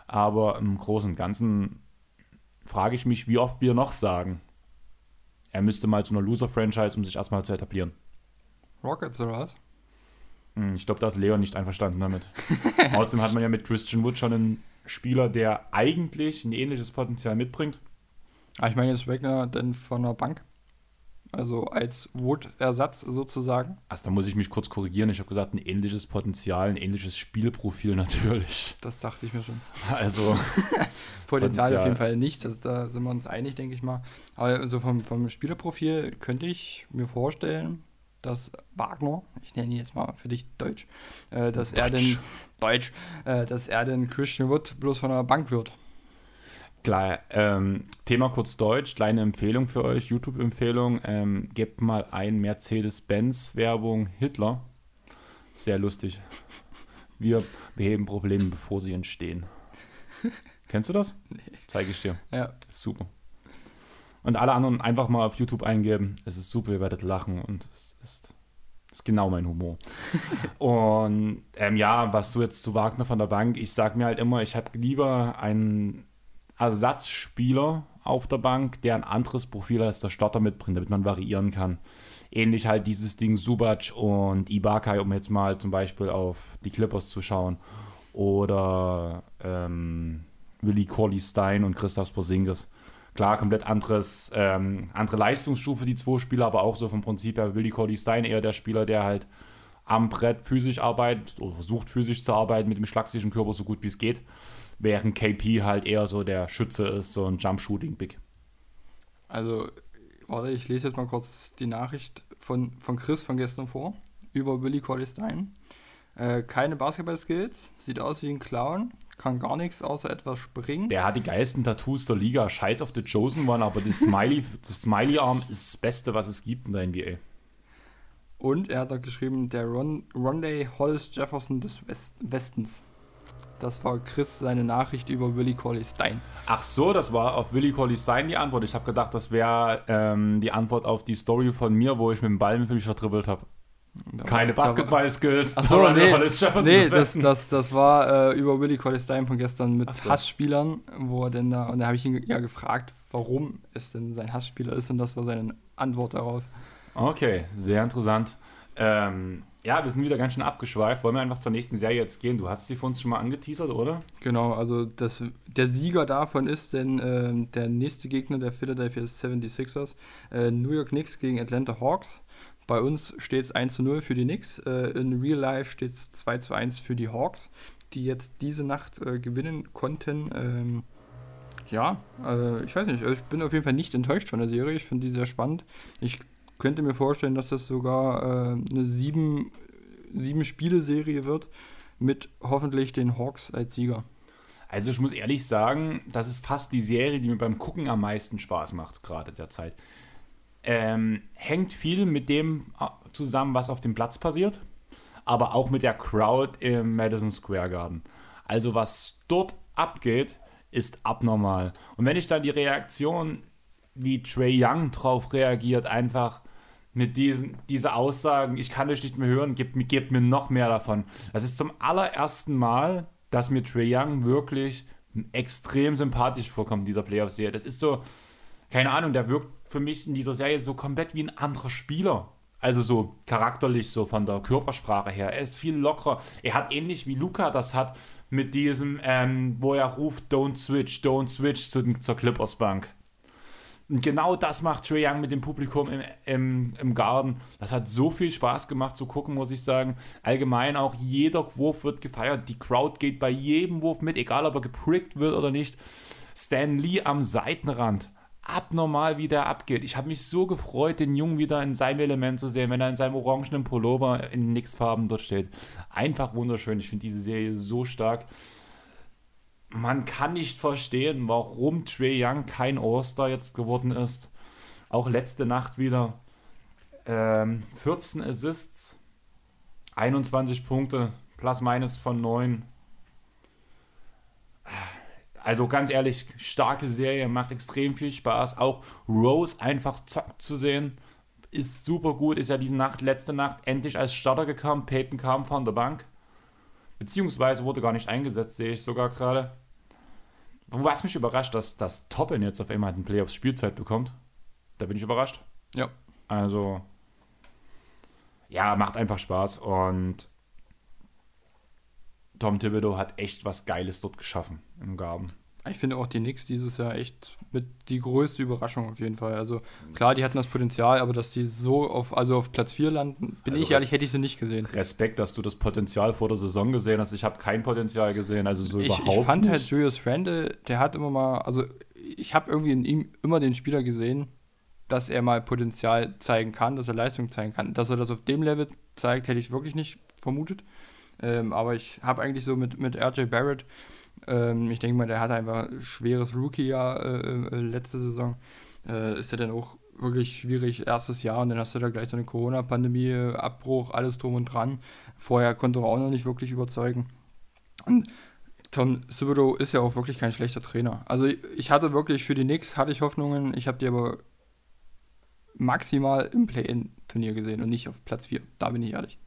Aber im Großen und Ganzen frage ich mich, wie oft wir noch sagen, er müsste mal zu einer Loser-Franchise, um sich erstmal zu etablieren. Rockets oder was? Hm, ich glaube, da ist Leon nicht einverstanden damit. Außerdem hat man ja mit Christian Wood schon einen Spieler, der eigentlich ein ähnliches Potenzial mitbringt. Ah, ich meine jetzt Wagner denn von der Bank? Also als Wood-Ersatz sozusagen. Also da muss ich mich kurz korrigieren. Ich habe gesagt, ein ähnliches Potenzial, ein ähnliches Spielprofil natürlich. Das dachte ich mir schon. Also Potenzial, auf jeden Fall nicht. Das, da sind wir uns einig, denke ich mal. Aber also vom, vom Spielerprofil könnte ich mir vorstellen, dass Wagner, ich nenne ihn jetzt mal für dich Deutsch, äh, dass Deutsch. er den Deutsch, äh, dass er den Christian Wood bloß von der Bank wird. Klar, ähm, Thema kurz Deutsch, kleine Empfehlung für euch, YouTube-Empfehlung. Ähm, gebt mal ein Mercedes-Benz-Werbung Hitler. Sehr lustig. Wir beheben Probleme, bevor sie entstehen. Kennst du das? Nee. Zeige ich dir. Ja. super. Und alle anderen einfach mal auf YouTube eingeben. Es ist super, ihr werdet lachen und es ist, ist genau mein Humor. und ähm, ja, was du jetzt zu Wagner von der Bank, ich sag mir halt immer, ich habe lieber einen Ersatzspieler auf der Bank, der ein anderes Profil als der Starter mitbringt, damit man variieren kann. Ähnlich halt dieses Ding Subac und Ibaka, um jetzt mal zum Beispiel auf die Clippers zu schauen. Oder ähm, Willi Corley Stein und Christoph Porzingis. Klar, komplett anderes, ähm, andere Leistungsstufe, die zwei Spieler, aber auch so vom Prinzip her Willi Corley Stein eher der Spieler, der halt am Brett physisch arbeitet oder versucht physisch zu arbeiten mit dem schlagsigen Körper so gut wie es geht während KP halt eher so der Schütze ist, so ein Jump-Shooting-Big. Also, warte, ich lese jetzt mal kurz die Nachricht von, von Chris von gestern vor, über Willy Colley Stein. Äh, keine Basketball-Skills, sieht aus wie ein Clown, kann gar nichts außer etwas springen. Der hat die geilsten Tattoos der Liga. Scheiß auf The Chosen One, aber das Smiley, das Smiley-Arm ist das Beste, was es gibt in der NBA. Und er hat da geschrieben, der Ron, Rondé Hollis Jefferson des West, Westens. Das war Chris seine Nachricht über Willie Colley Stein. Ach so, das war auf Willie Colley Stein die Antwort. Ich habe gedacht, das wäre ähm, die Antwort auf die Story von mir, wo ich mit dem Ball mit mich vertribbelt habe. Keine Basketball-Skills. Achso, nee, nee das, das, das war äh, über Willie Colley Stein von gestern mit so. Hassspielern, wo er denn da, und da habe ich ihn ja gefragt, warum es denn sein Hassspieler ist und das war seine Antwort darauf. Okay, sehr interessant. Ähm, ja, wir sind wieder ganz schön abgeschweift. Wollen wir einfach zur nächsten Serie jetzt gehen? Du hast sie für uns schon mal angeteasert, oder? Genau, also das, der Sieger davon ist denn äh, der nächste Gegner der Philadelphia 76ers, äh, New York Knicks gegen Atlanta Hawks. Bei uns steht es 1 zu 0 für die Knicks. Äh, in Real Life steht es 2 zu 1 für die Hawks, die jetzt diese Nacht äh, gewinnen konnten. Ähm, ja, äh, ich weiß nicht, also ich bin auf jeden Fall nicht enttäuscht von der Serie. Ich finde die sehr spannend. Ich könnte mir vorstellen, dass das sogar äh, eine sieben, sieben Spiele-Serie wird mit hoffentlich den Hawks als Sieger. Also ich muss ehrlich sagen, das ist fast die Serie, die mir beim Gucken am meisten Spaß macht, gerade derzeit. Ähm, hängt viel mit dem äh, zusammen, was auf dem Platz passiert, aber auch mit der Crowd im Madison Square Garden. Also was dort abgeht, ist abnormal. Und wenn ich dann die Reaktion, wie Trey Young drauf reagiert, einfach mit diesen diese Aussagen, ich kann euch nicht mehr hören, gebt, gebt mir noch mehr davon. Das ist zum allerersten Mal, dass mir Trey Young wirklich extrem sympathisch vorkommt in dieser Playoff-Serie. Das ist so, keine Ahnung, der wirkt für mich in dieser Serie so komplett wie ein anderer Spieler. Also so charakterlich, so von der Körpersprache her. Er ist viel lockerer. Er hat ähnlich wie Luca das hat mit diesem, ähm, wo er ruft, don't switch, don't switch zu, zur Clippers Bank. Und genau das macht Trae Young mit dem Publikum im, im, im Garten. Das hat so viel Spaß gemacht zu gucken, muss ich sagen. Allgemein auch jeder Wurf wird gefeiert. Die Crowd geht bei jedem Wurf mit, egal ob er geprickt wird oder nicht. Stan Lee am Seitenrand. Abnormal, wie der abgeht. Ich habe mich so gefreut, den Jungen wieder in seinem Element zu sehen, wenn er in seinem orangenen Pullover in Nix-Farben dort steht. Einfach wunderschön. Ich finde diese Serie so stark man kann nicht verstehen, warum Trey Young kein All-Star jetzt geworden ist. Auch letzte Nacht wieder ähm, 14 Assists, 21 Punkte, plus minus von 9. Also ganz ehrlich, starke Serie, macht extrem viel Spaß. Auch Rose einfach zockt zu sehen, ist super gut. Ist ja diese Nacht, letzte Nacht endlich als Starter gekommen. Peyton kam von der Bank. Beziehungsweise wurde gar nicht eingesetzt, sehe ich sogar gerade. Was mich überrascht, dass das Toppen jetzt auf einmal einen Playoffs Spielzeit bekommt. Da bin ich überrascht. Ja. Also, ja, macht einfach Spaß und Tom Thibodeau hat echt was Geiles dort geschaffen im Garten. Ich finde auch die Knicks dieses Jahr echt mit die größte Überraschung auf jeden Fall. Also klar, die hatten das Potenzial, aber dass die so auf, also auf Platz 4 landen, bin also ich ehrlich, hätte ich sie nicht gesehen. Respekt, dass du das Potenzial vor der Saison gesehen hast. Ich habe kein Potenzial gesehen, also so ich, überhaupt Ich fand halt nicht. halt Julius Randle, der hat immer mal, also ich habe irgendwie in ihm immer den Spieler gesehen, dass er mal Potenzial zeigen kann, dass er Leistung zeigen kann. Dass er das auf dem Level zeigt, hätte ich wirklich nicht vermutet. Ähm, aber ich habe eigentlich so mit, mit RJ Barrett ähm, ich denke mal, der hatte einfach ein schweres Rookie-Jahr äh, äh, letzte Saison. Äh, ist ja dann auch wirklich schwierig, erstes Jahr und dann hast du da gleich so eine Corona-Pandemie, Abbruch, alles drum und dran. Vorher konnte er auch noch nicht wirklich überzeugen. Und Tom Thibodeau ist ja auch wirklich kein schlechter Trainer. Also ich hatte wirklich für die Knicks hatte ich Hoffnungen, ich habe die aber maximal im Play-In-Turnier gesehen und nicht auf Platz 4. Da bin ich ehrlich.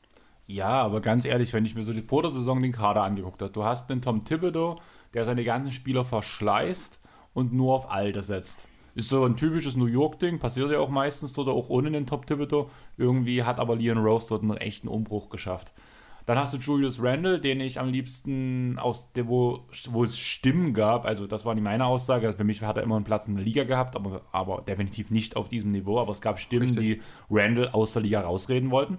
Ja, aber ganz ehrlich, wenn ich mir so die, vor der Saison den Kader angeguckt habe, du hast den Tom Thibodeau, der seine ganzen Spieler verschleißt und nur auf Alter setzt. Ist so ein typisches New York-Ding, passiert ja auch meistens dort, auch ohne den Top Thibodeau. Irgendwie hat aber Leon Rose dort einen echten Umbruch geschafft. Dann hast du Julius Randle, den ich am liebsten aus der, wo, wo es Stimmen gab, also das war nicht meine Aussage, für mich hat er immer einen Platz in der Liga gehabt, aber, aber definitiv nicht auf diesem Niveau, aber es gab Stimmen, Richtig. die Randle aus der Liga rausreden wollten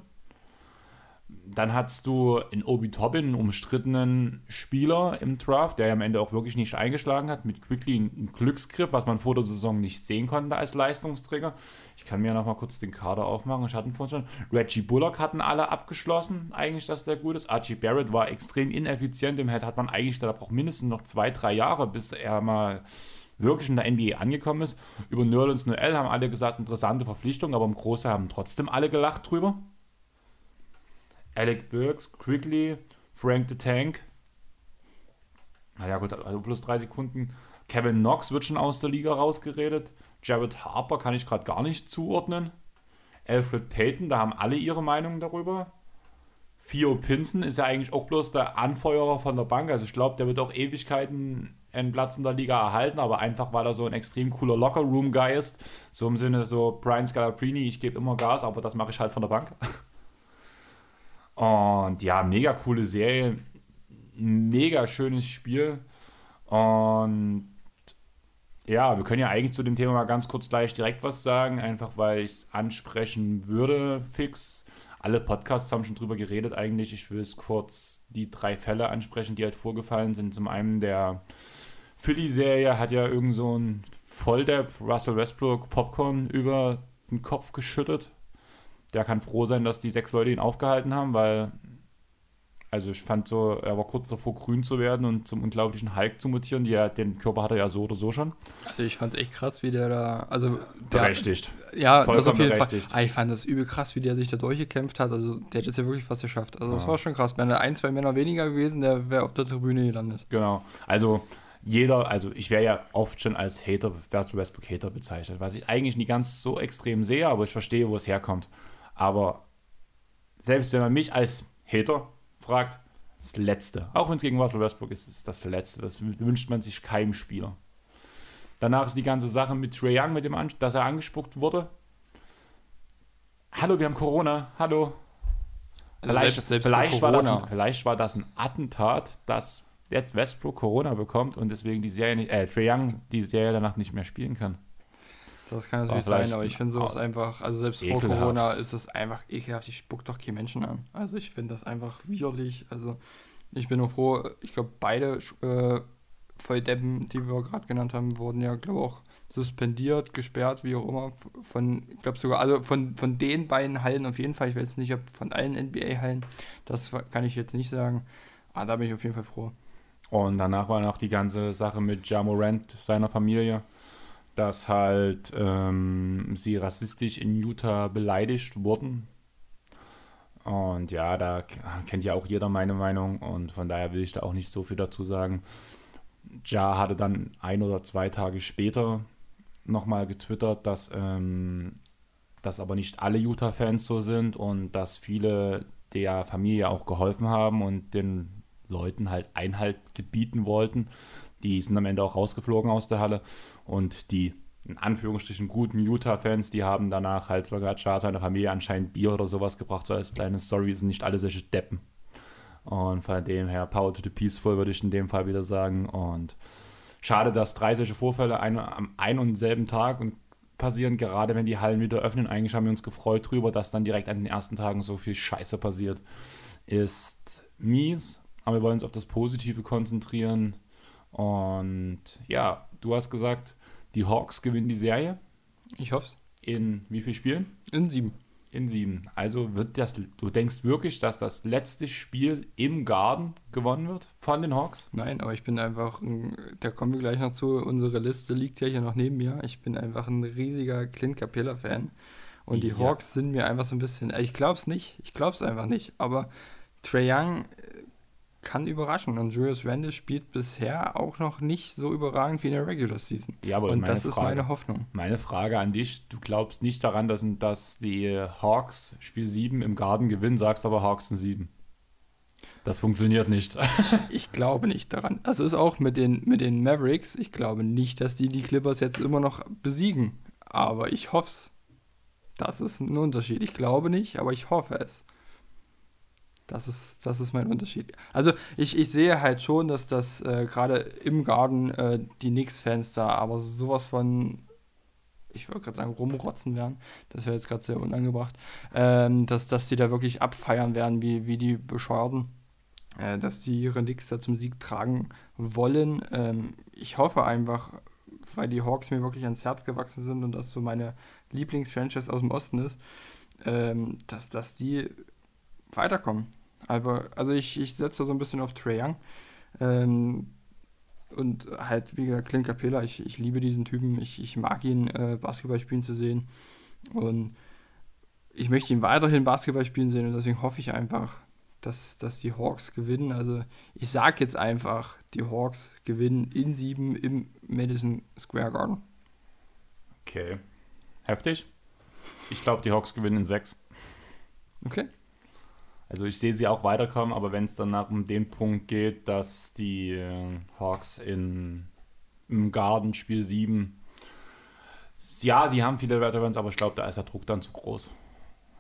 dann hast du in Obi Toppin einen umstrittenen Spieler im Draft, der ja am Ende auch wirklich nicht eingeschlagen hat, mit Quickly einen Glücksgriff, was man vor der Saison nicht sehen konnte als Leistungsträger. Ich kann mir noch mal kurz den Kader aufmachen. Ich hatte ihn vorhin. Reggie Bullock hatten alle abgeschlossen, eigentlich, dass der gut ist. Archie Barrett war extrem ineffizient. Im Head hat man eigentlich, da braucht mindestens noch zwei, drei Jahre, bis er mal wirklich in der NBA angekommen ist. Über Nerlens Noel haben alle gesagt, interessante Verpflichtung, aber im Großen haben trotzdem alle gelacht drüber. Alec Burks, Quickly, Frank the Tank. Naja, gut, also plus drei Sekunden. Kevin Knox wird schon aus der Liga rausgeredet. Jared Harper kann ich gerade gar nicht zuordnen. Alfred Payton, da haben alle ihre Meinung darüber. Theo Pinson ist ja eigentlich auch bloß der Anfeuerer von der Bank. Also ich glaube, der wird auch Ewigkeiten einen Platz in der Liga erhalten, aber einfach weil er so ein extrem cooler Locker-Room-Guy ist. So im Sinne so Brian Scalabrine, ich gebe immer Gas, aber das mache ich halt von der Bank. Und ja, mega coole Serie, mega schönes Spiel. Und ja, wir können ja eigentlich zu dem Thema mal ganz kurz gleich direkt was sagen, einfach weil ich es ansprechen würde, fix. Alle Podcasts haben schon drüber geredet eigentlich. Ich will es kurz die drei Fälle ansprechen, die halt vorgefallen sind. Zum einen der Philly-Serie hat ja irgend so ein Volldepp Russell Westbrook Popcorn über den Kopf geschüttet der kann froh sein, dass die sechs Leute ihn aufgehalten haben, weil, also ich fand so, er war kurz davor, grün zu werden und zum unglaublichen Hulk zu mutieren. Die, den Körper hat er ja so oder so schon. Also ich fand es echt krass, wie der da, also der, berechtigt. Ja, Vollkommen das auf jeden berechtigt. Fall. Ah, ich fand das übel krass, wie der sich da durchgekämpft hat. Also der hat es ja wirklich fast geschafft. Also das ja. war schon krass. Wären da ein, zwei Männer weniger gewesen, der wäre auf der Tribüne gelandet. Genau. Also jeder, also ich wäre ja oft schon als Hater, Westbrook Hater bezeichnet, was ich eigentlich nie ganz so extrem sehe, aber ich verstehe, wo es herkommt. Aber selbst wenn man mich als Hater fragt, das Letzte, auch wenn es gegen Russell Westbrook ist, ist das Letzte. Das wünscht man sich keinem Spieler. Danach ist die ganze Sache mit Trey Young, mit dem, dass er angespuckt wurde. Hallo, wir haben Corona. Hallo. Also vielleicht, selbst, selbst vielleicht, war das ein, vielleicht war das ein Attentat, dass jetzt Westbrook Corona bekommt und deswegen die Serie nicht, äh, Trey Young die Serie danach nicht mehr spielen kann. Das kann natürlich sein, aber ich finde sowas einfach, also selbst ekelhaft. vor Corona ist das einfach ekelhaft. Ich spuck doch keinen Menschen an. Also ich finde das einfach widerlich. Also ich bin nur froh, ich glaube, beide äh, Volldeppen, die wir gerade genannt haben, wurden ja, glaube ich, auch suspendiert, gesperrt, wie auch immer. Von, ich glaube sogar, also von, von den beiden Hallen auf jeden Fall. Ich weiß nicht, ob von allen NBA-Hallen. Das kann ich jetzt nicht sagen. Aber da bin ich auf jeden Fall froh. Und danach war noch die ganze Sache mit Jamorant, seiner Familie dass halt ähm, sie rassistisch in Utah beleidigt wurden. Und ja, da kennt ja auch jeder meine Meinung und von daher will ich da auch nicht so viel dazu sagen. Ja hatte dann ein oder zwei Tage später nochmal getwittert, dass, ähm, dass aber nicht alle Utah-Fans so sind und dass viele der Familie auch geholfen haben und den Leuten halt Einhalt gebieten wollten. Die sind am Ende auch rausgeflogen aus der Halle. Und die in Anführungsstrichen guten Utah-Fans, die haben danach halt sogar Char seiner Familie anscheinend Bier oder sowas gebracht, so als kleine Story, sind nicht alle solche Deppen. Und von dem her, Power to the Peaceful würde ich in dem Fall wieder sagen. Und schade, dass drei solche Vorfälle ein, am einen und selben Tag und passieren, gerade wenn die Hallen wieder öffnen. Eigentlich haben wir uns gefreut drüber, dass dann direkt an den ersten Tagen so viel Scheiße passiert. Ist mies, aber wir wollen uns auf das Positive konzentrieren. Und ja, du hast gesagt, die Hawks gewinnen die Serie. Ich hoffe es. In wie vielen Spielen? In sieben. In sieben. Also wird das, du denkst wirklich, dass das letzte Spiel im Garten gewonnen wird von den Hawks? Nein, aber ich bin einfach, da kommen wir gleich noch zu, unsere Liste liegt ja hier noch neben mir. Ich bin einfach ein riesiger Clint Capella-Fan. Und die ja. Hawks sind mir einfach so ein bisschen, ich glaube es nicht, ich glaube es einfach nicht, aber Trae Young kann überraschen. Und Julius Randle spielt bisher auch noch nicht so überragend wie in der Regular Season. Ja, aber und das Frage, ist meine Hoffnung. Meine Frage an dich: Du glaubst nicht daran, dass, dass die Hawks Spiel 7 im Garten gewinnen, sagst aber Hawks sind 7. Das funktioniert nicht. ich glaube nicht daran. Also ist auch mit den, mit den Mavericks. Ich glaube nicht, dass die die Clippers jetzt immer noch besiegen. Aber ich hoffe es. Das ist ein Unterschied. Ich glaube nicht, aber ich hoffe es. Das ist, das ist mein Unterschied. Also ich, ich sehe halt schon, dass das äh, gerade im Garten äh, die Knicks-Fans da aber sowas von ich würde gerade sagen, rumrotzen werden. Das wäre jetzt gerade sehr unangebracht. Ähm, dass, dass die da wirklich abfeiern werden, wie, wie die Bescheuerten. Äh, dass die ihre Knicks da zum Sieg tragen wollen. Ähm, ich hoffe einfach, weil die Hawks mir wirklich ans Herz gewachsen sind und das so meine Lieblingsfranchise aus dem Osten ist, ähm, dass, dass die weiterkommen. Aber, also ich, ich setze da so ein bisschen auf Trae Young. Ähm, und halt, wie gesagt, Clint Capella, ich, ich liebe diesen Typen. Ich, ich mag ihn, äh, Basketball spielen zu sehen. Und ich möchte ihn weiterhin Basketball spielen sehen und deswegen hoffe ich einfach, dass, dass die Hawks gewinnen. Also ich sage jetzt einfach, die Hawks gewinnen in sieben im Madison Square Garden. Okay. Heftig. Ich glaube, die Hawks gewinnen in sechs. Okay. Also ich sehe sie auch weiterkommen, aber wenn es dann nach um den Punkt geht, dass die äh, Hawks in, im Garden Spiel 7, ja, sie haben viele Veterans, aber ich glaube, da ist der Druck dann zu groß.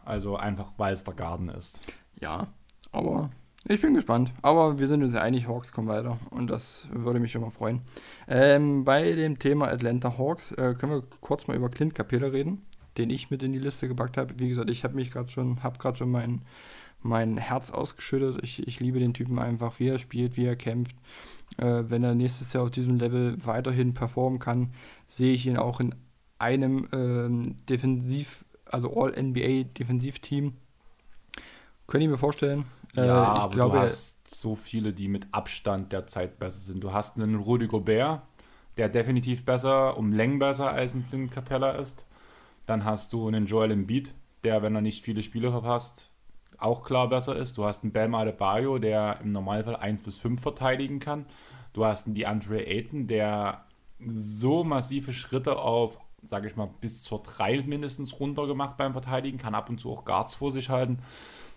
Also einfach, weil es der Garden ist. Ja, aber ich bin gespannt. Aber wir sind uns einig, Hawks kommen weiter und das würde mich schon mal freuen. Ähm, bei dem Thema Atlanta Hawks äh, können wir kurz mal über Clint Capella reden, den ich mit in die Liste gepackt habe. Wie gesagt, ich habe mich gerade schon, habe gerade schon mein, mein Herz ausgeschüttet. Ich, ich liebe den Typen einfach, wie er spielt, wie er kämpft. Äh, wenn er nächstes Jahr auf diesem Level weiterhin performen kann, sehe ich ihn auch in einem ähm, Defensiv, also All-NBA-Defensivteam. Könnte ich mir vorstellen. Ja, äh, aber glaube, du hast so viele, die mit Abstand der Zeit besser sind. Du hast einen Rudy Gobert, der definitiv besser, um Längen besser als ein Clint Capella ist. Dann hast du einen Joel Embiid, der, wenn er nicht viele Spiele verpasst, auch klar besser ist. Du hast einen Bam Adebayo, der im Normalfall 1 bis 5 verteidigen kann. Du hast einen DeAndre Ayton, der so massive Schritte auf, sage ich mal, bis zur 3 mindestens runter gemacht beim Verteidigen, kann ab und zu auch Guards vor sich halten.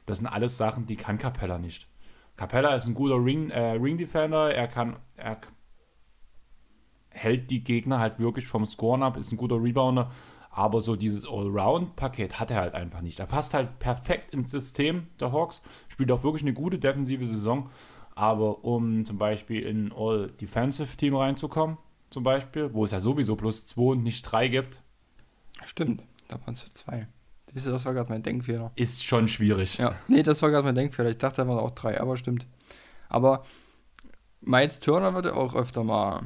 Das sind alles Sachen, die kann Capella nicht. Capella ist ein guter Ring, äh, Ring Defender, er kann, er hält die Gegner halt wirklich vom Scoren ab, ist ein guter Rebounder, aber so dieses Allround-Paket hat er halt einfach nicht. Er passt halt perfekt ins System der Hawks, spielt auch wirklich eine gute defensive Saison, aber um zum Beispiel in ein All-Defensive-Team reinzukommen, zum Beispiel, wo es ja sowieso plus 2 und nicht 3 gibt. Stimmt, da waren es 2. Siehst du, das war gerade mein Denkfehler. Ist schon schwierig. Ja, nee, das war gerade mein Denkfehler. Ich dachte, da waren auch drei, aber stimmt. Aber Miles Turner wird auch öfter mal,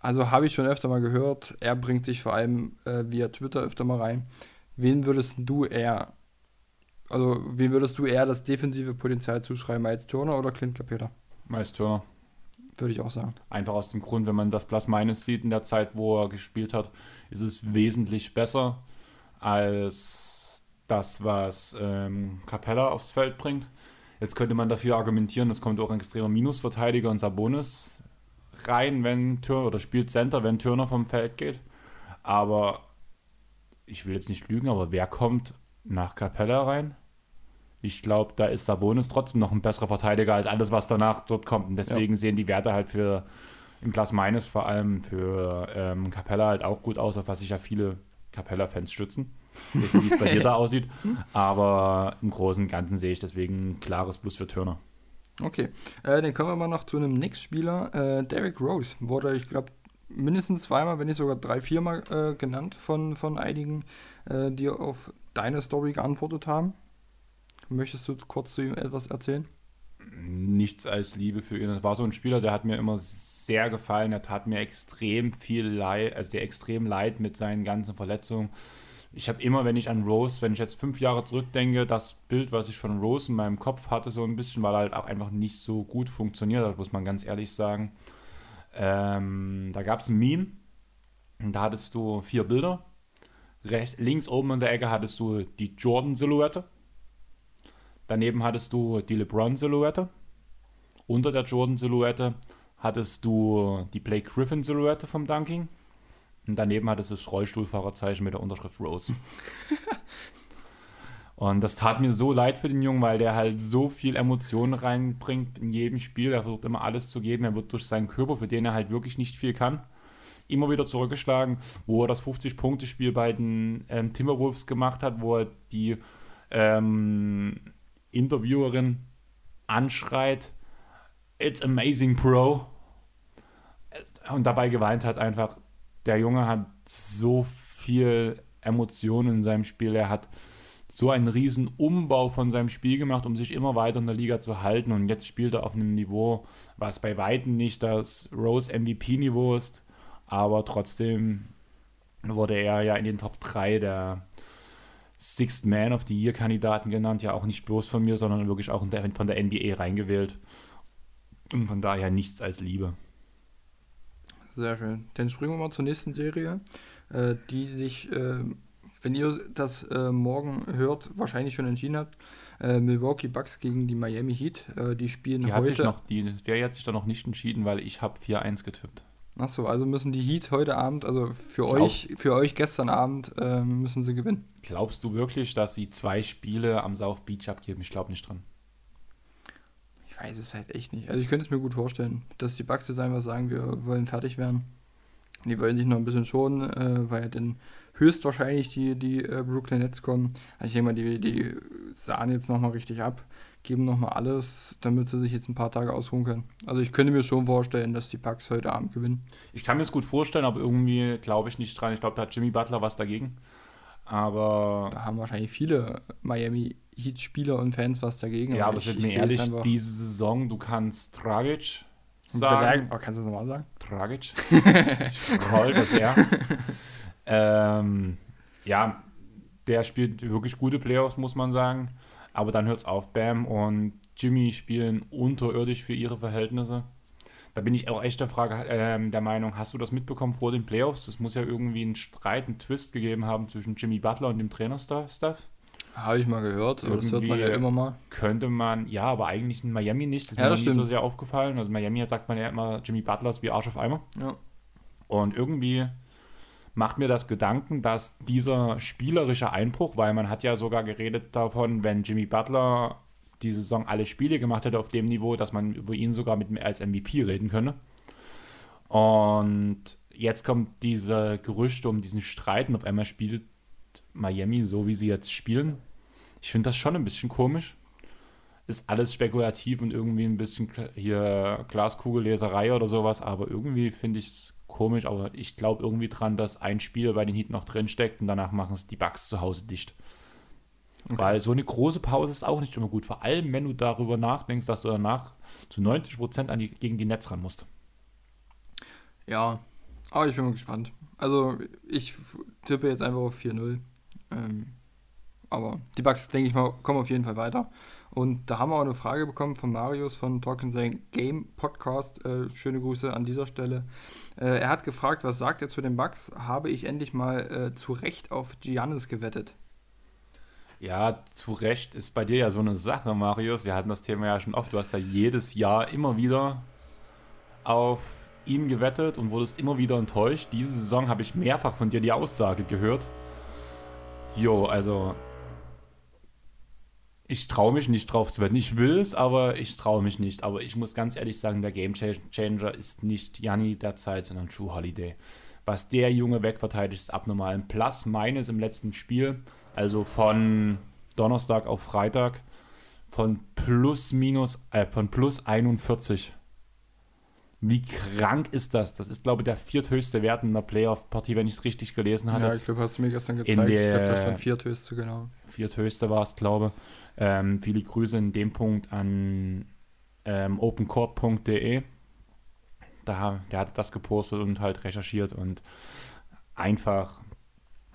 also habe ich schon öfter mal gehört, er bringt sich vor allem äh, via Twitter öfter mal rein. Wen würdest du eher, also wen würdest du eher das defensive Potenzial zuschreiben, Miles Turner oder Clint Capella? Miles Turner. Würde ich auch sagen. Einfach aus dem Grund, wenn man das Plus-Minus sieht in der Zeit, wo er gespielt hat, ist es wesentlich besser als das, was ähm, Capella aufs Feld bringt. Jetzt könnte man dafür argumentieren, es kommt auch ein extremer Minusverteidiger und Sabonis rein, wenn Turner oder spielt Center, wenn Turner vom Feld geht. Aber ich will jetzt nicht lügen, aber wer kommt nach Capella rein? Ich glaube, da ist Sabonis trotzdem noch ein besserer Verteidiger als alles, was danach dort kommt. Und deswegen ja. sehen die Werte halt für im Plus Minus vor allem für ähm, Capella halt auch gut aus, auf was sich ja viele Capella-Fans stützen wie es bei dir da aussieht. Aber im Großen und Ganzen sehe ich deswegen ein klares Plus für Turner. Okay, äh, dann kommen wir mal noch zu einem Knicks-Spieler. Äh, Derrick Rose wurde, ich glaube, mindestens zweimal, wenn nicht sogar drei, viermal äh, genannt von, von einigen, äh, die auf deine Story geantwortet haben. Möchtest du kurz zu ihm etwas erzählen? Nichts als Liebe für ihn. Das war so ein Spieler, der hat mir immer sehr gefallen. Er tat mir extrem viel Leid, also der extrem leid mit seinen ganzen Verletzungen ich habe immer, wenn ich an Rose, wenn ich jetzt fünf Jahre zurückdenke, das Bild, was ich von Rose in meinem Kopf hatte, so ein bisschen, weil er halt auch einfach nicht so gut funktioniert hat, muss man ganz ehrlich sagen. Ähm, da gab es ein Meme und da hattest du vier Bilder. Rechts, links oben in der Ecke hattest du die Jordan-Silhouette. Daneben hattest du die LeBron-Silhouette. Unter der Jordan-Silhouette hattest du die Blake Griffin-Silhouette vom Dunking. Und daneben hat es das Rollstuhlfahrerzeichen mit der Unterschrift Rose. Und das tat mir so leid für den Jungen, weil der halt so viel Emotionen reinbringt in jedem Spiel. Er versucht immer alles zu geben. Er wird durch seinen Körper, für den er halt wirklich nicht viel kann, immer wieder zurückgeschlagen. Wo er das 50-Punkte-Spiel bei den ähm, Timberwolves gemacht hat, wo er die ähm, Interviewerin anschreit: It's amazing, Bro. Und dabei geweint hat einfach der Junge hat so viel Emotionen in seinem Spiel. Er hat so einen riesen Umbau von seinem Spiel gemacht, um sich immer weiter in der Liga zu halten. Und jetzt spielt er auf einem Niveau, was bei Weitem nicht das Rose MVP-Niveau ist, aber trotzdem wurde er ja in den Top 3 der Sixth Man of the Year-Kandidaten genannt. Ja, auch nicht bloß von mir, sondern wirklich auch von der NBA reingewählt. Und von daher nichts als Liebe. Sehr schön. Dann springen wir mal zur nächsten Serie, äh, die sich, äh, wenn ihr das äh, morgen hört, wahrscheinlich schon entschieden habt. Äh, Milwaukee Bucks gegen die Miami Heat. Äh, die spielen die heute. Hat sich noch, die, der hat sich da noch nicht entschieden, weil ich habe 4-1 getippt. Achso, also müssen die Heat heute Abend, also für Glaubst, euch, für euch gestern Abend ähm, müssen sie gewinnen. Glaubst du wirklich, dass sie zwei Spiele am South Beach abgeben? Ich glaube nicht dran. Ich weiß es halt echt nicht. Also ich könnte es mir gut vorstellen, dass die Bucks jetzt einfach sagen, wir wollen fertig werden. Die wollen sich noch ein bisschen schonen, äh, weil dann höchstwahrscheinlich die, die äh, Brooklyn Nets kommen. Also ich denke mal, die, die sahen jetzt nochmal richtig ab, geben nochmal alles, damit sie sich jetzt ein paar Tage ausruhen können. Also ich könnte mir schon vorstellen, dass die Bucks heute Abend gewinnen. Ich kann mir das gut vorstellen, aber irgendwie glaube ich nicht dran. Ich glaube, da hat Jimmy Butler was dagegen. Aber. Da haben wahrscheinlich viele Miami Heat-Spieler und Fans was dagegen. Ja, aber sind mir ehrlich, diese Saison, du kannst tragisch sagen. Oh, kannst du das nochmal sagen? Tragisch. ich roll das her. ähm, ja, der spielt wirklich gute Playoffs, muss man sagen. Aber dann hört es auf. Bam und Jimmy spielen unterirdisch für ihre Verhältnisse. Da bin ich auch echt der Frage, äh, der Meinung, hast du das mitbekommen vor den Playoffs? Es muss ja irgendwie einen Streit, einen Twist gegeben haben zwischen Jimmy Butler und dem Trainer-Staff. Habe ich mal gehört, aber das hört man ja immer mal. Könnte man, ja, aber eigentlich in Miami nicht. Das ist ja, mir das nicht so sehr aufgefallen. Also Miami sagt man ja immer, Jimmy Butler ist wie Arsch auf Eimer. Ja. Und irgendwie macht mir das Gedanken, dass dieser spielerische Einbruch, weil man hat ja sogar geredet davon, wenn Jimmy Butler die Saison alle Spiele gemacht hätte auf dem Niveau, dass man über ihn sogar mit als MVP reden könne. Und jetzt kommt diese Gerüchte um diesen Streit und auf einmal spielt Miami so, wie sie jetzt spielen. Ich finde das schon ein bisschen komisch. Ist alles spekulativ und irgendwie ein bisschen hier Glaskugelleserei oder sowas, aber irgendwie finde ich es komisch, aber ich glaube irgendwie dran, dass ein Spiel bei den Heat noch drin steckt und danach machen es die Bugs zu Hause dicht. Okay. Weil so eine große Pause ist auch nicht immer gut. Vor allem, wenn du darüber nachdenkst, dass du danach zu 90 Prozent gegen die Netz ran musst. Ja, aber ich bin mal gespannt. Also, ich tippe jetzt einfach auf 4-0. Ähm, aber die Bugs, denke ich mal, kommen auf jeden Fall weiter. Und da haben wir auch eine Frage bekommen von Marius von Talking Sein Game Podcast. Äh, schöne Grüße an dieser Stelle. Äh, er hat gefragt, was sagt er zu den Bugs? Habe ich endlich mal äh, zu Recht auf Giannis gewettet? Ja, zu Recht ist bei dir ja so eine Sache, Marius. Wir hatten das Thema ja schon oft. Du hast ja jedes Jahr immer wieder auf ihn gewettet und wurdest immer wieder enttäuscht. Diese Saison habe ich mehrfach von dir die Aussage gehört. Jo, also ich traue mich nicht drauf zu wetten. Ich will es, aber ich traue mich nicht. Aber ich muss ganz ehrlich sagen, der Game Changer ist nicht Janni der Zeit, sondern True Holiday. Was der Junge wegverteidigt, ist abnormal. Plus meines im letzten Spiel also von Donnerstag auf Freitag von plus minus, äh, von plus 41. Wie krank ist das? Das ist, glaube ich, der vierthöchste Wert in der Playoff-Partie, wenn ich es richtig gelesen hatte. Ja, ich glaube, hast du mir gestern gezeigt. Der, ich glaube, da stand vierthöchste, genau. Vierthöchste war es, glaube ich. Ähm, viele Grüße in dem Punkt an ähm, opencourt.de. Da, der hat das gepostet und halt recherchiert und einfach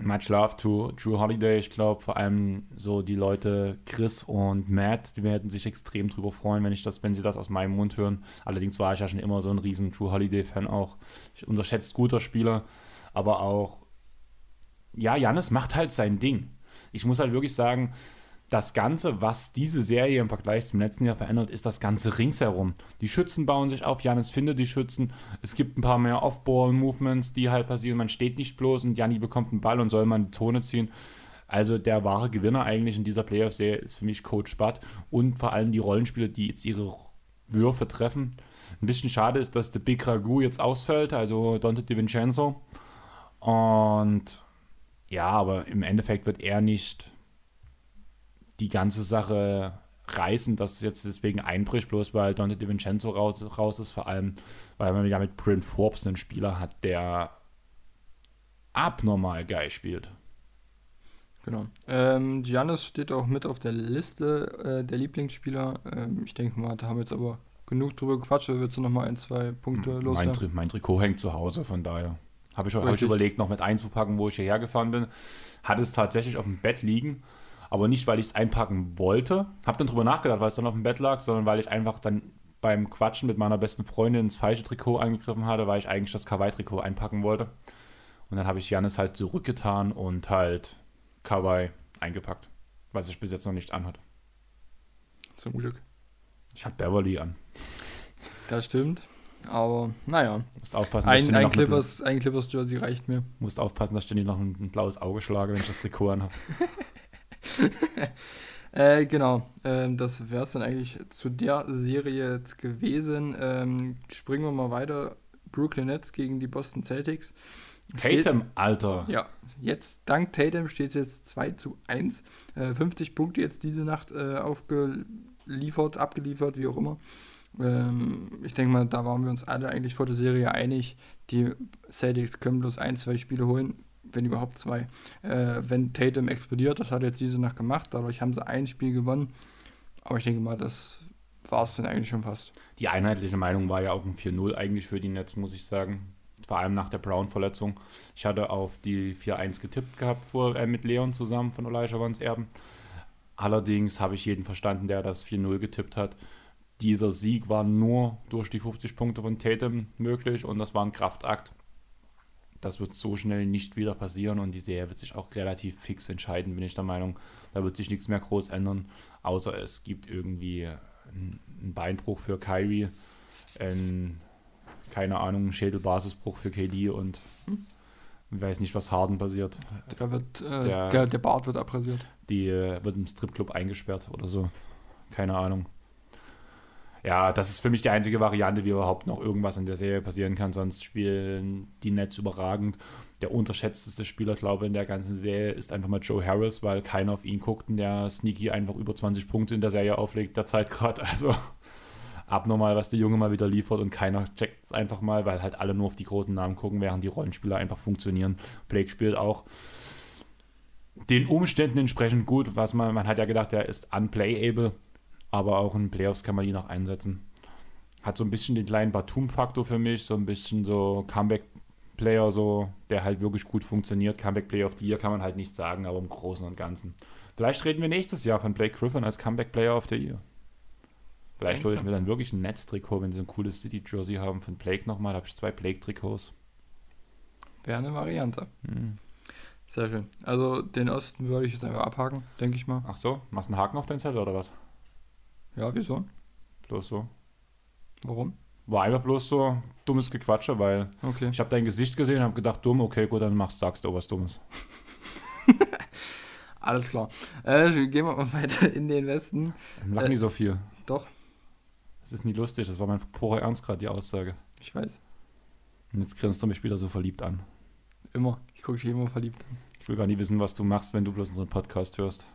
Much Love to Drew Holiday. Ich glaube, vor allem so die Leute Chris und Matt, die werden sich extrem drüber freuen, wenn ich das, wenn sie das aus meinem Mund hören. Allerdings war ich ja schon immer so ein riesen Drew Holiday-Fan auch. Ich unterschätzt guter Spieler, aber auch, ja, Janis macht halt sein Ding. Ich muss halt wirklich sagen, das Ganze, was diese Serie im Vergleich zum letzten Jahr verändert, ist das Ganze ringsherum. Die Schützen bauen sich auf, Janis findet die Schützen, es gibt ein paar mehr Off-Ball-Movements, die halt passieren, man steht nicht bloß und Janni bekommt einen Ball und soll man die Zone ziehen. Also der wahre Gewinner eigentlich in dieser Playoff-Serie ist für mich Coach Spatt und vor allem die Rollenspieler, die jetzt ihre Würfe treffen. Ein bisschen schade ist, dass der Big Ragu jetzt ausfällt, also Dante DiVincenzo. Und ja, aber im Endeffekt wird er nicht die ganze Sache reißen, dass es jetzt deswegen einbricht, bloß weil Dante DiVincenzo raus, raus ist, vor allem, weil man ja mit Bryn Forbes einen Spieler hat, der abnormal geil spielt. Genau. Ähm, Giannis steht auch mit auf der Liste äh, der Lieblingsspieler. Ähm, ich denke mal, da haben wir jetzt aber genug drüber gequatscht. Willst du noch mal ein, zwei Punkte Mein, loswerden? Tri mein Trikot hängt zu Hause, von daher. Habe ich, auch- hab ich überlegt, noch mit einzupacken, wo ich hierher gefahren bin. Hatte es tatsächlich auf dem Bett liegen, aber nicht, weil ich es einpacken wollte. Habe dann drüber nachgedacht, weil es dann auf dem Bett lag, sondern weil ich einfach dann beim Quatschen mit meiner besten Freundin ins falsche Trikot angegriffen hatte, weil ich eigentlich das Kawaii-Trikot einpacken wollte. Und dann habe ich Janis halt zurückgetan und halt Kawaii eingepackt, was ich bis jetzt noch nicht anhat. Zum Glück. Ich habe Beverly an. Das stimmt. Aber naja, Musst aufpassen, dass ich ein, ein, Clippers, ein Clippers Jersey reicht mir. musst aufpassen, dass ich dir nicht noch ein, ein blaues Auge schlage, wenn ich das Trikot anhabe. Äh, genau, ähm, das wäre es dann eigentlich zu der Serie jetzt gewesen. Ähm, springen wir mal weiter. Brooklyn Nets gegen die Boston Celtics. Steht- Tatum, Alter. Ja, jetzt dank Tatum steht es jetzt 2 zu 1. Äh, 50 Punkte jetzt diese Nacht äh, aufgeliefert, abgeliefert, wie auch immer. Ähm, ich denke mal, da waren wir uns alle eigentlich vor der Serie einig. Die Celtics können bloß ein, zwei Spiele holen, wenn überhaupt zwei. Äh, wenn Tatum explodiert, das hat jetzt diese Nacht gemacht, dadurch haben sie ein Spiel gewonnen. Aber ich denke mal, das war es dann eigentlich schon fast. Die einheitliche Meinung war ja auch ein 4-0 eigentlich für die Nets, muss ich sagen. Vor allem nach der Brown-Verletzung. Ich hatte auf die 4-1 getippt gehabt vor, äh, mit Leon zusammen von Vans Erben. Allerdings habe ich jeden verstanden, der das 4-0 getippt hat. Dieser Sieg war nur durch die 50 Punkte von Tatum möglich und das war ein Kraftakt. Das wird so schnell nicht wieder passieren und die Serie wird sich auch relativ fix entscheiden, bin ich der Meinung. Da wird sich nichts mehr groß ändern, außer es gibt irgendwie einen einen Beinbruch für Kyrie, ein, keine Ahnung, einen Schädelbasisbruch für KD und ich weiß nicht, was Harden passiert. Der, wird, äh, Der- der, der Bart wird abrasiert. Die äh, wird im Stripclub eingesperrt oder so. Keine Ahnung. Ja, das ist für mich die einzige Variante, wie überhaupt noch irgendwas in der Serie passieren kann. Sonst spielen die Nets überragend. Der unterschätzteste Spieler, glaube ich, in der ganzen Serie ist einfach mal Joe Harris, weil keiner auf ihn guckt und der Sneaky einfach über 20 Punkte in der Serie auflegt, derzeit gerade. Also abnormal, was der Junge mal wieder liefert und keiner checkt es einfach mal, weil halt alle nur auf die großen Namen gucken, während die Rollenspieler einfach funktionieren. Blake spielt auch den Umständen entsprechend gut, was man, man hat ja gedacht, er ist unplayable, aber auch in Playoffs kann man ihn auch einsetzen. Hat so ein bisschen den kleinen Batum-Faktor für mich, so ein bisschen so Comeback-Player, so, der halt wirklich gut funktioniert. Comeback-Player of the Year kann man halt nicht sagen, aber im Großen und Ganzen. Vielleicht reden wir nächstes Jahr von Blake Griffin als Comeback-Player of the Year. Vielleicht hole ich mir dann wirklich ein Netztrikot, wenn sie ein cooles City-Jersey haben von Blake nochmal. Da habe ich zwei Blake-Trikots. Wäre eine Variante. Hm. Sehr schön. Also den Osten würde ich jetzt einfach abhaken, denke ich mal. Ach so, machst du einen Haken auf deinen Zettel oder was? Ja, wieso? Bloß so. Warum? War einfach bloß so dummes Gequatsche, weil Okay. ich habe dein Gesicht gesehen und habe gedacht, dumm, okay, gut, dann machst, sagst du was Dummes. Alles klar. Äh, gehen wir mal weiter in den Westen. Lach Äh, nicht so viel. Doch, Das ist nie lustig, das war mein purer Ernst gerade, die Aussage. ich weiß. Und jetzt grinst du mich wieder so verliebt an. Immer. Ich gucke dich immer verliebt an. Ich will gar nicht wissen, was du machst, wenn du bloß unseren Podcast hörst.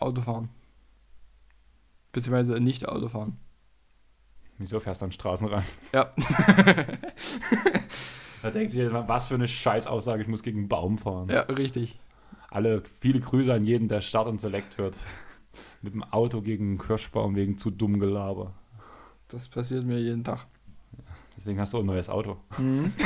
Autofahren. Beziehungsweise nicht Autofahren. Wieso fährst du an Straßen ran? Ja. Da denkt sich jemand, was für eine Scheißaussage, ich muss gegen einen Baum fahren. ja, richtig. Alle, viele Grüße an jeden, der Start und Select hört. Mit dem Auto gegen einen Kirschbaum wegen zu dumm Gelaber. Das passiert mir jeden Tag. Deswegen hast du ein neues Auto. Mhm.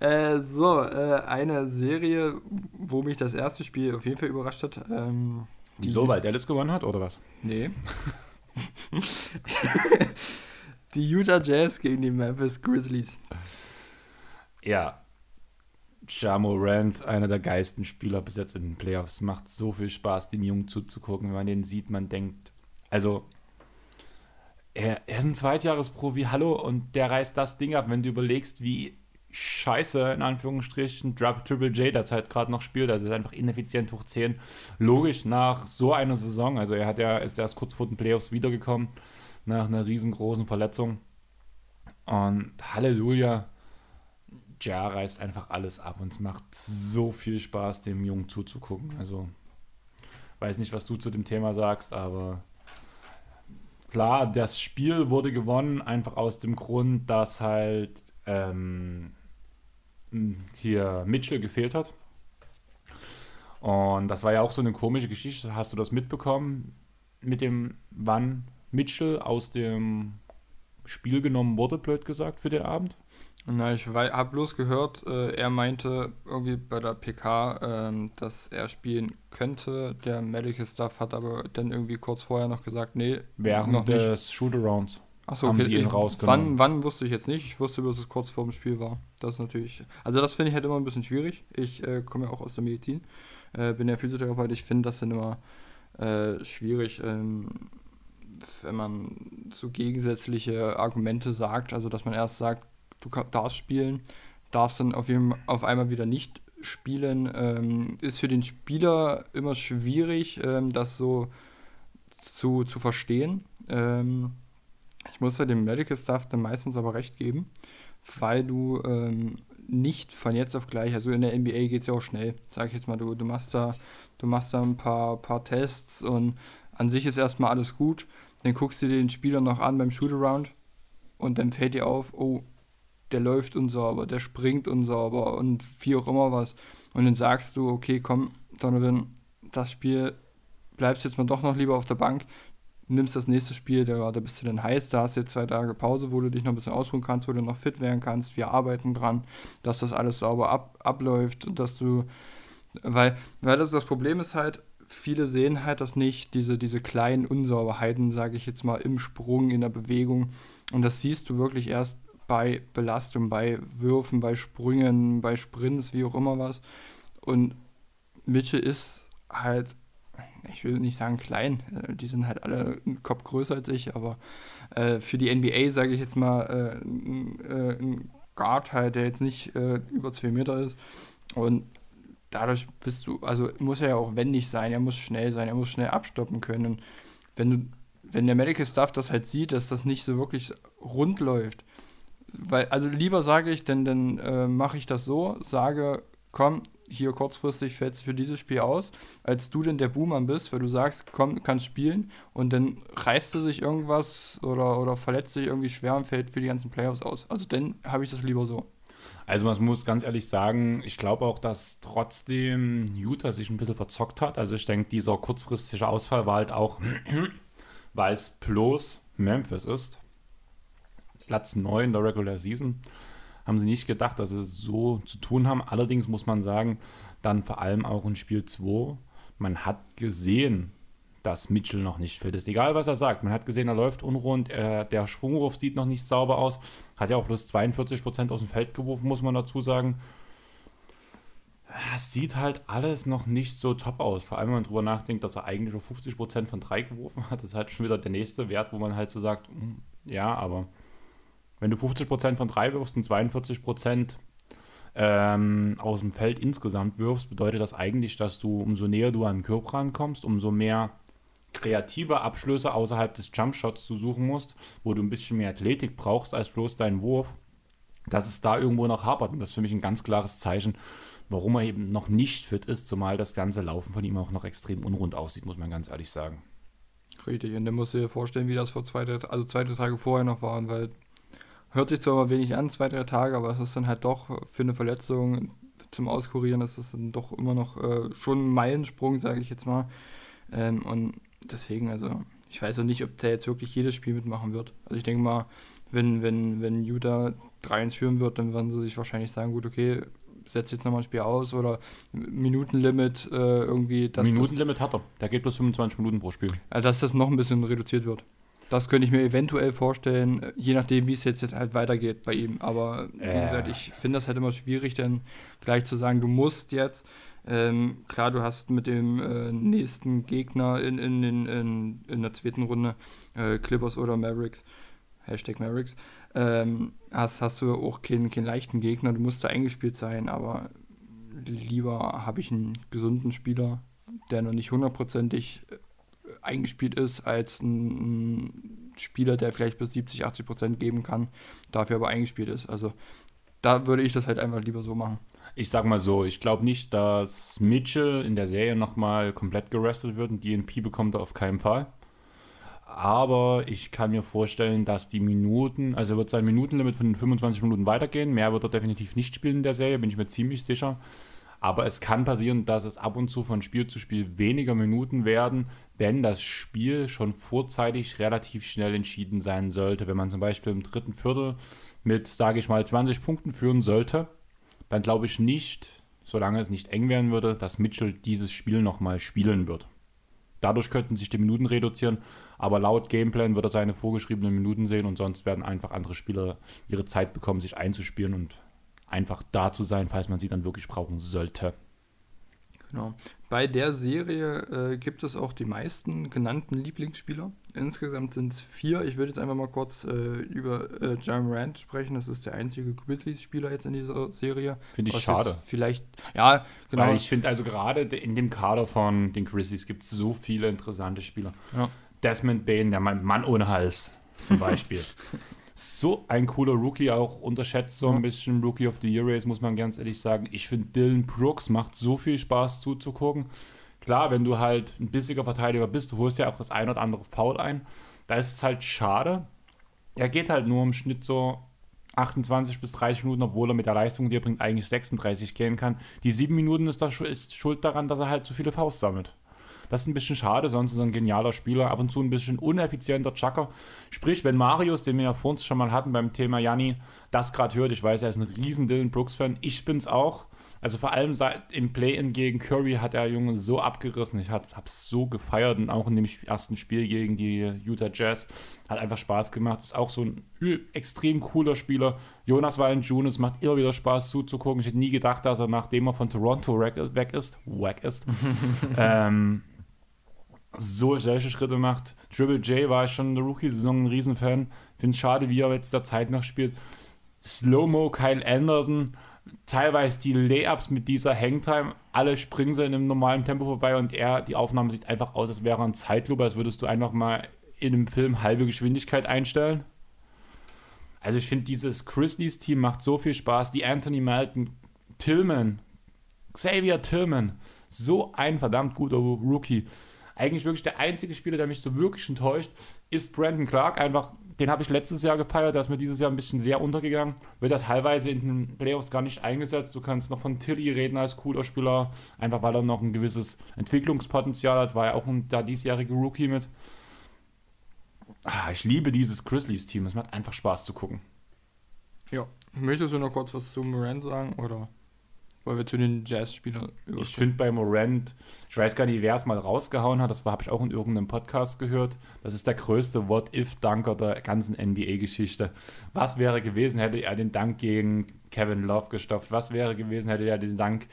äh, so, äh, eine Serie, wo mich das erste Spiel auf jeden Fall überrascht hat. Ähm, Wieso, weil Dallas gewonnen hat oder was? Nee. die Utah Jazz gegen die Memphis Grizzlies. Ja. Ja Morant, einer der geilsten Spieler bis jetzt in den Playoffs. Macht so viel Spaß, dem Jungen zuzugucken. Wenn man den sieht, man denkt, also, er, er ist ein Zweitjahresprofi, hallo, und der reißt das Ding ab. Wenn du überlegst, wie scheiße, in Anführungsstrichen, Triple J derzeit gerade noch spielt, also ist einfach ineffizient hoch 10. Logisch nach so einer Saison, also er hat ja, ist erst kurz vor den Playoffs wiedergekommen, nach einer riesengroßen Verletzung. Und Halleluja, Ja reißt einfach alles ab und es macht so viel Spaß, dem Jungen zuzugucken. Also, weiß nicht, was du zu dem Thema sagst, aber klar, das Spiel wurde gewonnen, einfach aus dem Grund, dass halt ähm, hier Mitchell gefehlt hat. Und das war ja auch so eine komische Geschichte. Hast du das mitbekommen mit dem, wann Mitchell aus dem Spiel genommen wurde, blöd gesagt, für den Abend? Na, ich habe bloß gehört, äh, er meinte irgendwie bei der PK, äh, dass er spielen könnte. Der Medical Staff hat aber dann irgendwie kurz vorher noch gesagt, nee, Während noch nicht. des Shootarounds. Achso, haben okay. sie ihn rausgenommen. wann, wann wusste ich jetzt nicht. Ich wusste dass es kurz vor dem Spiel war. Das ist natürlich. Also, das finde ich halt immer ein bisschen schwierig. Ich äh, komme ja auch aus der Medizin, äh, bin ja Physiotherapeut. Ich finde das dann immer äh, schwierig, ähm, wenn man so gegensätzliche Argumente sagt. Also, dass man erst sagt, du darfst spielen, darfst dann auf, jeden, auf einmal wieder nicht spielen. Ähm, ist für den Spieler immer schwierig, ähm, das so zu, zu verstehen. Ähm, ich muss ja dem Medical Staff dann meistens aber recht geben, weil du ähm, nicht von jetzt auf gleich, also in der NBA geht es ja auch schnell, sag ich jetzt mal, du, du machst da, du machst da ein paar, paar Tests und an sich ist erstmal alles gut. Dann guckst du dir den Spieler noch an beim Shootaround und dann fällt dir auf, oh, der läuft unsauber, der springt unsauber und wie auch immer was. Und dann sagst du, okay, komm, Donovan, das Spiel bleibst jetzt mal doch noch lieber auf der Bank, nimmst das nächste Spiel, da, da bist du dann heiß, da hast du jetzt zwei Tage Pause, wo du dich noch ein bisschen ausruhen kannst, wo du noch fit werden kannst. Wir arbeiten dran, dass das alles sauber ab, abläuft und dass du, weil, weil das, das Problem ist halt, viele sehen halt das nicht, diese, diese kleinen Unsauberheiten, sage ich jetzt mal, im Sprung, in der Bewegung. Und das siehst du wirklich erst bei Belastung, bei Würfen, bei Sprüngen, bei Sprints, wie auch immer was. Und Mitchell ist halt, ich will nicht sagen klein, äh, die sind halt alle einen Kopf größer als ich, aber äh, für die NBA sage ich jetzt mal äh, ein, äh, ein Guard halt, der jetzt nicht äh, über zwei Meter ist. Und dadurch bist du, also muss er ja auch wendig sein, er muss schnell sein, er muss schnell abstoppen können. Und wenn du, wenn der Medical Staff das halt sieht, dass das nicht so wirklich rund läuft, weil, also lieber sage ich, denn dann äh, mache ich das so, sage, komm, hier kurzfristig fällt es für dieses Spiel aus, als du denn der Boomer bist, weil du sagst, komm, kannst spielen und dann reißt du sich irgendwas oder, oder verletzt sich irgendwie schwer und fällt für die ganzen Playoffs aus. Also dann habe ich das lieber so. Also man muss ganz ehrlich sagen, ich glaube auch, dass trotzdem Utah sich ein bisschen verzockt hat. Also ich denke, dieser kurzfristige Ausfall war halt auch, weil es bloß Memphis ist. Platz 9 der Regular Season. Haben sie nicht gedacht, dass sie so zu tun haben. Allerdings muss man sagen, dann vor allem auch in Spiel 2, man hat gesehen, dass Mitchell noch nicht fit ist. Egal, was er sagt. Man hat gesehen, er läuft unrund, äh, der Sprungwurf sieht noch nicht sauber aus. Hat ja auch bloß 42% aus dem Feld geworfen, muss man dazu sagen. Es sieht halt alles noch nicht so top aus. Vor allem, wenn man drüber nachdenkt, dass er eigentlich nur 50% von 3 geworfen hat. Das ist halt schon wieder der nächste Wert, wo man halt so sagt, hm, ja, aber wenn du 50% von 3 wirfst und 42% ähm, aus dem Feld insgesamt wirfst, bedeutet das eigentlich, dass du, umso näher du an den Körper rankommst, umso mehr kreative Abschlüsse außerhalb des Jumpshots zu suchen musst, wo du ein bisschen mehr Athletik brauchst als bloß deinen Wurf, dass es da irgendwo noch hapert. Und das ist für mich ein ganz klares Zeichen, warum er eben noch nicht fit ist, zumal das ganze Laufen von ihm auch noch extrem unrund aussieht, muss man ganz ehrlich sagen. Richtig, und dann musst du dir vorstellen, wie das vor zwei, also zwei, drei Tage vorher noch war, weil hört sich zwar mal wenig an, zwei, drei Tage, aber es ist dann halt doch für eine Verletzung zum Auskurieren, ist es dann doch immer noch äh, schon ein Meilensprung, sage ich jetzt mal. Ähm, und deswegen, also ich weiß auch nicht, ob der jetzt wirklich jedes Spiel mitmachen wird. Also ich denke mal, wenn, wenn, wenn Utah 3-1 führen wird, dann werden sie sich wahrscheinlich sagen, gut, okay, setz jetzt nochmal ein Spiel aus oder Minutenlimit äh, irgendwie, Minutenlimit hat er. Der geht bloß 25 Minuten pro Spiel. äh, dass das noch ein bisschen reduziert wird. Das könnte ich mir eventuell vorstellen, äh, je nachdem, wie es jetzt halt weitergeht bei ihm. Aber wie Äh. gesagt, ich finde das halt immer schwierig, dann gleich zu sagen, du musst jetzt. Ähm, klar, du hast mit dem äh, nächsten Gegner in, in, in, in, in der zweiten Runde, äh, Clippers oder Mavericks, Hashtag Mavericks, ähm, hast, hast du auch keinen, keinen leichten Gegner, du musst da eingespielt sein, aber lieber habe ich einen gesunden Spieler, der noch nicht hundertprozentig äh, eingespielt ist, als ein, Spieler, der vielleicht bis 70, 80 Prozent geben kann, dafür aber eingespielt ist. Also da würde ich das halt einfach lieber so machen. Ich sag mal so, ich glaube nicht, dass Mitchell in der Serie nochmal komplett gerestet wird. Ein DNP bekommt er auf keinen Fall. aber ich kann mir vorstellen, dass die Minuten, also wird sein Minutenlimit von 25 Minuten weitergehen. Mehr wird er definitiv nicht spielen in der Serie, bin ich mir ziemlich sicher. Aber es kann passieren, dass es ab und zu von Spiel zu Spiel weniger Minuten werden, wenn das Spiel schon vorzeitig relativ schnell entschieden sein sollte. Wenn man zum Beispiel im dritten Viertel mit, sage ich mal, 20 Punkten führen sollte, dann glaube ich nicht, solange es nicht eng werden würde, dass Mitchell dieses Spiel nochmal spielen wird. Dadurch könnten sich die Minuten reduzieren, aber laut Gameplan wird er seine vorgeschriebenen Minuten sehen und sonst werden einfach andere Spieler ihre Zeit bekommen, sich einzuspielen und einfach da zu sein, falls man sie dann wirklich brauchen sollte. Genau. Bei der Serie äh, gibt es auch die meisten genannten Lieblingsspieler. Insgesamt sind es vier. Ich würde jetzt einfach mal kurz äh, über äh, John Rand sprechen. Das ist der einzige Grizzlies-Spieler jetzt in dieser Serie. Finde ich schade. Vielleicht, ja, genau. Weil ich finde, also gerade in dem Kader von den Grizzlies gibt es so viele interessante Spieler. Ja. Desmond Bain, der Mann ohne Hals zum Beispiel. so ein cooler Rookie, auch unterschätzt so ein bisschen Rookie of the Year Race, muss man ganz ehrlich sagen. Ich finde, Dylan Brooks macht so viel Spaß zuzugucken. Klar, wenn du halt ein bissiger Verteidiger bist, du holst ja auch das ein oder andere Foul ein. Da ist es halt schade. Er geht halt nur im Schnitt so 28 bis 30 Minuten, obwohl er mit der Leistung, die er bringt, eigentlich 36 gehen kann. Die sieben Minuten ist, da, ist schuld daran, dass er halt zu viele Faust sammelt. Das ist ein bisschen schade, sonst ist er ein genialer Spieler, ab und zu ein bisschen uneffizienter Chucker. Sprich, wenn Marius, den wir ja vor uns schon mal hatten beim Thema Janni, das gerade hört, ich weiß, er ist ein riesen Dylan Brooks-Fan, ich bin's auch. Also vor allem seit, im Play-In gegen Curry hat der Junge so abgerissen. Ich habe es so gefeiert und auch in dem ersten Spiel gegen die Utah Jazz hat einfach Spaß gemacht. Ist auch so ein extrem cooler Spieler. Jonas Valanciunas macht immer wieder Spaß zuzugucken. Ich hätte nie gedacht, dass er nachdem er von Toronto weg ist, wack ist, ähm, so solche Schritte macht. Triple J war schon in der Rookie-Saison ein Riesenfan. Finde schade, wie er jetzt der Zeit noch spielt. Slow-Mo, Kyle Anderson, teilweise die Layups mit dieser Hangtime, alle springen sie in einem normalen Tempo vorbei und er, die Aufnahme sieht einfach aus, als wäre ein Zeitlupe, als würdest du einfach mal in einem Film halbe Geschwindigkeit einstellen. Also ich finde, dieses Grizzlies-Team macht so viel Spaß. Die Anthony Melton, Tillman, Xavier Tillman, so ein verdammt guter Rookie eigentlich wirklich der einzige Spieler, der mich so wirklich enttäuscht, ist Brandon Clark. Einfach, den habe ich letztes Jahr gefeiert, der ist mir dieses Jahr ein bisschen sehr untergegangen. Wird er teilweise in den Playoffs gar nicht eingesetzt. Du kannst noch von Tilly reden als cooler Spieler, einfach weil er noch ein gewisses Entwicklungspotenzial hat. War ja auch ein da diesjährige Rookie mit. Ah, ich liebe dieses Grizzlies-Team. Es macht einfach Spaß zu gucken. Ja. Möchtest du noch kurz was zu Moran sagen, oder? Weil wir zu den Jazz-Spielern Ich finde bei Morant, ich weiß gar nicht, wer es mal rausgehauen hat, das habe ich auch in irgendeinem Podcast gehört. Das ist der größte What-If-Dunker der ganzen NBA-Geschichte. Was wäre gewesen, hätte er den Dank gegen Kevin Love gestopft? Was wäre gewesen, hätte er den Dank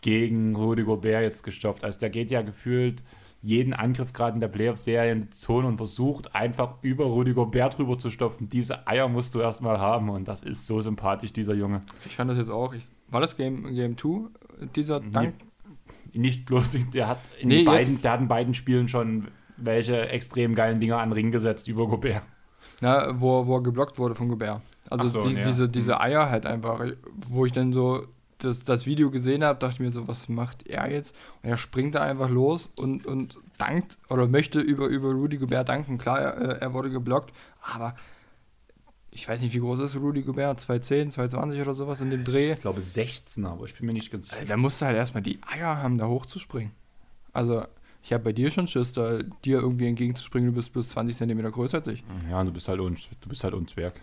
gegen Rudy Gobert jetzt gestopft? Also der geht ja gefühlt jeden Angriff gerade in der Playoff-Serie in die Zone und versucht einfach über Rudy Gobert drüber zu stopfen. Diese Eier musst du erstmal haben und das ist so sympathisch, dieser Junge. Ich fand das jetzt auch, ich war das Game 2, Game dieser Dank? Nicht bloß, der hat in nee, beiden, der hat in beiden Spielen schon welche extrem geilen Dinger an den Ring gesetzt über Gobert. Na, wo, wo er geblockt wurde von Gobert. Also so, die, ja. diese, diese mhm. Eier halt einfach, wo ich dann so das, das Video gesehen habe, dachte ich mir so, was macht er jetzt? Und er springt da einfach los und, und dankt oder möchte über, über Rudy Gobert danken. Klar, er, er wurde geblockt, aber ich weiß nicht, wie groß ist Rudy Gobert? 210, 220 oder sowas in dem Dreh? Ich glaube 16, aber ich bin mir nicht ganz sicher. Da musst du halt erstmal die Eier haben, da hochzuspringen. Also, ich habe bei dir schon Schiss, da dir irgendwie entgegenzuspringen, du bist plus 20 cm größer als ich. Ja, du bist halt un, du bist halt ein Zwerg.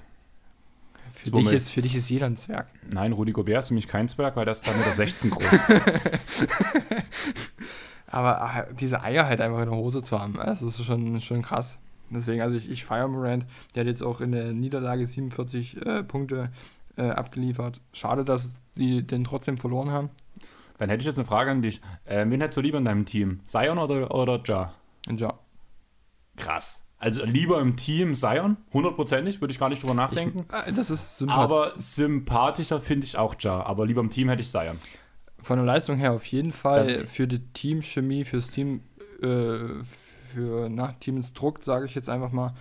Für dich, ist, für dich ist jeder ein Zwerg. Nein, Rudy Gobert ist für mich kein Zwerg, weil der ist 2,16 16 groß. aber ach, diese Eier halt einfach in der Hose zu haben, das ist schon, schon krass. Deswegen, also ich, ich feiere Morant. Der hat jetzt auch in der Niederlage 47 äh, Punkte äh, abgeliefert. Schade, dass die den trotzdem verloren haben. Dann hätte ich jetzt eine Frage an dich. Äh, wen hättest du lieber in deinem Team? Zion oder, oder Ja? Ja. Krass. Also lieber im Team Zion, hundertprozentig, würde ich gar nicht drüber nachdenken. Ich, äh, das ist sympath Aber sympathischer finde ich auch Ja. Aber lieber im Team hätte ich Zion. Von der Leistung her auf jeden Fall. Für die Teamchemie, fürs Team, äh, für nach Teams sage ich jetzt einfach mal,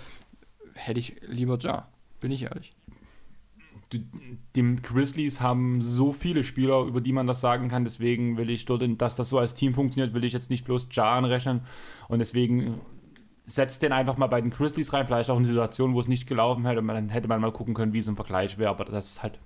hätte ich lieber Ja. Bin ich ehrlich. Die, die Grizzlies haben so viele Spieler, über die man das sagen kann. Deswegen will ich dort, dass das so als Team funktioniert, will ich jetzt nicht bloß Ja anrechnen. Und deswegen setzt den einfach mal bei den Grizzlies rein, vielleicht auch in Situationen, wo es nicht gelaufen hätte, und dann hätte man mal gucken können, wie es im Vergleich wäre, aber das ist halt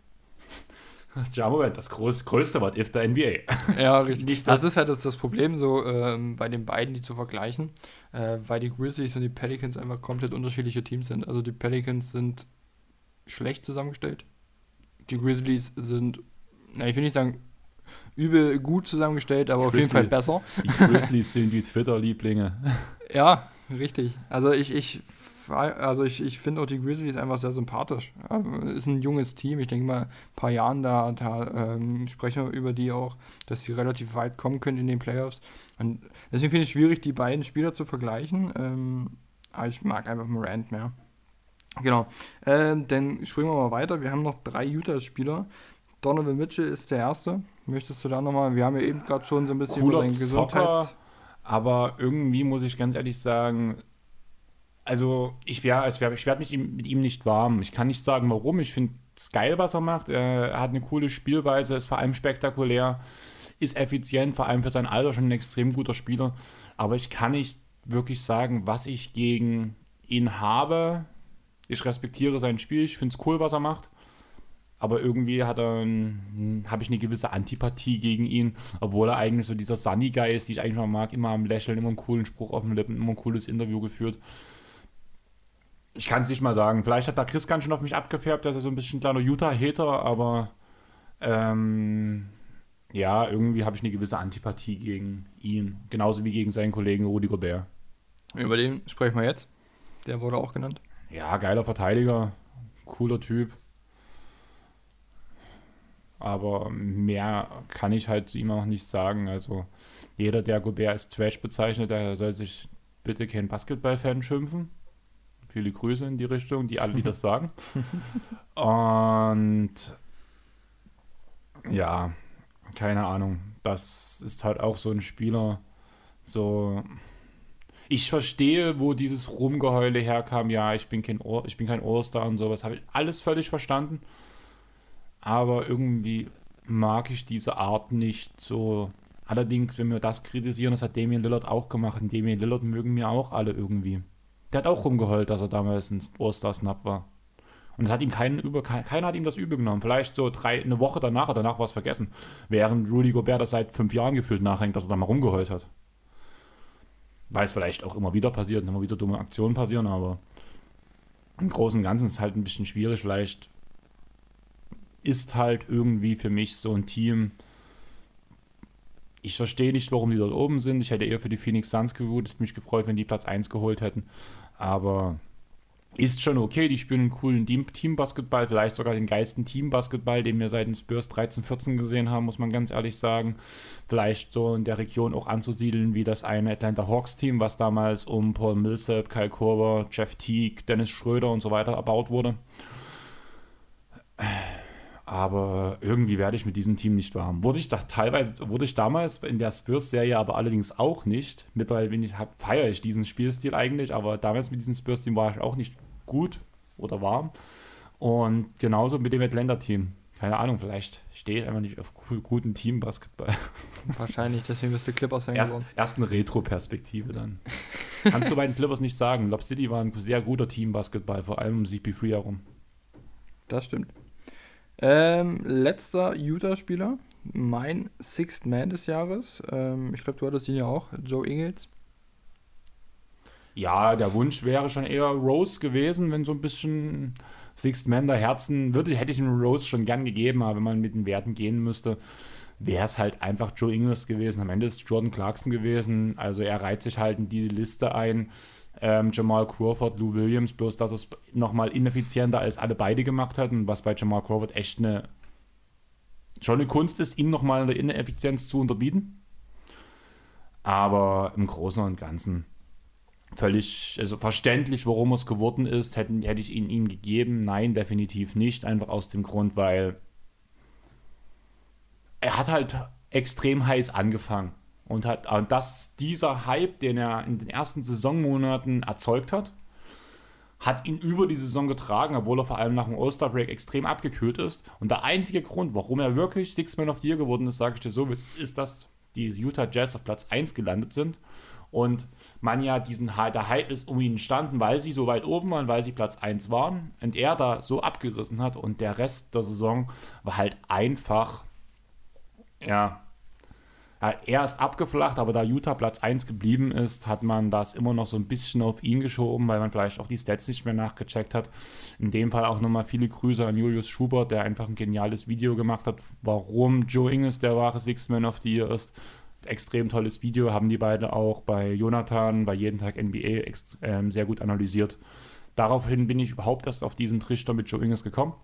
Ja, Moment, das groß, größte What If der NBA. Ja, richtig. das ist halt das, das Problem so ähm, bei den beiden, die zu vergleichen, äh, weil die Grizzlies und die Pelicans einfach komplett unterschiedliche Teams sind. Also die Pelicans sind schlecht zusammengestellt. Die Grizzlies sind, na, ich will nicht sagen übel gut zusammengestellt, aber auf jeden Fall besser. Die Grizzlies sind die Twitter-Lieblinge. Ja, richtig. Also ich, ich also ich, ich finde auch die Grizzlies einfach sehr sympathisch. Ist ein junges Team. Ich denke mal, ein paar Jahren da, da ähm, sprechen wir über die auch, dass sie relativ weit kommen können in den Playoffs. Und deswegen finde ich es schwierig, die beiden Spieler zu vergleichen. Ähm, aber ich mag einfach Morant mehr. Genau. Ähm, dann springen wir mal weiter. Wir haben noch drei Utah-Spieler. Donovan Mitchell ist der erste. Möchtest du da nochmal? Wir haben ja eben gerade schon so ein bisschen Cooler über seine Gesundheit. Aber irgendwie muss ich ganz ehrlich sagen, also ich, wär, ich, werde mich mit ihm nicht warm. Ich kann nicht sagen, warum. Ich finde es geil, was er macht. Er hat eine coole Spielweise, ist vor allem spektakulär, ist effizient, vor allem für sein Alter schon ein extrem guter Spieler. Aber ich kann nicht wirklich sagen, was ich gegen ihn habe. Ich respektiere sein Spiel, ich finde es cool, was er macht. Aber irgendwie habe ich eine gewisse Antipathie gegen ihn, obwohl er eigentlich so dieser Sunny Guy ist, die ich eigentlich mal mag, immer am Lächeln, immer einen coolen Spruch auf den Lippen, immer ein cooles Interview geführt ich kann es nicht mal sagen. Vielleicht hat da Chris ganz schön auf mich abgefärbt, dass er so ein bisschen kleiner Utah-Hater, aber ähm, ja, irgendwie habe ich eine gewisse Antipathie gegen ihn. Genauso wie gegen seinen Kollegen Rudi Gobert. Über den sprechen wir jetzt. Der wurde auch genannt. Ja, geiler Verteidiger, cooler Typ. Aber mehr kann ich halt zu ihm auch nicht sagen. Also jeder, der Gobert als Trash bezeichnet, der soll sich bitte kein Basketball-Fan schimpfen. Viele Grüße in die Richtung, die alle, die das sagen. Und ja, keine Ahnung. Das ist halt auch so ein Spieler, so. Ich verstehe, wo dieses Rumgeheule herkam. Ja, ich bin kein, Ohr, ich bin kein All-Star und sowas. Habe ich alles völlig verstanden. Aber irgendwie mag ich diese Art nicht so. Allerdings, wenn wir das kritisieren, das hat Damien Lillard auch gemacht. Und Damien Lillard mögen mir auch alle irgendwie. Der hat auch rumgeheult, dass er damals ein All-Star-Snap war. Und es hat ihm keinen über, keiner hat ihm das übel genommen. Vielleicht so drei, eine Woche danach oder danach war es vergessen. Während Rudy Gobert das seit fünf Jahren gefühlt nachhängt, dass er da mal rumgeheult hat. Weil es vielleicht auch immer wieder passiert, immer wieder dumme Aktionen passieren, aber im Großen und Ganzen ist es halt ein bisschen schwierig. Vielleicht ist halt irgendwie für mich so ein Team, ich verstehe nicht, warum die dort oben sind. Ich hätte eher für die Phoenix Suns gewotet, mich gefreut, wenn die Platz 1 geholt hätten. Aber ist schon okay. Die spielen einen coolen Team-Basketball, vielleicht sogar den geilsten Team-Basketball, den wir seit den Spurs 13, 14 gesehen haben, muss man ganz ehrlich sagen. Vielleicht so in der Region auch anzusiedeln wie das eine Atlanta Hawks-Team, was damals um Paul Millsap, Kyle Korver, Jeff Teague, Dennis Schröder und so weiter erbaut wurde. Aber irgendwie werde ich mit diesem Team nicht warm. Wurde ich da teilweise, wurde ich damals in der Spurs-Serie aber allerdings auch nicht. Mittlerweile ich, feiere ich diesen Spielstil eigentlich, aber damals mit diesem Spurs-Team war ich auch nicht gut oder warm. Und genauso mit dem Atlanta-Team. Keine Ahnung, vielleicht stehe ich einfach nicht auf guten Team-Basketball. Wahrscheinlich, deswegen bist du Clippers sein erst, erst eine Retro-Perspektive dann. Kannst du bei den Clippers nicht sagen. Lob City war ein sehr guter Team-Basketball, vor allem um CP3 herum. Das stimmt. Ähm, letzter Utah-Spieler, mein Sixth Man des Jahres. Ähm, ich glaube, du hattest ihn ja auch, Joe Ingles. Ja, der Wunsch wäre schon eher Rose gewesen, wenn so ein bisschen Sixth Man der Herzen würde, hätte ich ihm Rose schon gern gegeben, aber wenn man mit den Werten gehen müsste, wäre es halt einfach Joe Ingles gewesen. Am Ende ist es Jordan Clarkson gewesen. Also er reiht sich halt in diese Liste ein ähm, Jamal Crawford, Lou Williams, bloß dass es nochmal ineffizienter als alle beide gemacht hatten, was bei Jamal Crawford echt eine schon eine Kunst ist, ihn nochmal in der Ineffizienz zu unterbieten. Aber im Großen und Ganzen völlig also verständlich, warum es geworden ist. Hätten, hätte ich ihn ihm gegeben? Nein, definitiv nicht. Einfach aus dem Grund, weil er hat halt extrem heiß angefangen und hat und dass dieser Hype, den er in den ersten Saisonmonaten erzeugt hat, hat ihn über die Saison getragen, obwohl er vor allem nach dem All-Star Break extrem abgekühlt ist. Und der einzige Grund, warum er wirklich Six Man of the Year geworden ist, sage ich dir so, ist, ist, dass die Utah Jazz auf Platz 1 gelandet sind Und man ja diesen der Hype ist um ihn entstanden, weil sie so weit oben waren, weil sie Platz 1 waren und er da so abgerissen hat und der Rest der Saison war halt einfach, ja, er ist abgeflacht, aber da Utah Platz 1 geblieben ist, hat man das immer noch so ein bisschen auf ihn geschoben, weil man vielleicht auch die Stats nicht mehr nachgecheckt hat. In dem Fall auch nochmal viele Grüße an Julius Schubert, der einfach ein geniales Video gemacht hat, warum Joe Ingles der wahre Sixth Man of the Year ist. Extrem tolles Video, haben die beiden auch bei Jonathan, bei Jeden Tag NBA äh, sehr gut analysiert. Daraufhin bin ich überhaupt erst auf diesen Trichter mit Joe Ingles gekommen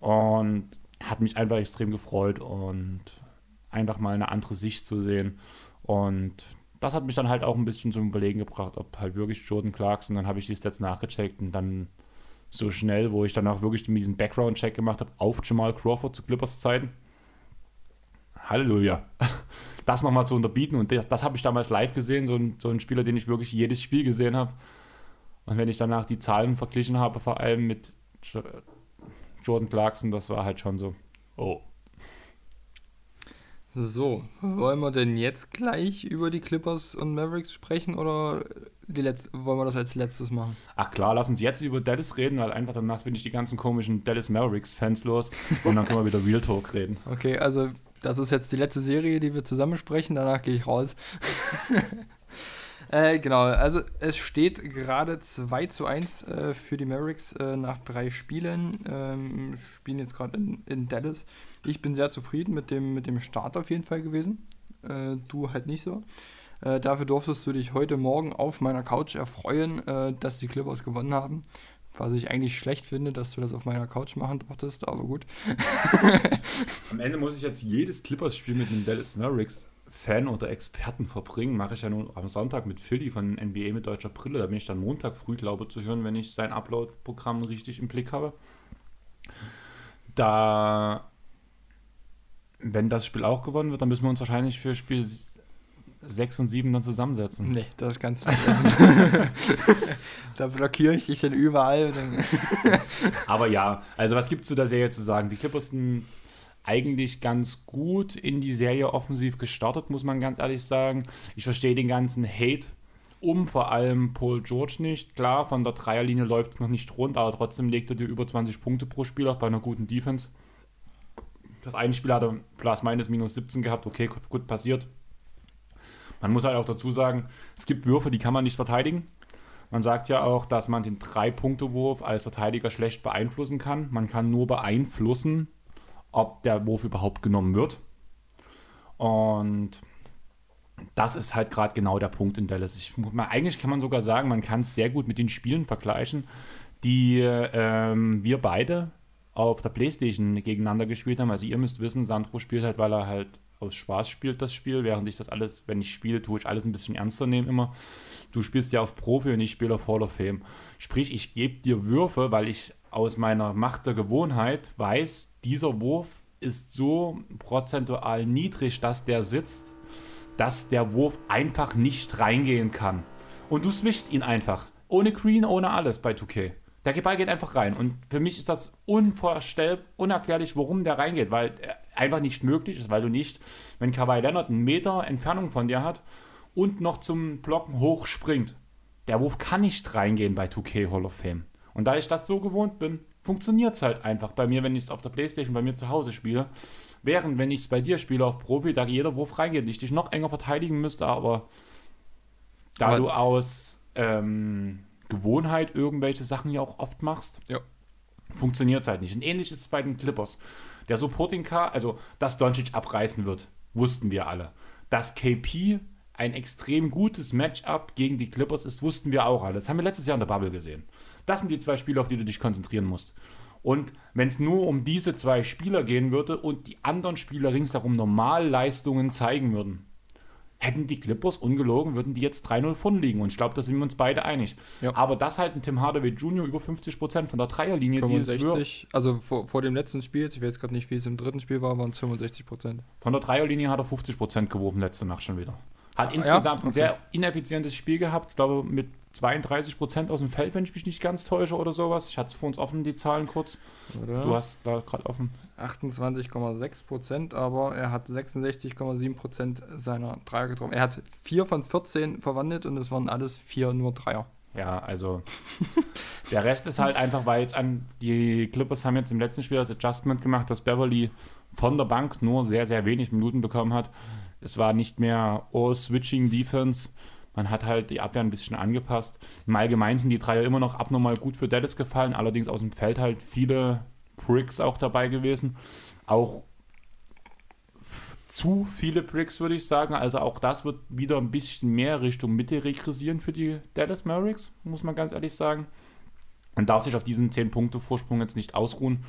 und hat mich einfach extrem gefreut und einfach mal eine andere Sicht zu sehen. Und das hat mich dann halt auch ein bisschen zum Überlegen gebracht, ob halt wirklich Jordan Clarkson, dann habe ich die Stats nachgecheckt und dann so schnell, wo ich dann auch wirklich diesen Background-Check gemacht habe auf Jamal Crawford zu Clippers Zeiten. Halleluja. Das nochmal zu unterbieten und das, das habe ich damals live gesehen, so ein, so ein Spieler, den ich wirklich jedes Spiel gesehen habe. Und wenn ich danach die Zahlen verglichen habe, vor allem mit Jordan Clarkson, das war halt schon so, oh, so, wollen wir denn jetzt gleich über die Clippers und Mavericks sprechen oder die Letz wollen wir das als letztes machen? Ach klar, lass uns jetzt über Dallas reden, weil einfach danach bin ich die ganzen komischen Dallas Mavericks-Fans los und dann können wir wieder Real Talk reden. Okay, also das ist jetzt die letzte Serie, die wir zusammen sprechen, danach gehe ich raus. Äh, genau, also es steht gerade 2 zu 1 äh, für die Mavericks äh, nach drei Spielen. Ähm, spielen jetzt gerade in, in, Dallas. Ich bin sehr zufrieden mit dem, mit dem Start auf jeden Fall gewesen. Äh, du halt nicht so. Äh, dafür durftest du dich heute Morgen auf meiner Couch erfreuen, äh, dass die Clippers gewonnen haben. Was ich eigentlich schlecht finde, dass du das auf meiner Couch machen durftest, aber gut. Am Ende muss ich jetzt jedes Clippers-Spiel mit den Dallas Mavericks Fan oder Experten verbringen, mache ich ja nun am Sonntag mit Philly von NBA mit deutscher Brille. Da bin ich dann Montag früh, glaube zu hören, wenn ich sein Upload-Programm richtig im Blick habe. Da, wenn das Spiel auch gewonnen wird, dann müssen wir uns wahrscheinlich für Spiel 6 und 7 dann zusammensetzen. Nee, das ist ganz Da blockiere ich dich dann überall. Aber ja, also was gibt es zu der Serie zu sagen? Die Clippers sind eigentlich ganz gut in die Serie offensiv gestartet, muss man ganz ehrlich sagen. Ich verstehe den ganzen Hate um vor allem Paul George nicht. Klar, von der Dreierlinie läuft es noch nicht rund, aber trotzdem legt er dir über 20 Punkte pro Spiel auf bei einer guten Defense. Das eine Spiel hat er plus minus minus 17 gehabt, okay, gut passiert. Man muss halt auch dazu sagen, es gibt Würfe, die kann man nicht verteidigen. Man sagt ja auch, dass man den Drei-Punkte-Wurf als Verteidiger schlecht beeinflussen kann. Man kann nur beeinflussen, ob der Wurf überhaupt genommen wird. Und das ist halt gerade genau der Punkt in Dallas. Ich, eigentlich kann man sogar sagen, man kann es sehr gut mit den Spielen vergleichen, die ähm, wir beide auf der Playstation gegeneinander gespielt haben. Also ihr müsst wissen, Sandro spielt halt, weil er halt aus Spaß spielt das Spiel, während ich das alles, wenn ich spiele, tue ich alles ein bisschen ernster nehmen immer. Du spielst ja auf Profi und ich spiele auf Hall of Fame. Sprich, ich gebe dir Würfe, weil ich aus meiner Macht der Gewohnheit weiß, dieser Wurf ist so prozentual niedrig, dass der sitzt, dass der Wurf einfach nicht reingehen kann. Und du switchst ihn einfach. Ohne Green, ohne alles bei 2K. Der Ball geht einfach rein. Und für mich ist das unvorstellbar, unerklärlich, warum der reingeht, weil er einfach nicht möglich ist, weil du nicht, wenn Kawhi Leonard einen Meter Entfernung von dir hat und noch zum Blocken hochspringt, der Wurf kann nicht reingehen bei 2K Hall of Fame. Und da ich das so gewohnt bin, funktioniert es halt einfach bei mir, wenn ich es auf der Playstation bei mir zu Hause spiele. Während, wenn ich es bei dir spiele auf Profi, da jeder Wurf reingeht, ich dich noch enger verteidigen müsste, aber da aber du aus ähm, Gewohnheit irgendwelche Sachen ja auch oft machst, ja. funktioniert es halt nicht. Und ähnlich ist es bei den Clippers. Der Supporting Car, also dass Doncic abreißen wird, wussten wir alle. Dass KP ein extrem gutes Matchup gegen die Clippers ist, wussten wir auch alle. Das haben wir letztes Jahr in der Bubble gesehen. Das sind die zwei Spiele, auf die du dich konzentrieren musst. Und wenn es nur um diese zwei Spieler gehen würde und die anderen Spieler ringsherum Normalleistungen zeigen würden, hätten die Clippers ungelogen, würden die jetzt 3-0 von liegen. Und ich glaube, da sind wir uns beide einig. Ja. Aber das halt ein Tim Hardaway Jr. über 50% von der Dreierlinie. 65, also vor, vor dem letzten Spiel, ich weiß gerade nicht, wie es im dritten Spiel war, waren es 65%. Von der Dreierlinie hat er 50% geworfen letzte Nacht schon wieder. Hat ah, insgesamt ja? okay. ein sehr ineffizientes Spiel gehabt, ich glaube mit 32 Prozent aus dem Feld, wenn ich mich nicht ganz täusche oder sowas. Ich hatte es vor uns offen, die Zahlen kurz. Oder? Du hast da gerade offen. 28,6 Prozent, aber er hat 66,7 Prozent seiner Dreier getroffen. Er hat 4 von 14 verwandelt und es waren alles 4 nur Dreier. Ja, also der Rest ist halt einfach, weil jetzt an die Clippers haben jetzt im letzten Spiel das Adjustment gemacht, dass Beverly von der Bank nur sehr, sehr wenig Minuten bekommen hat. Es war nicht mehr All-Switching Defense. Man hat halt die Abwehr ein bisschen angepasst. Im Allgemeinen sind die Dreier immer noch abnormal gut für Dallas gefallen, allerdings aus dem Feld halt viele Bricks auch dabei gewesen. Auch zu viele Bricks, würde ich sagen. Also auch das wird wieder ein bisschen mehr Richtung Mitte regressieren für die Dallas Mavericks, muss man ganz ehrlich sagen. Man darf sich auf diesen 10-Punkte-Vorsprung jetzt nicht ausruhen.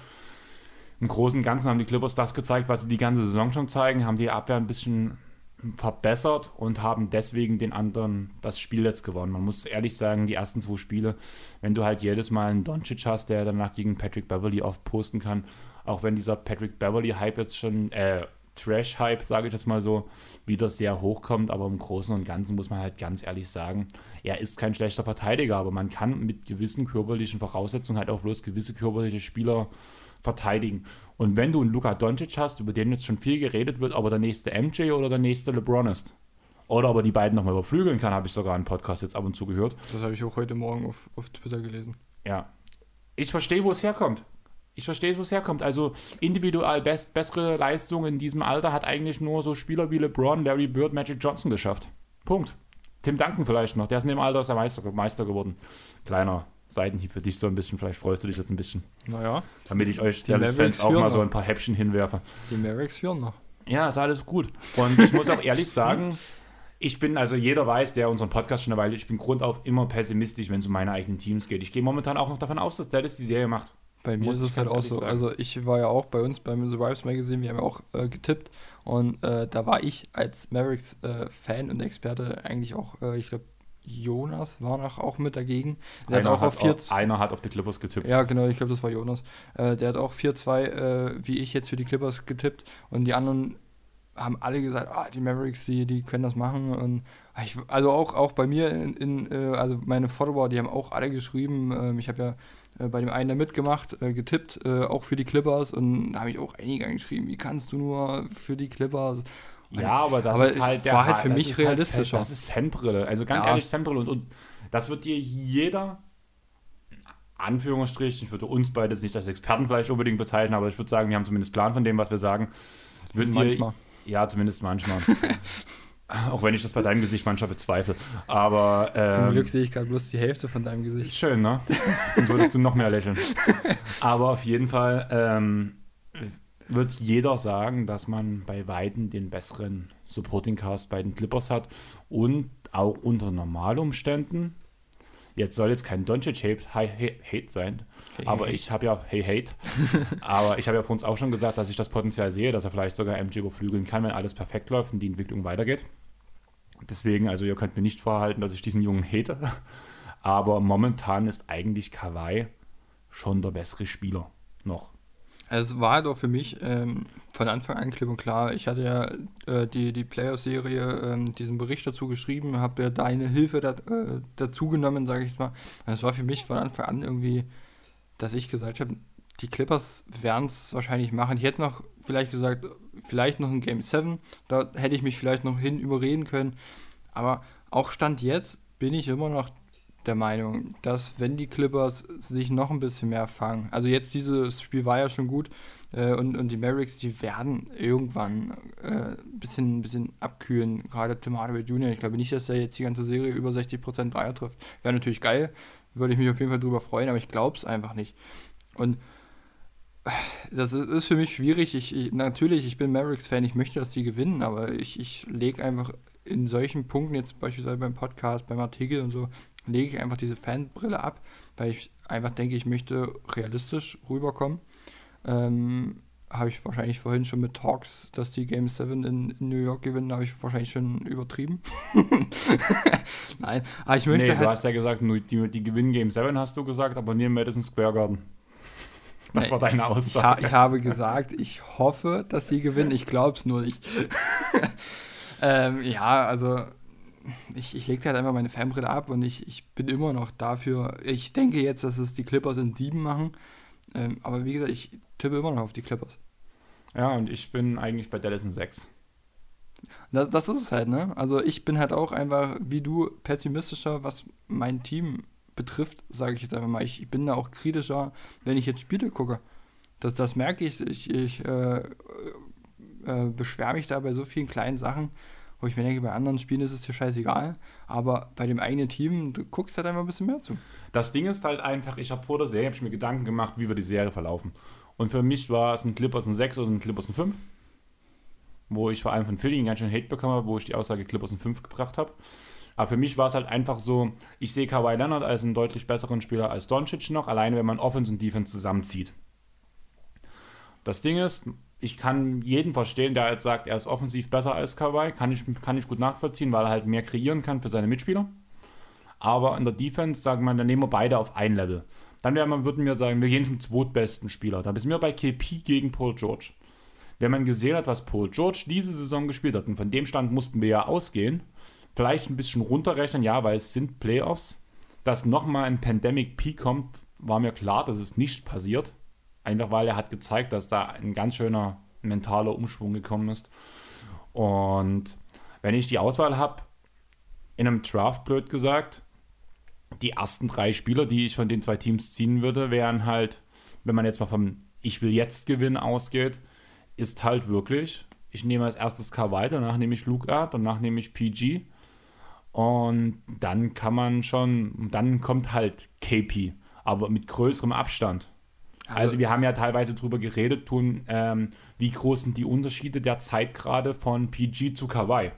Im Großen und Ganzen haben die Clippers das gezeigt, was sie die ganze Saison schon zeigen, haben die Abwehr ein bisschen verbessert und haben deswegen den anderen das Spiel jetzt gewonnen. Man muss ehrlich sagen, die ersten zwei Spiele, wenn du halt jedes Mal einen Doncic hast, der danach gegen Patrick Beverly oft posten kann, auch wenn dieser Patrick Beverly-Hype jetzt schon, äh, Trash-Hype, sage ich jetzt mal so, wieder sehr hochkommt. Aber im Großen und Ganzen muss man halt ganz ehrlich sagen, er ist kein schlechter Verteidiger, aber man kann mit gewissen körperlichen Voraussetzungen halt auch bloß gewisse körperliche Spieler verteidigen. Und wenn du einen Luka Doncic hast, über den jetzt schon viel geredet wird, aber der nächste MJ oder der nächste LeBron ist, oder aber die beiden nochmal überflügeln kann, habe ich sogar einen Podcast jetzt ab und zu gehört. Das habe ich auch heute Morgen auf, auf Twitter gelesen. Ja. Ich verstehe, wo es herkommt ich verstehe, wo es herkommt. Also individuell best, bessere Leistung in diesem Alter hat eigentlich nur so Spieler wie LeBron, Larry Bird, Magic Johnson geschafft. Punkt. Tim Duncan vielleicht noch. Der ist in dem Alter ist der Meister, Meister geworden. Kleiner Seitenhieb für dich so ein bisschen. Vielleicht freust du dich jetzt ein bisschen. Naja. Damit ich euch Dallas-Fans auch mal noch. so ein paar Häppchen hinwerfe. Die Mavericks führen noch. Ja, ist alles gut. Und ich muss auch ehrlich sagen, ich bin, also jeder weiß, der unseren Podcast schon eine Weile, ich bin grundauf immer pessimistisch, wenn es um meine eigenen Teams geht. Ich gehe momentan auch noch davon aus, dass Dallas die Serie macht. Bei mir ist es halt auch so. Sagen. Also ich war ja auch bei uns beim The Vibes Magazine, wir haben ja auch äh, getippt und äh, da war ich als Mavericks-Fan äh, und Experte eigentlich auch, äh, ich glaube, Jonas war noch auch mit dagegen. Der einer, hat auch auf 4 einer hat auf die Clippers getippt. Ja, genau, ich glaube, das war Jonas. Äh, der hat auch 4-2, äh, wie ich jetzt für die Clippers getippt und die anderen haben alle gesagt, ah, die Mavericks, die, die können das machen. Und ich, also auch, auch bei mir, in, in äh, also meine Follower, die haben auch alle geschrieben. Ähm, ich habe ja äh, bei dem einen da mitgemacht, äh, getippt, äh, auch für die Clippers. Und da habe ich auch einige geschrieben, wie kannst du nur für die Clippers? Ja, aber das aber ist halt der war halt für mich realistischer. Halt, das ist Fanbrille. Also ganz ja. ehrlich, Fanbrille. Und, und das wird dir jeder Anführungsstrich, ich würde uns beide nicht als Experten vielleicht unbedingt bezeichnen, aber ich würde sagen, wir haben zumindest Plan von dem, was wir sagen. Wird Manchmal. Dir, ja, zumindest manchmal. Auch wenn ich das bei deinem Gesicht manchmal bezweifle. Aber. Ähm, Zum Glück sehe ich gerade bloß die Hälfte von deinem Gesicht. Schön, ne? Sonst würdest du noch mehr lächeln. Aber auf jeden Fall ähm, wird jeder sagen, dass man bei Weitem den besseren Supporting Cast bei den Clippers hat und auch unter Normalumständen. Jetzt soll jetzt kein Doncic Hate, Hate sein, Hey, aber hey. ich habe ja, hey, hate. aber ich habe ja vor uns auch schon gesagt, dass ich das Potenzial sehe, dass er vielleicht sogar MJ überflügeln kann, wenn alles perfekt läuft und die Entwicklung weitergeht. Deswegen, also ihr könnt mir nicht vorhalten, dass ich diesen Jungen hate. Aber momentan ist eigentlich Kawhi schon der bessere Spieler noch. Es war doch für mich ähm, von Anfang an klipp und klar. Ich hatte ja äh, die, die Player-Serie, ähm, diesen Bericht dazu geschrieben, habe ja deine Hilfe da, äh, dazu genommen, sage ich mal. Es war für mich von Anfang an irgendwie dass ich gesagt habe, die Clippers werden es wahrscheinlich machen. Ich hätte noch vielleicht gesagt, vielleicht noch ein Game 7, da hätte ich mich vielleicht noch hin überreden können. Aber auch Stand jetzt bin ich immer noch der Meinung, dass wenn die Clippers sich noch ein bisschen mehr fangen, also jetzt dieses Spiel war ja schon gut äh, und, und die Mavericks, die werden irgendwann äh, ein bisschen, ein bisschen abkühlen, gerade Tim Hardaway Jr. Ich glaube nicht, dass er jetzt die ganze Serie über 60% Dreier trifft. Wäre natürlich geil, würde ich mich auf jeden Fall drüber freuen, aber ich glaube es einfach nicht. Und das ist für mich schwierig. Ich, ich natürlich, ich bin Mavericks-Fan, ich möchte, dass die gewinnen, aber ich, ich lege einfach in solchen Punkten, jetzt beispielsweise beim Podcast, beim Artikel und so, lege ich einfach diese Fanbrille ab, weil ich einfach denke, ich möchte realistisch rüberkommen. Ähm, habe ich wahrscheinlich vorhin schon mit Talks, dass die Game 7 in, in New York gewinnen, habe ich wahrscheinlich schon übertrieben. Nein, aber ich möchte nee, halt du hast ja gesagt, die, die gewinnen Game 7 hast du gesagt, aber nie im Madison Square Garden. Das nee, war deine Aussage. Ich, ich, habe gesagt, ich hoffe, dass sie gewinnen, ich glaube es nur nicht. ähm, ja, also ich, ich lege halt einfach meine Fanbrille ab und ich, ich bin immer noch dafür. Ich denke jetzt, dass es die Clippers in sieben machen. Ähm, aber wie gesagt, ich tippe immer noch auf die Clippers. Ja, und ich bin eigentlich bei Dallas in sechs. Das, das ist es halt, ne? Also ich bin halt auch einfach, wie du, pessimistischer, was mein Team betrifft, sage ich jetzt einfach mal. Ich, ich, bin da auch kritischer, wenn ich jetzt Spiele gucke. Das, das merke ich. Ich, ich äh, äh, beschwere mich da bei so vielen kleinen Sachen, wo ich mir denke, bei anderen Spielen ist es dir scheißegal. Aber bei dem eigenen Team, du guckst halt einfach ein bisschen mehr zu. Das Ding ist halt einfach, ich habe vor der Serie ich mir Gedanken gemacht, wie wir die Serie verlaufen. Und für mich war es ein Clippers ein 6 oder ein Clippers ein 5 wo ich vor allem von Philly einen ganz schön Hate bekommen habe, wo ich die Aussage Clippers in 5 gebracht habe. Aber für mich war es halt einfach so, ich sehe Kawhi Leonard als einen deutlich besseren Spieler als Doncic noch, alleine wenn man Offense und Defense zusammenzieht. Das Ding ist, ich kann jeden verstehen, der jetzt sagt, er ist offensiv besser als Kawhi, kann ich, kann ich gut nachvollziehen, weil er halt mehr kreieren kann für seine Mitspieler. Aber in der Defense sagen wir, dann nehmen wir beide auf ein Level. Dann man, würden wir sagen, wir gehen zum zweitbesten Spieler. Da sind wir bei KP gegen Paul George wenn man gesehen hat, was Paul George diese Saison gespielt hat, und von dem Stand mussten wir ja ausgehen, vielleicht ein bisschen runterrechnen, ja, weil es sind Playoffs, dass nochmal ein Pandemic Peak kommt, war mir klar, dass es nicht passiert. Einfach weil er hat gezeigt, dass da ein ganz schöner mentaler Umschwung gekommen ist. Und wenn ich die Auswahl habe, in einem Draft blöd gesagt, die ersten drei Spieler, die ich von den zwei Teams ziehen würde, wären halt, wenn man jetzt mal vom Ich will jetzt gewinnen ausgeht, ist halt wirklich, ich nehme als erstes Kawhi, danach nehme ich Luca, danach nehme ich PG und dann kann man schon, dann kommt halt KP, aber mit größerem Abstand. Also wir haben ja teilweise drüber geredet, tun, ähm, wie groß sind die Unterschiede der Zeitgrade von PG zu Kawhi.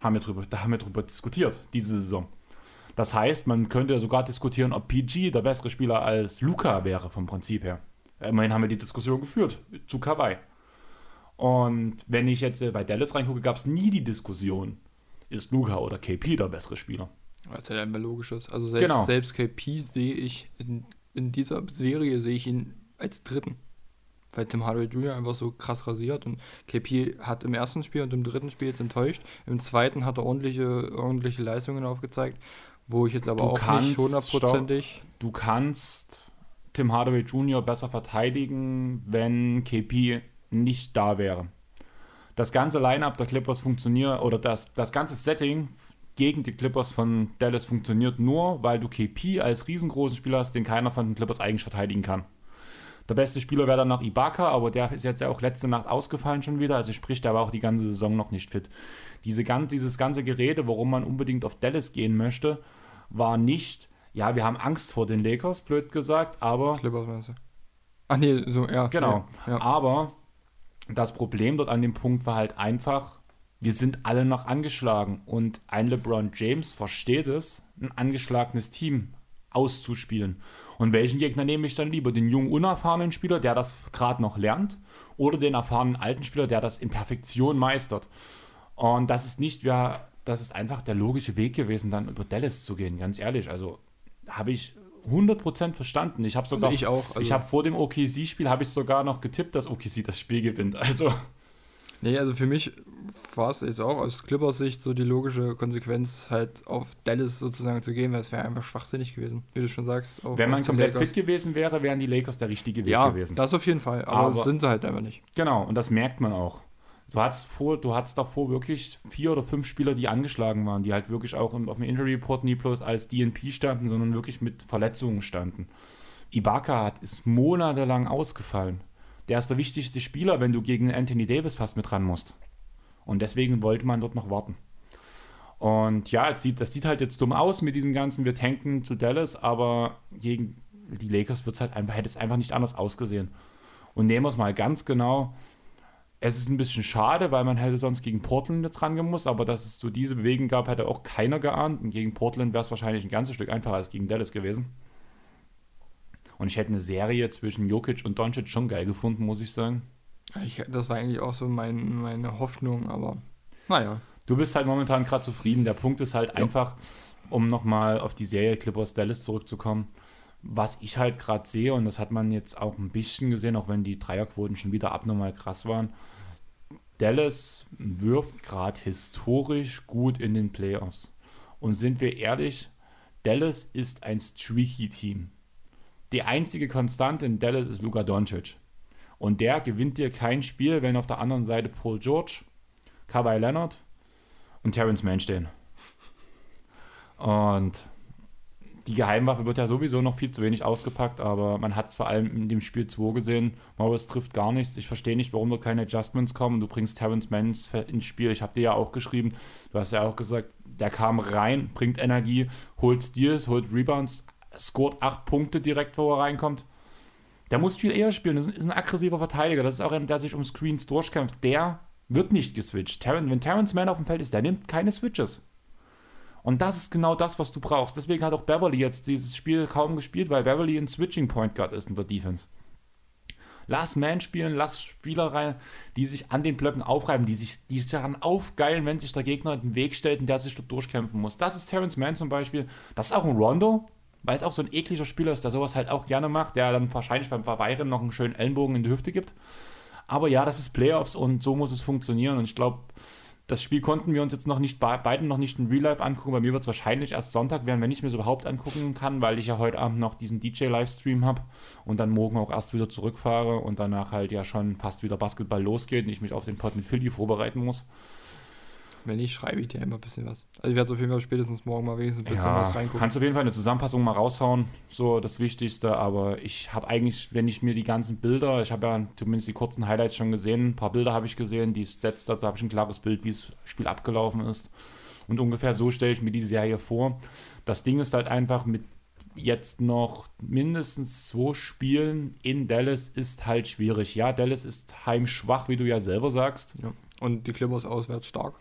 Haben wir drüber, da haben wir drüber diskutiert, diese Saison. Das heißt, man könnte sogar diskutieren, ob PG der bessere Spieler als Luca wäre, vom Prinzip her. Immerhin haben wir die Diskussion geführt zu Kawhi. Und wenn ich jetzt äh, bei Dallas reingucke, gab es nie die Diskussion, ist Luca oder KP der bessere Spieler. Was ja einfach logisch ist. Also selbst, genau. selbst KP sehe ich in, in dieser Serie sehe ich ihn als dritten. Weil Tim Hardaway Jr. einfach so krass rasiert und KP hat im ersten Spiel und im dritten Spiel jetzt enttäuscht. Im zweiten hat er ordentliche, ordentliche Leistungen aufgezeigt, wo ich jetzt aber du auch kannst, nicht hundertprozentig. Du kannst Tim Hardaway Jr. besser verteidigen, wenn KP nicht da wäre. Das ganze Line-Up der Clippers funktioniert, oder das, das ganze Setting gegen die Clippers von Dallas funktioniert nur, weil du KP als riesengroßen Spieler hast, den keiner von den Clippers eigentlich verteidigen kann. Der beste Spieler wäre dann noch Ibaka, aber der ist jetzt ja auch letzte Nacht ausgefallen schon wieder, also sprich, der war auch die ganze Saison noch nicht fit. Diese, dieses ganze Gerede, warum man unbedingt auf Dallas gehen möchte, war nicht, ja, wir haben Angst vor den Lakers, blöd gesagt, aber. Clippers, Ach nee, so, ja. Genau. Ja. Aber das Problem dort an dem Punkt war halt einfach, wir sind alle noch angeschlagen und ein LeBron James versteht es, ein angeschlagenes Team auszuspielen. Und welchen Gegner nehme ich dann lieber? Den jungen, unerfahrenen Spieler, der das gerade noch lernt, oder den erfahrenen alten Spieler, der das in Perfektion meistert? Und das ist nicht, ja, das ist einfach der logische Weg gewesen, dann über Dallas zu gehen, ganz ehrlich. Also habe ich 100% verstanden. Ich habe sogar, also ich auch. Also ich habe vor dem OKC-Spiel habe ich sogar noch getippt, dass OKC das Spiel gewinnt. Also Nee, also für mich war es jetzt auch aus Clippers Sicht so die logische Konsequenz, halt auf Dallas sozusagen zu gehen, weil es wäre einfach schwachsinnig gewesen, wie du schon sagst. Wenn man komplett Lakers. fit gewesen wäre, wären die Lakers der richtige Weg ja, gewesen. das auf jeden Fall, aber, aber sind sie halt einfach nicht. Genau, und das merkt man auch. Du hattest, vor, du hattest davor wirklich vier oder fünf Spieler, die angeschlagen waren, die halt wirklich auch auf dem Injury Report nie bloß als DNP standen, sondern wirklich mit Verletzungen standen. Ibaka hat, ist monatelang ausgefallen. Der ist der wichtigste Spieler, wenn du gegen Anthony Davis fast mit ran musst. Und deswegen wollte man dort noch warten. Und ja, das sieht, das sieht halt jetzt dumm aus mit diesem ganzen, wir tanken zu Dallas, aber gegen die Lakers wird's halt einfach, hätte es einfach nicht anders ausgesehen. Und nehmen wir es mal ganz genau, es ist ein bisschen schade, weil man hätte sonst gegen Portland jetzt rangehen muss, aber dass es so diese Bewegung gab, hätte auch keiner geahnt. Und gegen Portland wäre es wahrscheinlich ein ganzes Stück einfacher als gegen Dallas gewesen. Und ich hätte eine Serie zwischen Jokic und Doncic schon geil gefunden, muss ich sagen. Ich, das war eigentlich auch so mein, meine Hoffnung, aber naja. Du bist halt momentan gerade zufrieden. Der Punkt ist halt ja. einfach, um nochmal auf die Serie Clippers Dallas zurückzukommen was ich halt gerade sehe, und das hat man jetzt auch ein bisschen gesehen, auch wenn die Dreierquoten schon wieder abnormal krass waren, Dallas wirft gerade historisch gut in den Playoffs. Und sind wir ehrlich, Dallas ist ein streaky Team. Die einzige Konstante in Dallas ist Luka Doncic. Und der gewinnt dir kein Spiel, wenn auf der anderen Seite Paul George, Kawhi Leonard und Terrence Mann stehen. Und die Geheimwaffe wird ja sowieso noch viel zu wenig ausgepackt, aber man hat es vor allem in dem Spiel 2 gesehen. Morris trifft gar nichts. Ich verstehe nicht, warum dort keine Adjustments kommen. Du bringst Terrence Mann ins Spiel. Ich habe dir ja auch geschrieben, du hast ja auch gesagt, der kam rein, bringt Energie, holt Steals, holt Rebounds, scoret 8 Punkte direkt, wo er reinkommt. Der muss viel eher spielen. Das ist ein aggressiver Verteidiger. Das ist auch einer, der sich um Screens durchkämpft. Der wird nicht geswitcht. wenn Terrence Mann auf dem Feld ist, der nimmt keine Switches. Und das ist genau das, was du brauchst. Deswegen hat auch Beverly jetzt dieses Spiel kaum gespielt, weil Beverly ein Switching Point Guard ist in der Defense. Lass Man spielen, lass Spieler rein, die sich an den Blöcken aufreiben, die sich, die sich daran aufgeilen, wenn sich der Gegner in den Weg stellt und der sich dort durchkämpfen muss. Das ist Terrence Mann zum Beispiel. Das ist auch ein Rondo, weil es auch so ein ekliger Spieler ist, der sowas halt auch gerne macht, der dann wahrscheinlich beim Verweigern noch einen schönen Ellenbogen in die Hüfte gibt. Aber ja, das ist Playoffs und so muss es funktionieren. Und ich glaube, das Spiel konnten wir uns jetzt noch nicht beiden noch nicht in Real Life angucken. Bei mir wird es wahrscheinlich erst Sonntag werden, wenn ich mir es überhaupt angucken kann, weil ich ja heute Abend noch diesen DJ-Livestream habe und dann morgen auch erst wieder zurückfahre und danach halt ja schon fast wieder Basketball losgeht und ich mich auf den Pod mit Philly vorbereiten muss. Wenn nicht, schreibe ich dir immer ein bisschen was. Also ich werde auf jeden Fall spätestens morgen mal wenigstens ein bisschen ja, was reingucken. Kannst auf jeden Fall eine Zusammenfassung mal raushauen, so das Wichtigste, aber ich habe eigentlich, wenn ich mir die ganzen Bilder, ich habe ja zumindest die kurzen Highlights schon gesehen, ein paar Bilder habe ich gesehen, die Sets, dazu habe ich ein klares Bild, wie das Spiel abgelaufen ist. Und ungefähr so stelle ich mir die Serie vor. Das Ding ist halt einfach mit jetzt noch mindestens zwei Spielen in Dallas ist halt schwierig. Ja, Dallas ist heimschwach, wie du ja selber sagst. Ja. Und die Clippers auswärts stark.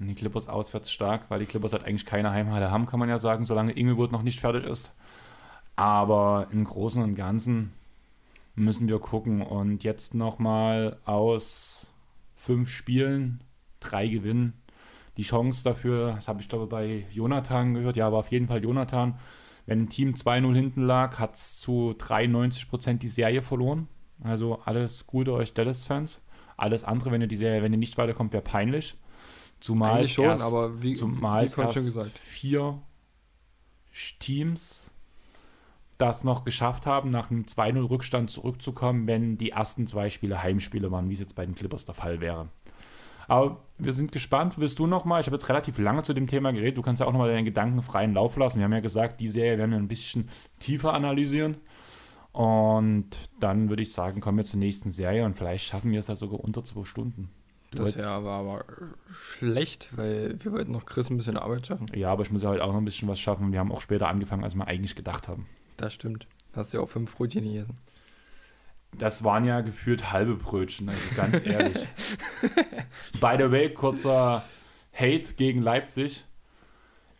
Und die Clippers auswärts stark, weil die Clippers halt eigentlich keine Heimhalle haben, kann man ja sagen, solange Inglewood noch nicht fertig ist. Aber im Großen und Ganzen müssen wir gucken. Und jetzt nochmal aus fünf Spielen drei gewinnen. Die Chance dafür, das habe ich glaube bei Jonathan gehört, ja, aber auf jeden Fall Jonathan. Wenn ein Team 2-0 hinten lag, hat es zu 93% die Serie verloren. Also alles Gute euch Dallas-Fans. Alles andere, wenn ihr die Serie, wenn ihr nicht weiterkommt, wäre peinlich. Zumal Eigentlich schon, erst, aber wie, zumal wie erst schon gesagt. vier Teams das noch geschafft haben, nach einem 2-0-Rückstand zurückzukommen, wenn die ersten zwei Spiele Heimspiele waren, wie es jetzt bei den Clippers der Fall wäre. Aber wir sind gespannt. Willst du noch mal? Ich habe jetzt relativ lange zu dem Thema geredet. Du kannst ja auch noch mal deinen Gedanken freien Lauf lassen. Wir haben ja gesagt, die Serie werden wir ein bisschen tiefer analysieren. Und dann würde ich sagen, kommen wir zur nächsten Serie und vielleicht schaffen wir es ja sogar unter zwei Stunden. Das wäre aber, aber schlecht, weil wir wollten noch Chris ein bisschen Arbeit schaffen. Ja, aber ich muss ja halt auch noch ein bisschen was schaffen. Wir haben auch später angefangen, als wir eigentlich gedacht haben. Das stimmt. Hast du ja auch fünf Brötchen gegessen. Das waren ja gefühlt halbe Brötchen, also ganz ehrlich. By the way, kurzer Hate gegen Leipzig.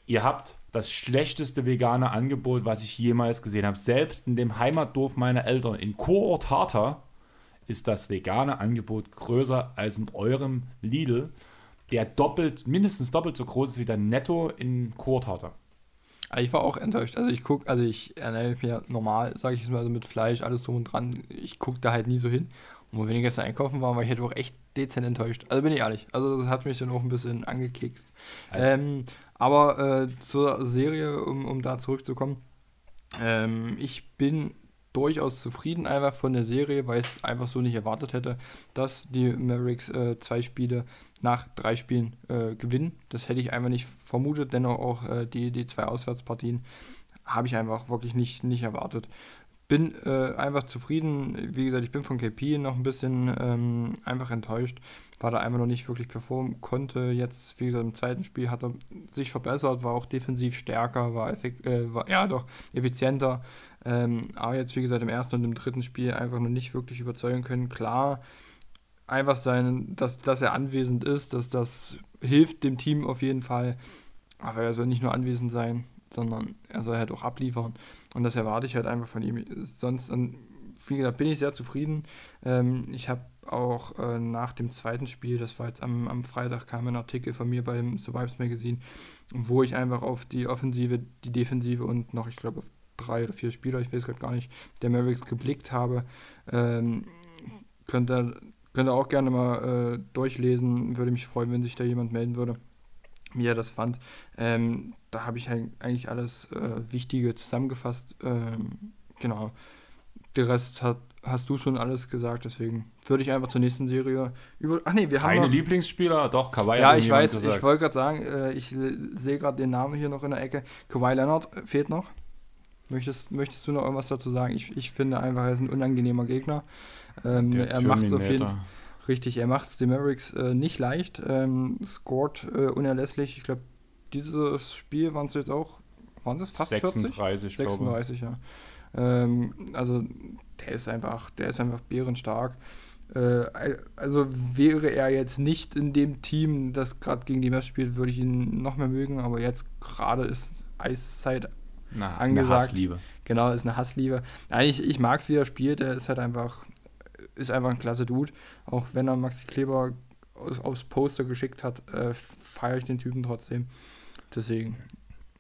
Ihr habt das schlechteste vegane Angebot, was ich jemals gesehen habe. Selbst in dem Heimatdorf meiner Eltern in Kurort Harter ist das vegane Angebot größer als in eurem Lidl, der doppelt, mindestens doppelt so groß ist wie der Netto in Kurthater. Ich war auch enttäuscht. Also ich gucke, also ich ernähre mich ja normal, sage ich es mal, also mit Fleisch, alles so und dran. Ich gucke da halt nie so hin. Und wenn ich gestern einkaufen war, war ich halt auch echt dezent enttäuscht. Also bin ich ehrlich. Also das hat mich dann auch ein bisschen angekekst. Also. Ähm, aber äh, zur Serie, um, um da zurückzukommen. Ähm, ich bin durchaus zufrieden einfach von der Serie, weil ich es einfach so nicht erwartet hätte, dass die Mavericks äh, zwei Spiele nach drei Spielen äh, gewinnen. Das hätte ich einfach nicht vermutet, dennoch auch äh, die, die zwei Auswärtspartien habe ich einfach wirklich nicht, nicht erwartet. Bin äh, einfach zufrieden. Wie gesagt, ich bin von KP noch ein bisschen ähm, einfach enttäuscht, weil er einfach noch nicht wirklich performen konnte. Jetzt, wie gesagt, im zweiten Spiel hat er sich verbessert, war auch defensiv stärker, war, äh, war ja doch effizienter. Ähm, aber jetzt, wie gesagt, im ersten und im dritten Spiel einfach noch nicht wirklich überzeugen können. Klar, einfach sein, dass, dass er anwesend ist, dass das hilft dem Team auf jeden Fall. Aber er soll nicht nur anwesend sein, sondern er soll halt auch abliefern. Und das erwarte ich halt einfach von ihm. Sonst, wie gesagt, bin ich sehr zufrieden. Ähm, ich habe auch äh, nach dem zweiten Spiel, das war jetzt am, am Freitag, kam ein Artikel von mir beim Survives Magazine, wo ich einfach auf die Offensive, die Defensive und noch, ich glaube, auf drei oder vier Spieler, ich weiß gerade gar nicht, der Mavericks geblickt habe. Ähm, könnt, ihr, könnt ihr auch gerne mal äh, durchlesen. Würde mich freuen, wenn sich da jemand melden würde. wie er das fand. Ähm, da habe ich eigentlich alles äh, Wichtige zusammengefasst. Ähm, genau. Der Rest hat, hast du schon alles gesagt, deswegen würde ich einfach zur nächsten Serie über. Ach nee, wir Keine haben. Noch, Lieblingsspieler? Doch, Kawhi ja, ich weiß, gesagt. ich wollte gerade sagen, äh, ich sehe gerade den Namen hier noch in der Ecke. Kawhi Leonard fehlt noch. Möchtest, möchtest du noch irgendwas dazu sagen? Ich, ich finde einfach, er ist ein unangenehmer Gegner. Ähm, er macht es auf jeden. Fall. Richtig, er macht es den Mavericks äh, nicht leicht, ähm, scored äh, unerlässlich. Ich glaube, dieses Spiel waren es jetzt auch, waren es fast 40? 36, glaube 36, ja. Ähm, also der ist einfach, der ist einfach bärenstark. Äh, also wäre er jetzt nicht in dem Team, das gerade gegen die Mavs spielt, würde ich ihn noch mehr mögen, aber jetzt gerade ist Eiszeit Na, angesagt. Eine Hassliebe. Genau, ist eine Hassliebe. Nein, ich, ich mag es, wie er spielt. Er ist halt einfach, ist einfach ein klasse Dude. Auch wenn er Maxi Kleber aus, aufs Poster geschickt hat, äh, feiere ich den Typen trotzdem. Deswegen,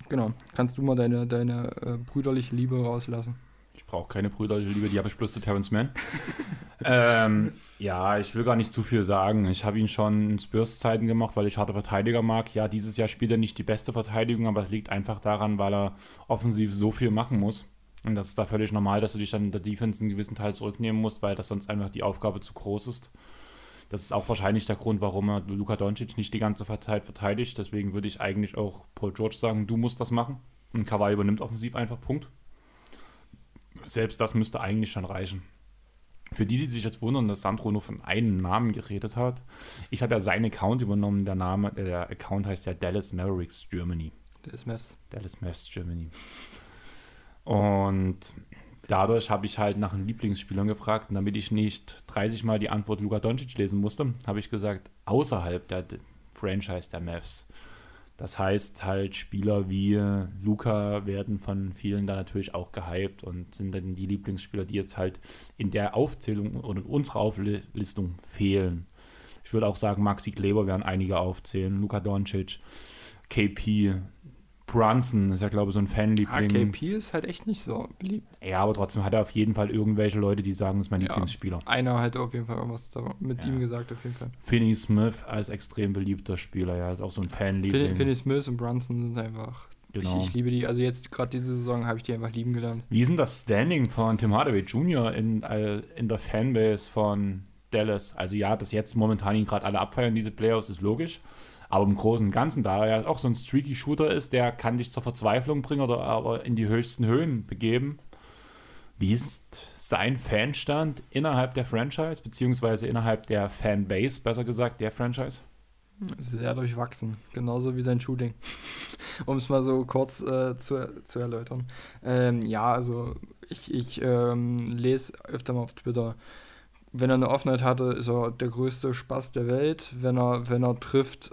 genau. Kannst du mal deine, deine äh, brüderliche Liebe rauslassen? Brauche keine brüderliche Liebe, die habe ich bloß zu Terrence Mann. ähm, ja, ich will gar nicht zu viel sagen. Ich habe ihn schon in Spurs-Zeiten gemacht, weil ich harte Verteidiger mag. Ja, dieses Jahr spielt er nicht die beste Verteidigung, aber das liegt einfach daran, weil er offensiv so viel machen muss. Und das ist da völlig normal, dass du dich dann in der Defense einen gewissen Teil zurücknehmen musst, weil das sonst einfach die Aufgabe zu groß ist. Das ist auch wahrscheinlich der Grund, warum er Luka Doncic nicht die ganze Zeit verteidigt. Deswegen würde ich eigentlich auch Paul George sagen, du musst das machen. Und Kawhi übernimmt offensiv einfach Punkt. Selbst das müsste eigentlich schon reichen. Für die, die sich jetzt wundern, dass Sandro nur von einem Namen geredet hat, ich habe ja seinen Account übernommen. Der Name, der Account heißt ja Dallas Mavericks Germany. Ist Mavs. Dallas Mavs Germany. Und dadurch habe ich halt nach den Lieblingsspielern gefragt. Und damit ich nicht 30 Mal die Antwort Luka Doncic lesen musste, habe ich gesagt, außerhalb der Franchise der Mavs. Das heißt halt, Spieler wie Luca werden von vielen da natürlich auch gehypt und sind dann die Lieblingsspieler, die jetzt halt in der Aufzählung oder in unserer Auflistung fehlen. Ich würde auch sagen, Maxi Kleber werden einige aufzählen, Luka Doncic, KP, Brunson ist ja, glaube ich, so ein Fanliebling. KP ist halt echt nicht so beliebt. Ja, aber trotzdem hat er auf jeden Fall irgendwelche Leute, die sagen, das ist mein Ja. Lieblingsspieler. Einer hat auf jeden Fall irgendwas mit Ja. ihm gesagt, auf jeden Fall. Finney Smith als extrem beliebter Spieler, ja, ist auch so ein Fanliebling. Finney Finney Smith und Brunson sind einfach. Genau. Ich, ich liebe die. Also jetzt gerade diese Saison habe ich die einfach lieben gelernt. Wie ist denn das Standing von Tim Hardaway Jr. in, äh, in der Fanbase von Dallas? Also ja, dass jetzt momentan ihn gerade alle abfeiern, diese Playoffs, ist logisch. Aber im Großen und Ganzen, da er auch so ein streaky Shooter ist, der kann dich zur Verzweiflung bringen oder aber in die höchsten Höhen begeben. Wie ist sein Fanstand innerhalb der Franchise, beziehungsweise innerhalb der Fanbase, besser gesagt, der Franchise? Sehr durchwachsen. Genauso wie sein Shooting. um es mal so kurz äh, zu, zu erläutern. Ähm, ja, also ich, ich ähm, lese öfter mal auf Twitter. Wenn er eine Offenheit hatte, ist er der größte Spaß der Welt. Wenn er, wenn er trifft,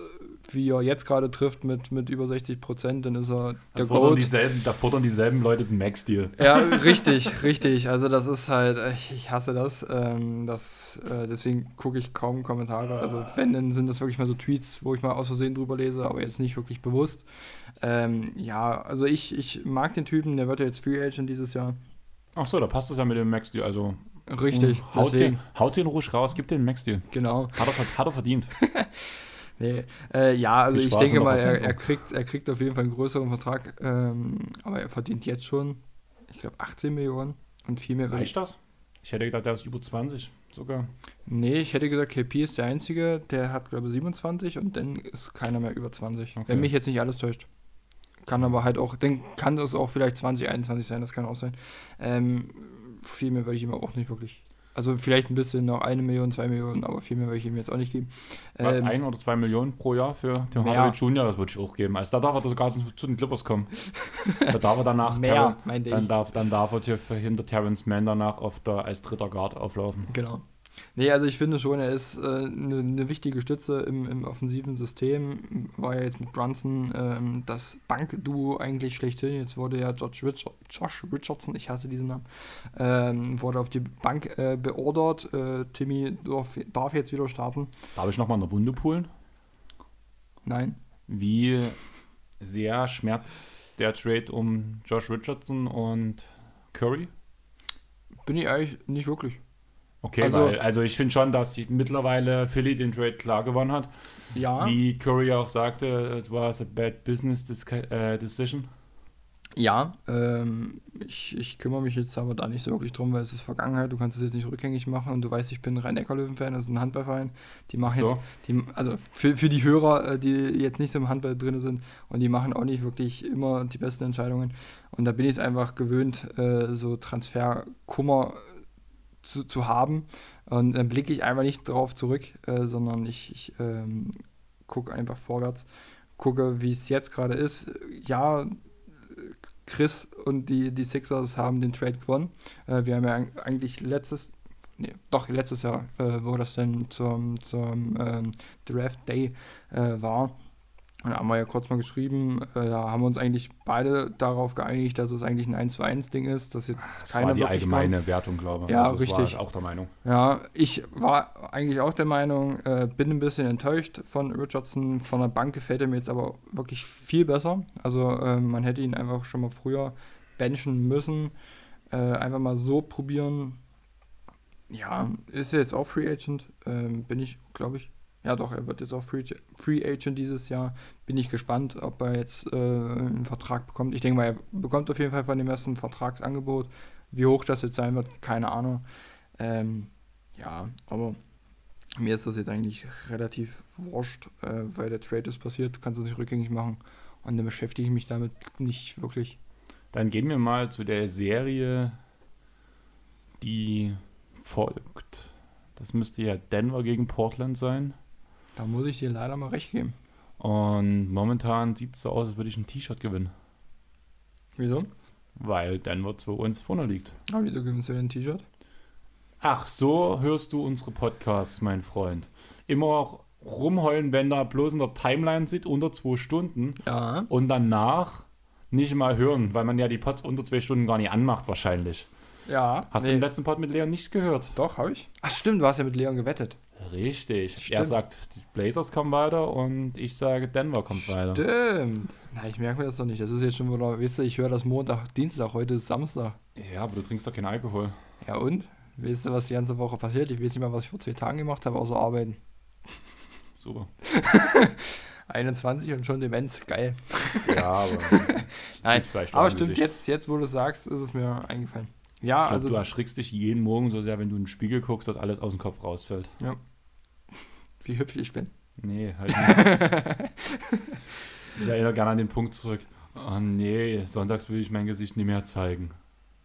wie er jetzt gerade trifft, mit, mit über 60 Prozent, dann ist er Da der fordern, Goat. dieselben, da fordern dieselben Leute den Max-Deal. Ja, richtig, richtig. Also das ist halt, ich, ich hasse das. Ähm, das äh, deswegen gucke ich kaum Kommentare. Also wenn, dann sind das wirklich mal so Tweets, wo ich mal aus Versehen drüber lese, aber jetzt nicht wirklich bewusst. Ähm, ja, also ich, ich mag den Typen, der wird ja jetzt Free Agent dieses Jahr. Ach so, da passt das ja mit dem Max-Deal. Also Richtig, haut deswegen, den, haut den ruhig raus, gib den Max-Deal. genau. Hat er, hat er verdient. Nee, äh, ja, also ich denke mal, er, er, kriegt, er kriegt auf jeden Fall einen größeren Vertrag, ähm, aber er verdient jetzt schon, ich glaube, 18 Millionen und viel mehr Reicht das? Ich hätte gedacht, der ist über 20 sogar. Nee, ich hätte gesagt, KP ist der Einzige, der hat, glaube ich, 27 und dann ist keiner mehr über 20. Okay. Wenn mich jetzt nicht alles täuscht. Kann aber halt auch, dann kann es auch vielleicht 2021 sein, das kann auch sein. Ähm, viel mehr würde ich ihm auch nicht wirklich. Also vielleicht ein bisschen noch eine Million, zwei Millionen, aber viel mehr würde ich ihm jetzt auch nicht geben. Was, Ähm, ein oder zwei Millionen pro Jahr für den. Hardaway Junior? Das würde ich auch geben. Also da darf er sogar zu, zu den Clippers kommen. Da darf er danach, mehr, Terren- dann ich. darf, dann darf er hier hinter Terrence Mann danach auf der, als dritter Guard auflaufen. Genau. Nee, also ich finde schon, er ist eine äh, ne- wichtige Stütze im, im offensiven System. War ja jetzt mit Brunson ähm, das Bankduo eigentlich schlechthin. Jetzt wurde ja Josh, Richard, Josh Richardson, ich hasse diesen Namen, ähm, wurde auf die Bank äh, beordert. Äh, Timmy darf, darf jetzt wieder starten. Darf ich nochmal eine Wunde poolen? Nein. Wie sehr schmerzt der Trade um Josh Richardson und Curry? Bin ich eigentlich nicht wirklich. Okay, Also- weil, also ich finde schon, dass die- mittlerweile Philly den Trade klar gewonnen hat. Ja. Wie Curry auch sagte, it was a bad business äh, decision. Ja, ähm, ich, ich kümmere mich jetzt aber da nicht so wirklich drum, weil es ist Vergangenheit, du kannst es jetzt nicht rückgängig machen und du weißt, ich bin Rhein-Neckar-Löwen-Fan, das ist ein Handballverein. Die machen So. jetzt, die, also für, für die Hörer, äh, die jetzt nicht so im Handball drin sind und die machen auch nicht wirklich immer die besten Entscheidungen. Und da bin ich es einfach gewöhnt, äh, so Transferkummer zu, zu haben. Und dann blicke ich einfach nicht drauf zurück, äh, sondern ich, ich ähm, gucke einfach vorwärts, gucke, wie es jetzt gerade ist. Ja, Chris und die, die Sixers haben den Trade gewonnen. Äh, wir haben ja eig- eigentlich letztes, nee, doch letztes Jahr, äh, wo das dann zum, zum ähm, Draft Day äh, war. Da haben wir ja kurz mal geschrieben, äh, da haben wir uns eigentlich beide darauf geeinigt, dass es eigentlich ein 1 zu 1 Ding ist, dass jetzt Das keiner war die allgemeine Wertung, glaube ich. Ja, Also richtig. War ich auch der Meinung. ja, ich war eigentlich auch der Meinung, äh, bin ein bisschen enttäuscht von Richardson. Von der Bank gefällt er mir jetzt aber wirklich viel besser. Also äh, man hätte ihn einfach schon mal früher benchen müssen. Äh, einfach mal so probieren. Ja, ist er jetzt auch Free Agent? Ähm, bin ich, glaube ich. Ja, doch, er wird jetzt auch Free, Free Agent dieses Jahr. Bin ich gespannt, ob er jetzt äh, einen Vertrag bekommt. Ich denke mal, er bekommt auf jeden Fall von dem ersten Vertragsangebot. Wie hoch das jetzt sein wird, keine Ahnung. Ähm, ja, aber mir ist das jetzt eigentlich relativ wurscht, äh, weil der Trade ist passiert, kannst du nicht rückgängig machen. Und dann beschäftige ich mich damit nicht wirklich. Dann gehen wir mal zu der Serie, die folgt. Das müsste ja Denver gegen Portland sein. Da muss ich dir leider mal recht geben. Und momentan sieht es so aus, als würde ich ein T-Shirt gewinnen. Wieso? Weil Denver 2 uns vorne liegt. Aber wieso gewinnst du denn ein T-Shirt? Ach, so hörst du unsere Podcasts, mein Freund. Immer rumheulen, wenn da bloß in der Timeline sieht, unter zwei Stunden. Ja. Und danach nicht mal hören, weil man ja die Pods unter zwei Stunden gar nicht anmacht, wahrscheinlich. Ja. Hast du den letzten Pod mit Leon nicht gehört? Doch, habe ich. Ach stimmt, du hast ja mit Leon gewettet. Richtig. Stimmt. Er sagt, die Blazers kommen weiter und ich sage, Denver kommt weiter. Stimmt. Na, ich merke mir das doch nicht. Das ist jetzt schon wieder, weißt du, ich höre das Montag, Dienstag, heute ist Samstag. Ja, aber du trinkst doch keinen Alkohol. Ja und? Weißt du, was die ganze Woche passiert? Ich weiß nicht mal, was ich vor zwei Tagen gemacht habe, außer arbeiten. Super. 21 und schon Demenz, geil. Ja, aber. Nein, Aber im stimmt, jetzt, jetzt, wo du sagst, ist es mir eingefallen. Ja, Ich glaub, also. du erschrickst dich jeden Morgen so sehr, wenn du in den Spiegel guckst, dass alles aus dem Kopf rausfällt. wie hübsch ich bin. Nee, halt nicht. ich erinnere gerne an den Punkt zurück. Oh nee, sonntags will ich mein Gesicht nicht mehr zeigen.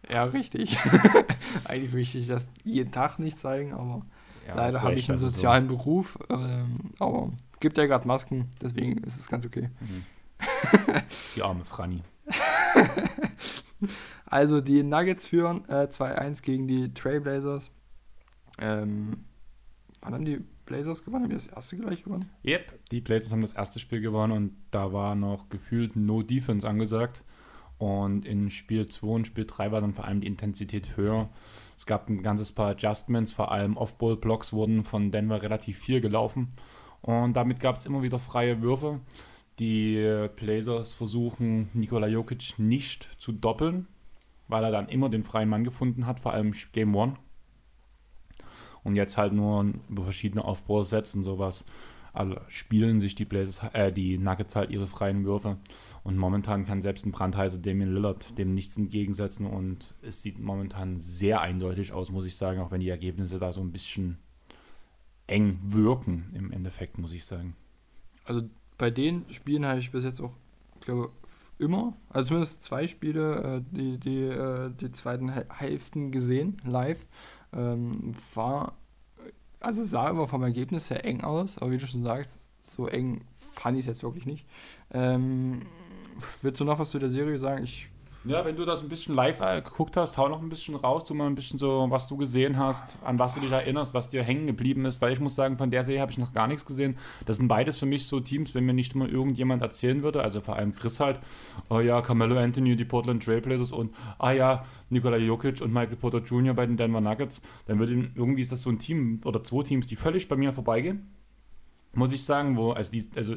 Ja, richtig. Eigentlich möchte ich das jeden Tag nicht zeigen, aber Ja, leider habe ich einen sozialen Beruf. Ähm, aber gibt ja gerade Masken, deswegen ist es ganz okay. So. Mhm. Die arme Franny. Also die Nuggets führen äh, 2-1 gegen die Trailblazers. Ähm, wann haben die Blazers gewonnen? Haben die das erste gleich gewonnen? Yep, die Blazers haben das erste Spiel gewonnen und da war noch gefühlt No Defense angesagt. Und in Spiel 2 und Spiel 3 war dann vor allem die Intensität höher. Es gab ein ganzes paar Adjustments, vor allem Off-Ball-Blocks wurden von Denver relativ viel gelaufen. Und damit gab es immer wieder freie Würfe. Die Blazers versuchen Nikola Jokic nicht zu doppeln, weil er dann immer den freien Mann gefunden hat, vor allem Game 1. Und jetzt halt nur über verschiedene Off-Balls setzen, sowas. Also spielen sich die Blazers, äh, die Nuggets halt ihre freien Würfe. Und momentan kann selbst ein brandheißer Damian Lillard dem nichts entgegensetzen. Und es sieht momentan sehr eindeutig aus, muss ich sagen, auch wenn die Ergebnisse da so ein bisschen eng wirken, im Endeffekt, muss ich sagen. Also bei den Spielen habe ich bis jetzt auch, glaube immer, also zumindest zwei Spiele, äh, die, die, äh, die zweiten Häl- Hälften gesehen, live. Ähm, war, also sah immer vom Ergebnis her eng aus, aber wie du schon sagst, so eng fand ich es jetzt wirklich nicht. Ähm, willst du noch was zu der Serie sagen? Ich Ja, wenn du das ein bisschen live äh, geguckt hast, hau noch ein bisschen raus, tu mal ein bisschen so, was du gesehen hast, an was du dich erinnerst, was dir hängen geblieben ist, weil ich muss sagen, von der Serie habe ich noch gar nichts gesehen. Das sind beides für mich so Teams, wenn mir nicht immer irgendjemand erzählen würde, also vor allem Chris halt, oh ja, Carmelo Anthony, die Portland Trailblazers und, ah ja, Nikola Jokic und Michael Porter Jr. bei den Denver Nuggets, dann würde irgendwie ist das so ein Team oder zwei Teams, die völlig bei mir vorbeigehen, muss ich sagen, wo, also die, also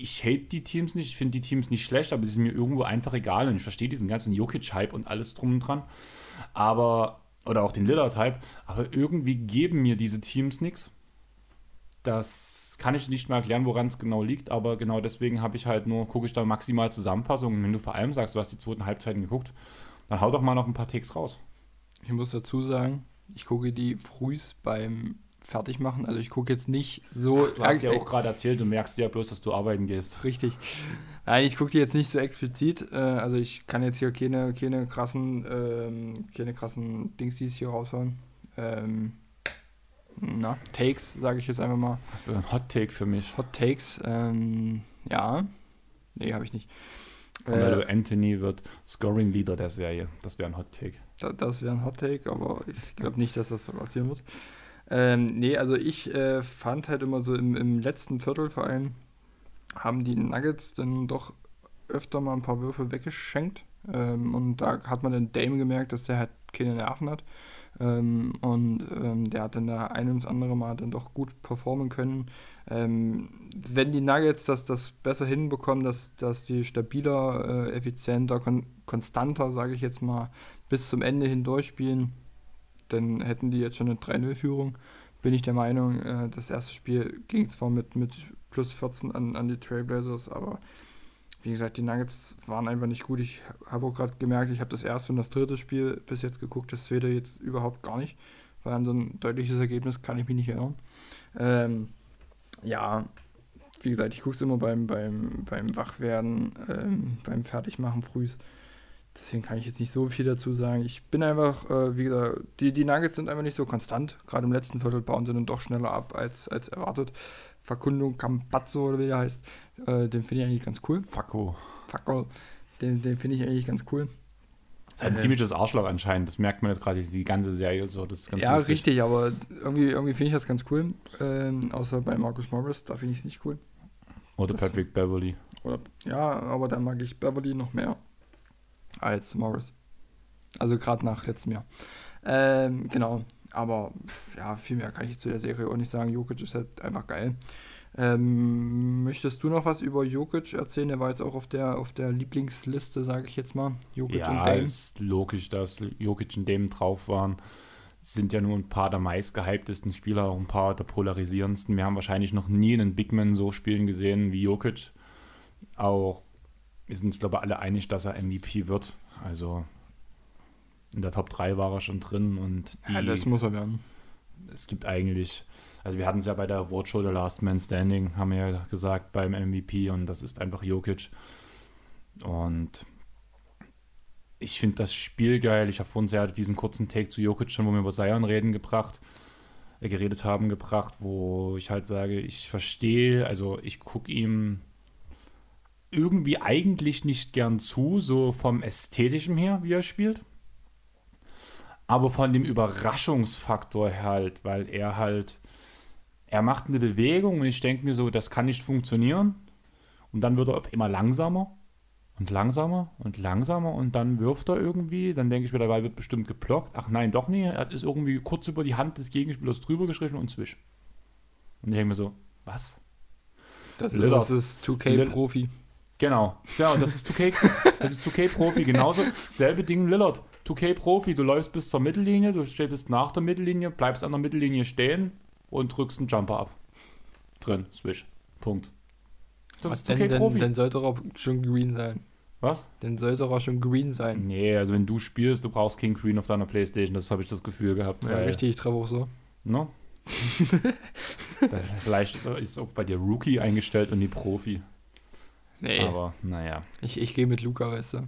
ich hate die Teams nicht, ich finde die Teams nicht schlecht, aber sie sind mir irgendwo einfach egal und ich verstehe diesen ganzen Jokic-Hype und alles drum und dran. Aber oder auch den Lillard-Hype, aber irgendwie geben mir diese Teams nichts. Das kann ich nicht mal erklären, woran es genau liegt, aber genau deswegen habe ich halt nur, gucke ich da maximal Zusammenfassungen. Wenn du vor allem sagst, du hast die zweiten Halbzeiten geguckt, dann hau doch mal noch ein paar Takes raus. Ich muss dazu sagen, ich gucke die frühs beim Fertigmachen. Also ich gucke jetzt nicht so. Ach, du hast ja auch gerade erzählt, du merkst ja bloß, dass du arbeiten gehst. Richtig. Nein, ich gucke die jetzt nicht so explizit. Äh, also ich kann jetzt hier keine, keine krassen, ähm, keine krassen Dingsies hier raushauen. Ähm, na, Takes, sage ich jetzt einfach mal. Hast du einen Hot Take für mich? Hot Takes, ähm, ja. Nee, habe ich nicht. Carmelo äh, Anthony wird Scoring Leader der Serie. Das wäre ein Hot Take. Da, das wäre ein Hot Take, aber ich glaube nicht, dass das passieren wird. Ähm, nee, also ich äh, fand halt immer so im, im letzten Viertel vor allem, haben die Nuggets dann doch öfter mal ein paar Würfe weggeschenkt. Ähm, und da hat man den Dame gemerkt, dass der halt keine Nerven hat. Ähm, und ähm, der hat dann da ein und das andere Mal dann doch gut performen können. Ähm, wenn die Nuggets das, das besser hinbekommen, dass, dass die stabiler, äh, effizienter, kon konstanter, sage ich jetzt mal, bis zum Ende hin durchspielen, dann hätten die jetzt schon eine 3-0-Führung. Bin ich der Meinung, äh, das erste Spiel ging zwar mit, mit plus 14 an, an die Trailblazers, aber wie gesagt, die Nuggets waren einfach nicht gut. Ich habe auch gerade gemerkt, ich habe das erste und das dritte Spiel bis jetzt geguckt, das zweite jetzt überhaupt gar nicht, weil an so ein deutliches Ergebnis kann ich mich nicht erinnern. Ähm, ja, wie gesagt, ich gucke es immer beim, beim, beim Wachwerden, ähm, beim Fertigmachen frühs. Deswegen kann ich jetzt nicht so viel dazu sagen. Ich bin einfach, äh, wie gesagt, die, die Nuggets sind einfach nicht so konstant. Gerade im letzten Viertel bauen sie dann doch schneller ab als, als erwartet. Verkundung Campazzo oder wie der heißt, äh, den finde ich eigentlich ganz cool. Facko. Facko, den, den finde ich eigentlich ganz cool. Das ist ein äh, ziemliches Arschloch anscheinend. Das merkt man jetzt gerade die ganze Serie so. Das ist ganz ja, lustig. richtig, aber irgendwie, irgendwie finde ich das ganz cool. Ähm, außer bei Marcus Morris, da finde ich es nicht cool. Oder das, Patrick Beverly. Oder, ja, aber da mag ich Beverly noch mehr als Morris. Also gerade nach letztem Jahr. Ähm, genau. Aber ja, viel mehr kann ich zu der Serie auch nicht sagen. Jokic ist halt einfach geil. Ähm, möchtest du noch was über Jokic erzählen? Er war jetzt auch auf der, auf der Lieblingsliste, sage ich jetzt mal. Jokic ja, und Dame. ist logisch, dass Jokic und Dame drauf waren. Sind ja nur ein paar der meistgehyptesten Spieler, auch ein paar der polarisierendsten. Wir haben wahrscheinlich noch nie einen Bigman so spielen gesehen wie Jokic. Auch wir sind uns, glaube ich, alle einig, dass er MVP wird. Also in der Top 3 war er schon drin und die, ja, das muss er werden. Es gibt eigentlich, also wir hatten es ja bei der Award Show The Last Man Standing, haben wir ja gesagt, beim MVP und das ist einfach Jokic. Und ich finde das Spiel geil. Ich habe vorhin sehr diesen kurzen Take zu Jokic schon, wo wir über Zion reden, gebracht, äh, geredet haben, gebracht, wo ich halt sage, ich verstehe, also ich gucke ihm irgendwie eigentlich nicht gern zu, so vom Ästhetischen her, wie er spielt. Aber von dem Überraschungsfaktor her halt, weil er halt, er macht eine Bewegung und ich denke mir so, das kann nicht funktionieren. Und dann wird er auf immer langsamer und langsamer und langsamer und dann wirft er irgendwie. Dann denke ich mir, Ball wird bestimmt geblockt. Ach nein, doch nicht. Er ist irgendwie kurz über die Hand des Gegenspielers drüber geschrieben und zwisch. Und ich denke mir so, was? Das, das ist 2K-Profi. Genau. Ja, das ist 2K, das ist 2K-Profi genauso. Selbe Ding Lillard. 2K-Profi, du läufst bis zur Mittellinie, du stehst nach der Mittellinie, bleibst an der Mittellinie stehen und drückst einen Jumper ab. Drin, Swish. Punkt. Das Was ist 2K-Profi. Dann sollte er auch schon green sein. Was? Dann sollte er auch schon green sein. Nee, also wenn du spielst, du brauchst King Green auf deiner Playstation, das habe ich das Gefühl gehabt. Ja, richtig, ich treffe auch so. No? Vielleicht ist, ist auch bei dir Rookie eingestellt und die Profi. Nee. Aber naja. Ich, ich gehe mit Luca, weißt du.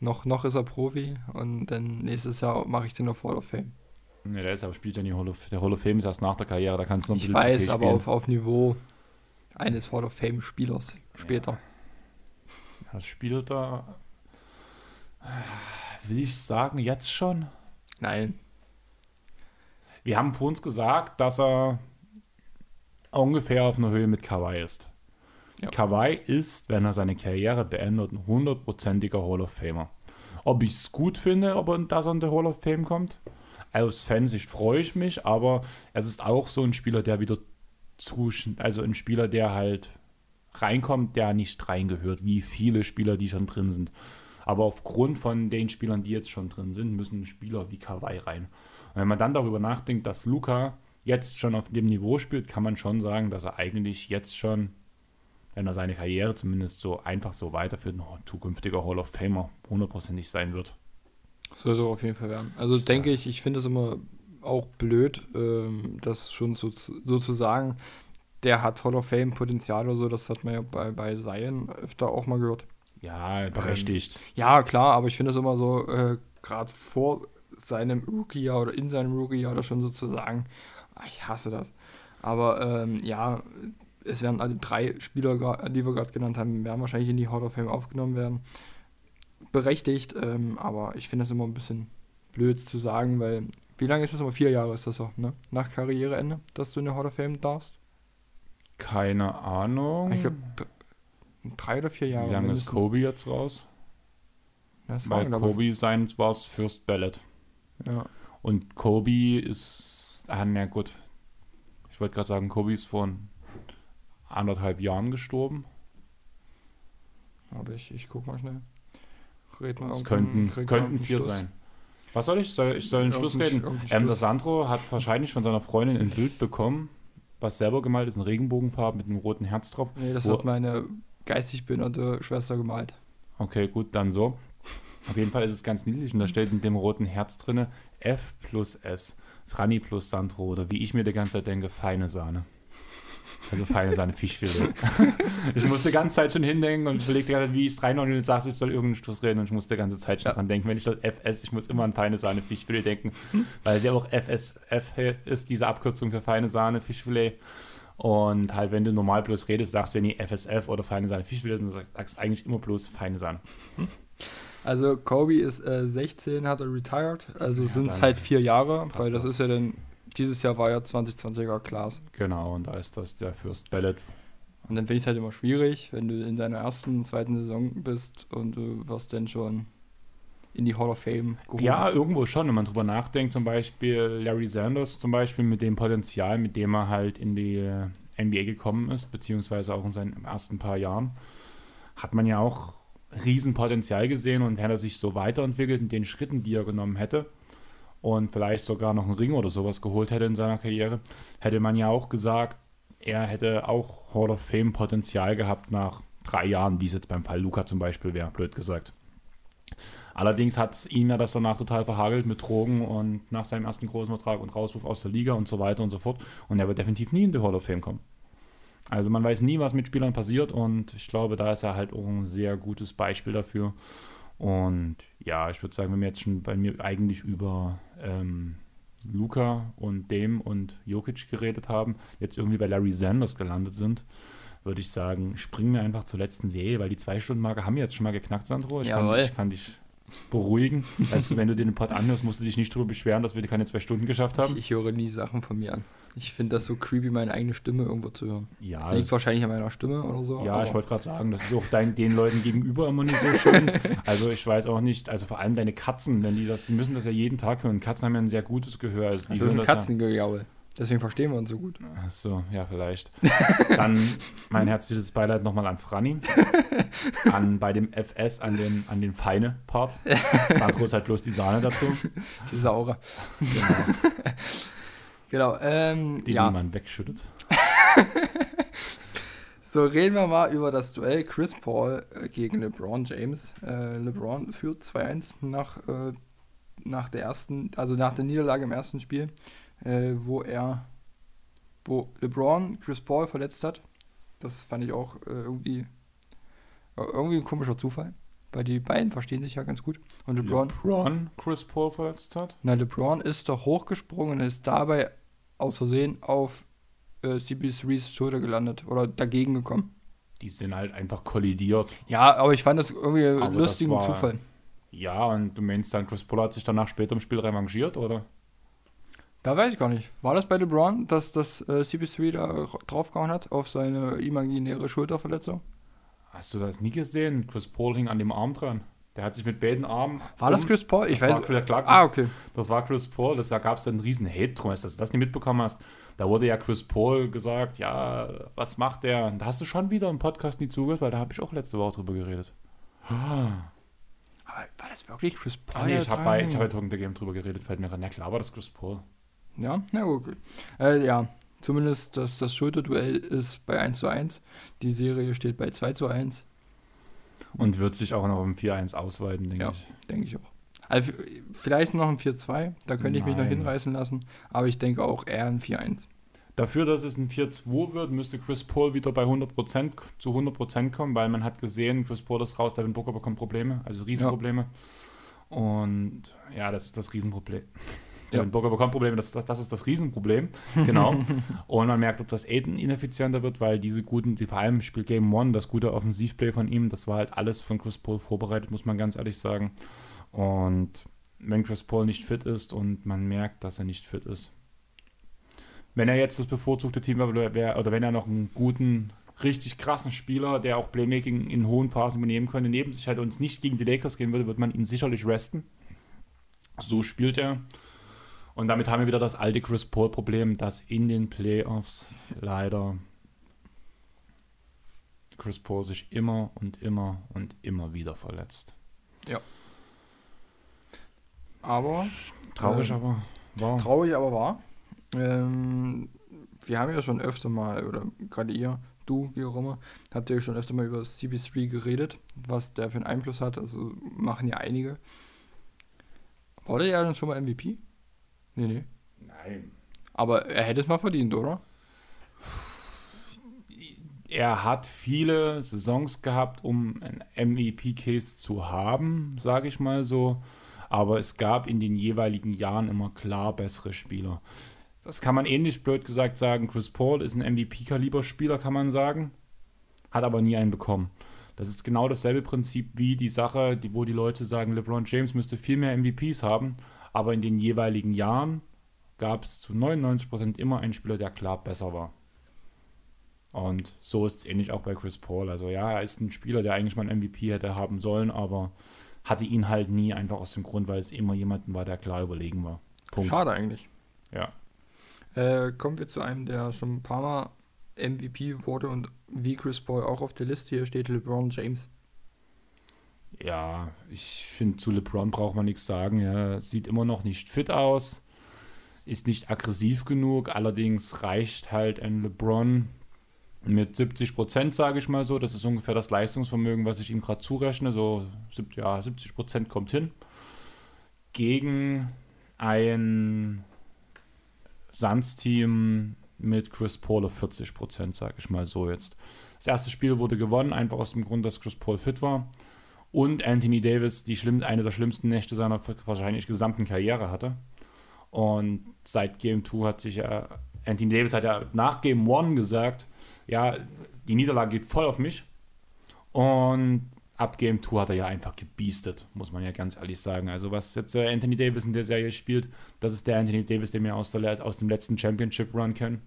Noch, noch ist er Profi und dann nächstes Jahr mache ich den auf Hall of Fame. Ne, der ist aber spielt ja nicht Hall of Der Hall of Fame ist erst nach der Karriere, da kannst du noch ein Ich weiß, aber auf, auf Niveau eines Hall of Fame Spielers später. Ja. Das spielt da. Will ich sagen, jetzt schon? Nein. Wir haben vor uns gesagt, dass er ungefähr auf einer Höhe mit Kawhi ist. Ja. Kawhi ist, wenn er seine Karriere beendet, ein hundertprozentiger Hall of Famer. Ob ich es gut finde, ob er, dass er in der Hall of Fame kommt, aus Fansicht freue ich mich, aber es ist auch so ein Spieler, der wieder zu, also ein Spieler, der halt reinkommt, der nicht reingehört, wie viele Spieler, die schon drin sind. Aber aufgrund von den Spielern, die jetzt schon drin sind, müssen Spieler wie Kawhi rein. Und wenn man dann darüber nachdenkt, dass Luca jetzt schon auf dem Niveau spielt, kann man schon sagen, dass er eigentlich jetzt schon, wenn er seine Karriere zumindest so einfach so weiterführt, noch ein zukünftiger Hall of Famer hundertprozentig sein wird. Soll so auf jeden Fall werden. Also So. denke ich, ich finde es immer auch blöd, ähm, das schon so, so zu sagen, der hat Hall of Fame Potenzial oder so, das hat man ja bei, bei Zion öfter auch mal gehört. Ja, berechtigt. Ja, klar, aber ich finde es immer so, äh, gerade vor seinem Rookie-Jahr oder in seinem Rookie-Jahr das schon so zu sagen, ah, ich hasse das. Aber ähm, ja, es werden alle drei Spieler, die wir gerade genannt haben, werden wahrscheinlich in die Hall of Fame aufgenommen werden. Berechtigt, ähm, aber ich finde es immer ein bisschen blöd zu sagen, weil wie lange ist das aber? Vier Jahre ist das auch, ne? Nach Karriereende, dass du in der Hall of Fame darfst? Keine Ahnung. Ich glaube, drei oder vier Jahre. Wie lange ist. Kobe jetzt raus? Das Weil ich, Kobe sein war es First Ballot. Ja. Und Kobe ist, ah, na gut. Ich wollte gerade sagen, Kobe ist vor anderthalb Jahren gestorben. Aber ich, ich guck mal schnell. Red mal Es könnten, könnten vier Schluss. sein. Was soll ich? Soll, ich soll einen Schluss reden? Ähm, der. Sandro hat wahrscheinlich von seiner Freundin ein Bild bekommen, was selber gemalt ist, in Regenbogenfarben mit einem roten Herz drauf. Nee, das hat meine geistig behinderte Schwester gemalt. Okay, gut, dann so. Auf jeden Fall ist es ganz niedlich und da steht in dem roten Herz drinne F plus S, Franny plus Sandro oder wie ich mir die ganze Zeit denke, feine Sahne. Also feine Sahne Fischfilet. ich musste die ganze Zeit schon hindenken und überlegte gerade, wie ich es reinhauen und du sagst, ich soll irgendeinen Schluss reden und ich musste die ganze Zeit schon Ja. dran denken. Wenn ich das FS, ich muss immer an feine Sahne Fischfilet denken, weil ja auch FSF ist, diese Abkürzung für feine Sahne Fischfilet. Und halt, wenn du normal bloß redest, sagst du ja nie FSF oder feine Sahne Fischfilet, sondern sagst, sagst eigentlich immer bloß feine Sahne. Also Kobe ist äh, 16, hat er retired. Also Ja, sind es halt vier Jahre, weil das, das. ist ja dann, dieses Jahr war ja 2020er Class. Genau, und da ist das der First Ballot. Und dann finde ich es halt immer schwierig, wenn du in deiner ersten, zweiten Saison bist und du wirst dann schon in die Hall of Fame geholt. Ja, irgendwo schon, wenn man drüber nachdenkt, zum Beispiel Larry Sanders zum Beispiel mit dem Potenzial, mit dem er halt in die äh, NBA gekommen ist, beziehungsweise auch in seinen ersten paar Jahren, hat man ja auch Riesenpotenzial gesehen und hätte er sich so weiterentwickelt in den Schritten, die er genommen hätte und vielleicht sogar noch einen Ring oder sowas geholt hätte in seiner Karriere, hätte man ja auch gesagt, er hätte auch Hall of Fame Potenzial gehabt nach drei Jahren, wie es jetzt beim Fall Luca zum Beispiel wäre, blöd gesagt. Allerdings hat ihn ja das danach total verhagelt mit Drogen und nach seinem ersten großen Vertrag und Rauswurf aus der Liga und so weiter und so fort. Und er wird definitiv nie in die Hall of Fame kommen. Also man weiß nie, was mit Spielern passiert und ich glaube, da ist er halt auch ein sehr gutes Beispiel dafür. Und ja, ich würde sagen, wenn wir jetzt schon bei mir eigentlich über ähm, Luca und Dem und Jokic geredet haben, jetzt irgendwie bei Larry Sanders gelandet sind, würde ich sagen, springen wir einfach zur letzten Serie, weil die Zwei-Stunden-Marke haben wir jetzt schon mal geknackt, Sandro. Ich kann, ich kann dich beruhigen. Weißt du, wenn du den Pod anhörst, musst du dich nicht darüber beschweren, dass wir keine zwei Stunden geschafft haben. Ich, ich höre nie Sachen von mir an. Ich finde das so creepy, meine eigene Stimme irgendwo zu hören. Ja, Liegt wahrscheinlich an meiner Stimme oder so. ja ich wollte gerade sagen, das ist auch dein, den Leuten gegenüber immer nicht so schön. Also ich weiß auch nicht, also vor allem deine Katzen, wenn die das, die müssen das ja jeden Tag hören. Katzen haben ja ein sehr gutes Gehör. Also die Das ist ein Katzengejaul. Deswegen verstehen wir uns so gut. Ach so, ja, vielleicht. Dann mein herzliches Beileid nochmal an Franny. An bei dem FS, an den, an den Feine-Part. Sandro ist halt bloß die Sahne dazu. Die Saure. Genau, Genau. Ähm, die, ja. die man wegschüttet. So, reden wir mal über das Duell Chris Paul äh, gegen LeBron James. Äh, LeBron führt 2-1 nach, äh, nach der ersten, also nach der Niederlage im ersten Spiel, äh, wo er, wo LeBron Chris Paul verletzt hat. Das fand ich auch äh, irgendwie, äh, irgendwie ein komischer Zufall, weil die beiden verstehen sich ja ganz gut. Und LeBron, LeBron Chris Paul verletzt hat. na, LeBron ist doch hochgesprungen und ist dabei aus Versehen auf äh, CB3s Schulter gelandet oder dagegen gekommen. Die sind halt einfach kollidiert. Ja, aber ich fand das irgendwie einen lustigen war- Zufall. Ja, und du meinst dann, Chris Paul hat sich danach später im Spiel revanchiert, oder? Da weiß ich gar nicht. War das bei LeBron, dass das äh, CP3 da draufgehauen hat auf seine imaginäre Schulterverletzung? Hast du das nie gesehen? Chris Paul hing an dem Arm dran. Der hat sich mit beiden Armen. War das um- Chris Paul? Ich das weiß. War, klar, ah, okay. Das war Chris Paul, das, da gab es dann einen riesen Hate drum, dass du das nicht mitbekommen hast. Da wurde ja Chris Paul gesagt, ja, was macht der? Und Da hast du schon wieder im Podcast nie zugehört, weil da habe ich auch letzte Woche drüber geredet. war das wirklich Chris Paul? Ah, nee, der ich habe bei, ich hab bei Talking the Game drüber geredet, fällt mir gerade. Na klar war das Chris Paul. Ja, na okay. Äh, ja, zumindest das, das Schulterduell ist bei 1 zu 1. Die Serie steht bei 2 zu 1, Und wird sich auch noch um 4-1 ausweiten, denke Ja. ich. denke ich auch. Also vielleicht noch ein 4-2, da könnte ich mich noch Nein. hinreißen lassen, aber ich denke auch eher ein 4-1. Dafür, dass es ein 4-2 wird, müsste Chris Paul wieder bei 100% k- zu 100% kommen, weil man hat gesehen, Chris Paul ist raus, Devin Booker bekommt Probleme, also Riesenprobleme. Und ja, das ist das Riesenproblem. Ja. Devin Booker bekommt Probleme, das, das, das ist das Riesenproblem. Genau. Und man merkt, ob das Aiden ineffizienter wird, weil diese guten, die vor allem im Spiel Game One, das gute Offensivplay von ihm, das war halt alles von Chris Paul vorbereitet, muss man ganz ehrlich sagen. Und wenn Chris Paul nicht fit ist und man merkt, dass er nicht fit ist, wenn er jetzt das bevorzugte Team wäre, wär, oder wenn er noch einen guten, richtig krassen Spieler, der auch Playmaking in hohen Phasen übernehmen könnte, neben sich hat und es nicht gegen die Lakers gehen würde, wird man ihn sicherlich resten. So spielt er. Und damit haben wir wieder das alte Chris Paul-Problem, dass in den Playoffs leider Chris Paul sich immer und immer und immer wieder verletzt. Aber Traurig, Ähm, aber wahr. traurig, aber wahr. Ähm, wir haben ja schon öfter mal, oder gerade ihr, du, wie auch immer, habt ihr schon öfter mal über CP3 geredet, was der für einen Einfluss hat. Also machen ja einige. Wurde er dann schon mal MVP? Nee, nee. Nein. Aber er hätte es mal verdient, oder? er hat viele Saisons gehabt, um einen MVP-Case zu haben, sage ich mal so. Aber es gab in den jeweiligen Jahren immer klar bessere Spieler. Das kann man ähnlich blöd gesagt sagen. Chris Paul ist ein MVP-Kaliber-Spieler, kann man sagen. Hat aber nie einen bekommen. Das ist genau dasselbe Prinzip wie die Sache, die, wo die Leute sagen, LeBron James müsste viel mehr MVPs haben. Aber in den jeweiligen Jahren gab es zu 99% immer einen Spieler, der klar besser war. Und so ist es ähnlich auch bei Chris Paul. Also ja, er ist ein Spieler, der eigentlich mal einen MVP hätte haben sollen, aber hatte ihn halt nie, einfach aus dem Grund, weil es immer jemanden war, der klar überlegen war. Punkt. Schade eigentlich. Ja. Äh, kommen wir zu einem, der schon ein paar Mal MVP wurde und wie Chris Paul auch auf der Liste hier steht, LeBron James. Ja, ich finde, zu LeBron braucht man nichts sagen. Er sieht immer noch nicht fit aus, ist nicht aggressiv genug. Allerdings reicht halt ein LeBron mit 70 Prozent, sage ich mal so. Das ist ungefähr das Leistungsvermögen, was ich ihm gerade zurechne. So ja, 70 Prozent kommt hin. Gegen ein Suns-Team mit Chris Paul auf 40 Prozent, sage ich mal so jetzt. Das erste Spiel wurde gewonnen, einfach aus dem Grund, dass Chris Paul fit war und Anthony Davis die schlimm, eine der schlimmsten Nächte seiner wahrscheinlich gesamten Karriere hatte. Und seit Game 2 hat sich ja, Anthony Davis hat ja nach Game 1 gesagt, ja, die Niederlage geht voll auf mich. Und ab Game 2 hat er ja einfach gebiestet, muss man ja ganz ehrlich sagen. Also was jetzt äh, Anthony Davis in der Serie spielt, das ist der Anthony Davis, den wir aus, der, aus dem letzten Championship Run kennen.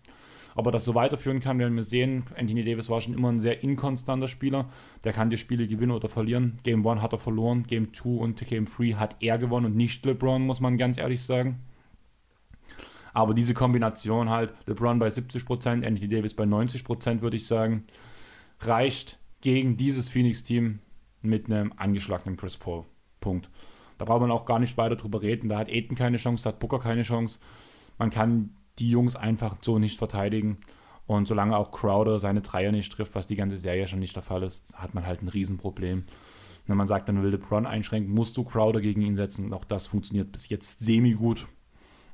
Ob er das so weiterführen kann, werden wir sehen. Anthony Davis war schon immer ein sehr inkonstanter Spieler. Der kann die Spiele gewinnen oder verlieren. Game 1 hat er verloren, Game 2 und Game 3 hat er gewonnen und nicht LeBron, muss man ganz ehrlich sagen. Aber diese Kombination halt, LeBron bei 70%, Anthony Davis bei 90%, würde ich sagen, reicht gegen dieses Phoenix-Team mit einem angeschlagenen Chris Paul. Punkt. Da braucht man auch gar nicht weiter drüber reden. Da hat Aiden keine Chance, da hat Booker keine Chance. Man kann die Jungs einfach so nicht verteidigen. Und solange auch Crowder seine Dreier nicht trifft, was die ganze Serie schon nicht der Fall ist, hat man halt ein Riesenproblem. Wenn man sagt, dann will LeBron einschränken, musst du Crowder gegen ihn setzen. Und auch das funktioniert bis jetzt semi-gut.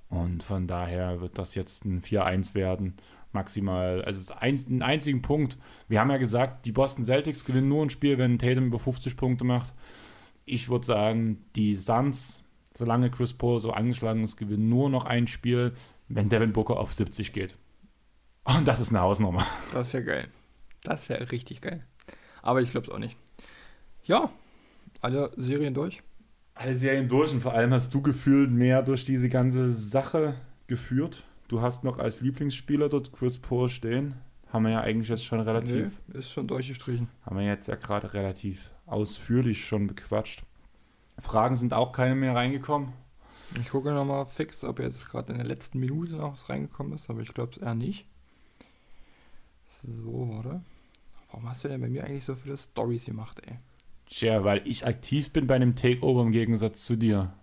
Und von daher wird das jetzt ein 4-1 werden. Maximal, also es ist ein, ein einzigen Punkt. Wir haben ja gesagt, die Boston Celtics gewinnen nur ein Spiel, wenn Tatum über 50 Punkte macht. Ich würde sagen, die Suns, solange Chris Paul so angeschlagen ist, gewinnen nur noch ein Spiel, wenn Devin Booker auf 70 geht. Und das ist eine Hausnummer. Das wäre geil. Das wäre richtig geil. Aber ich glaube es auch nicht. Ja, alle Serien durch. Alle Serien durch und vor allem hast du gefühlt mehr durch diese ganze Sache geführt. Du hast noch als Lieblingsspieler dort Chris Paul stehen. Haben wir ja eigentlich jetzt schon relativ, Nee, ist schon durchgestrichen. haben wir jetzt ja gerade relativ ausführlich schon bequatscht. Fragen sind auch keine mehr reingekommen. Ich gucke nochmal fix, ob jetzt gerade in der letzten Minute noch was reingekommen ist, aber ich glaube es eher nicht. So, warte. Warum hast du denn bei mir eigentlich so viele Stories gemacht, ey? Tja, weil ich aktiv bin bei einem Takeover im Gegensatz zu dir.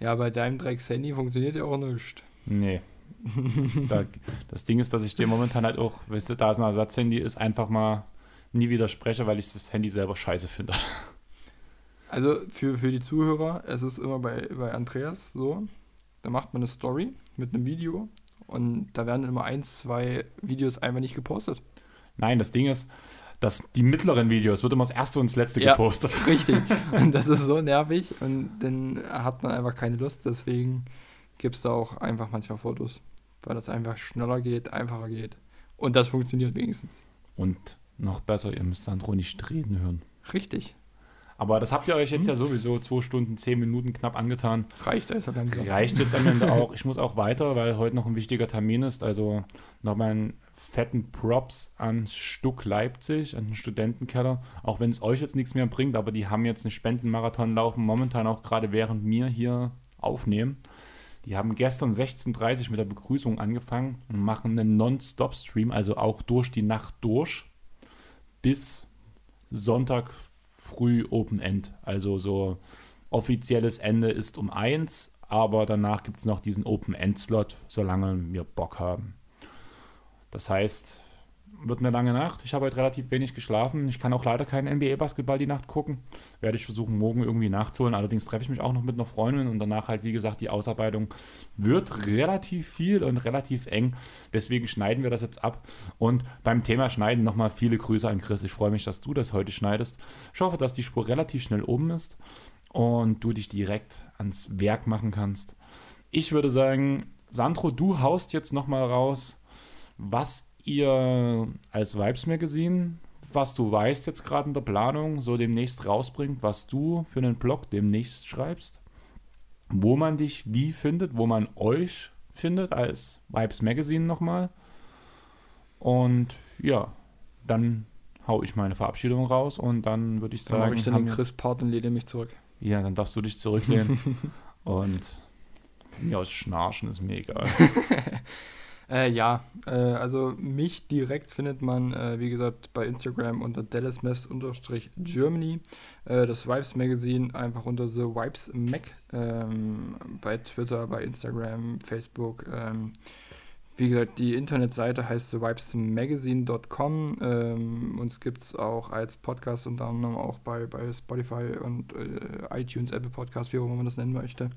Ja, bei deinem Drecks-Handy funktioniert ja auch nicht. Nee. da, das Ding ist, dass ich dir momentan halt auch, weißt du, da es ein Ersatzhandy ist, einfach mal nie widerspreche, weil ich das Handy selber scheiße finde. Also für, für die Zuhörer, es ist immer bei, bei Andreas so, da macht man eine Story mit einem Video und da werden immer ein, zwei Videos einfach nicht gepostet. Nein, das Ding ist, dass die mittleren Videos wird immer das erste und das letzte ja, gepostet. Richtig. Und das ist so nervig und dann hat man einfach keine Lust. Deswegen gibt es da auch einfach manchmal Fotos, weil das einfach schneller geht, einfacher geht. Und das funktioniert wenigstens. Und noch besser, ihr müsst Sandro nicht reden hören. Richtig. Aber das habt ihr euch jetzt hm. ja sowieso zwei Stunden, zehn Minuten knapp angetan. Reicht also langsam. Reicht jetzt am Ende auch. Ich muss auch weiter, weil heute noch ein wichtiger Termin ist. Also nochmal einen fetten Props an Stuck Leipzig, an den Studentenkeller. Auch wenn es euch jetzt nichts mehr bringt, aber die haben jetzt einen Spendenmarathon laufen, momentan auch gerade während wir hier aufnehmen. Die haben gestern 16.30 Uhr mit der Begrüßung angefangen und machen einen Non-Stop-Stream, also auch durch die Nacht durch, bis Sonntag früh Open End. Also so offizielles Ende ist um 1, aber danach gibt es noch diesen Open End Slot, solange wir Bock haben. Das heißt, wird eine lange Nacht. Ich habe heute relativ wenig geschlafen. Ich kann auch leider keinen NBA-Basketball die Nacht gucken. Werde ich versuchen, morgen irgendwie nachzuholen. Allerdings treffe ich mich auch noch mit einer Freundin und danach halt, wie gesagt, die Ausarbeitung wird relativ viel und relativ eng. Deswegen schneiden wir das jetzt ab. Und beim Thema Schneiden nochmal viele Grüße an Chris. Ich freue mich, dass du das heute schneidest. Ich hoffe, dass die Spur relativ schnell oben ist und du dich direkt ans Werk machen kannst. Ich würde sagen, Sandro, du haust jetzt nochmal raus, was ihr als Vibes Magazine, was du weißt jetzt gerade in der Planung, so demnächst rausbringt, was du für einen Blog demnächst schreibst, wo man dich wie findet, wo man euch findet als Vibes Magazine nochmal. Und ja, dann hau ich meine Verabschiedung raus und dann würde ich sagen. Dann ich dann den Chris Part und lehne mich zurück. Ja, dann darfst du dich zurücklehnen. und mir aus Schnarchen ist mir egal. Äh, ja, äh, also mich direkt findet man, äh, wie gesagt, bei Instagram unter dallasmess-germany. Äh, das Vibes Magazine einfach unter The Vibes Mac. Ähm, bei Twitter, bei Instagram, Facebook. Ähm, wie gesagt, die Internetseite heißt thevibesmagazine.com. Ähm, uns gibt es auch als Podcast unter anderem auch bei, bei Spotify und äh, iTunes, Apple Podcast, wie auch immer man das nennen möchte.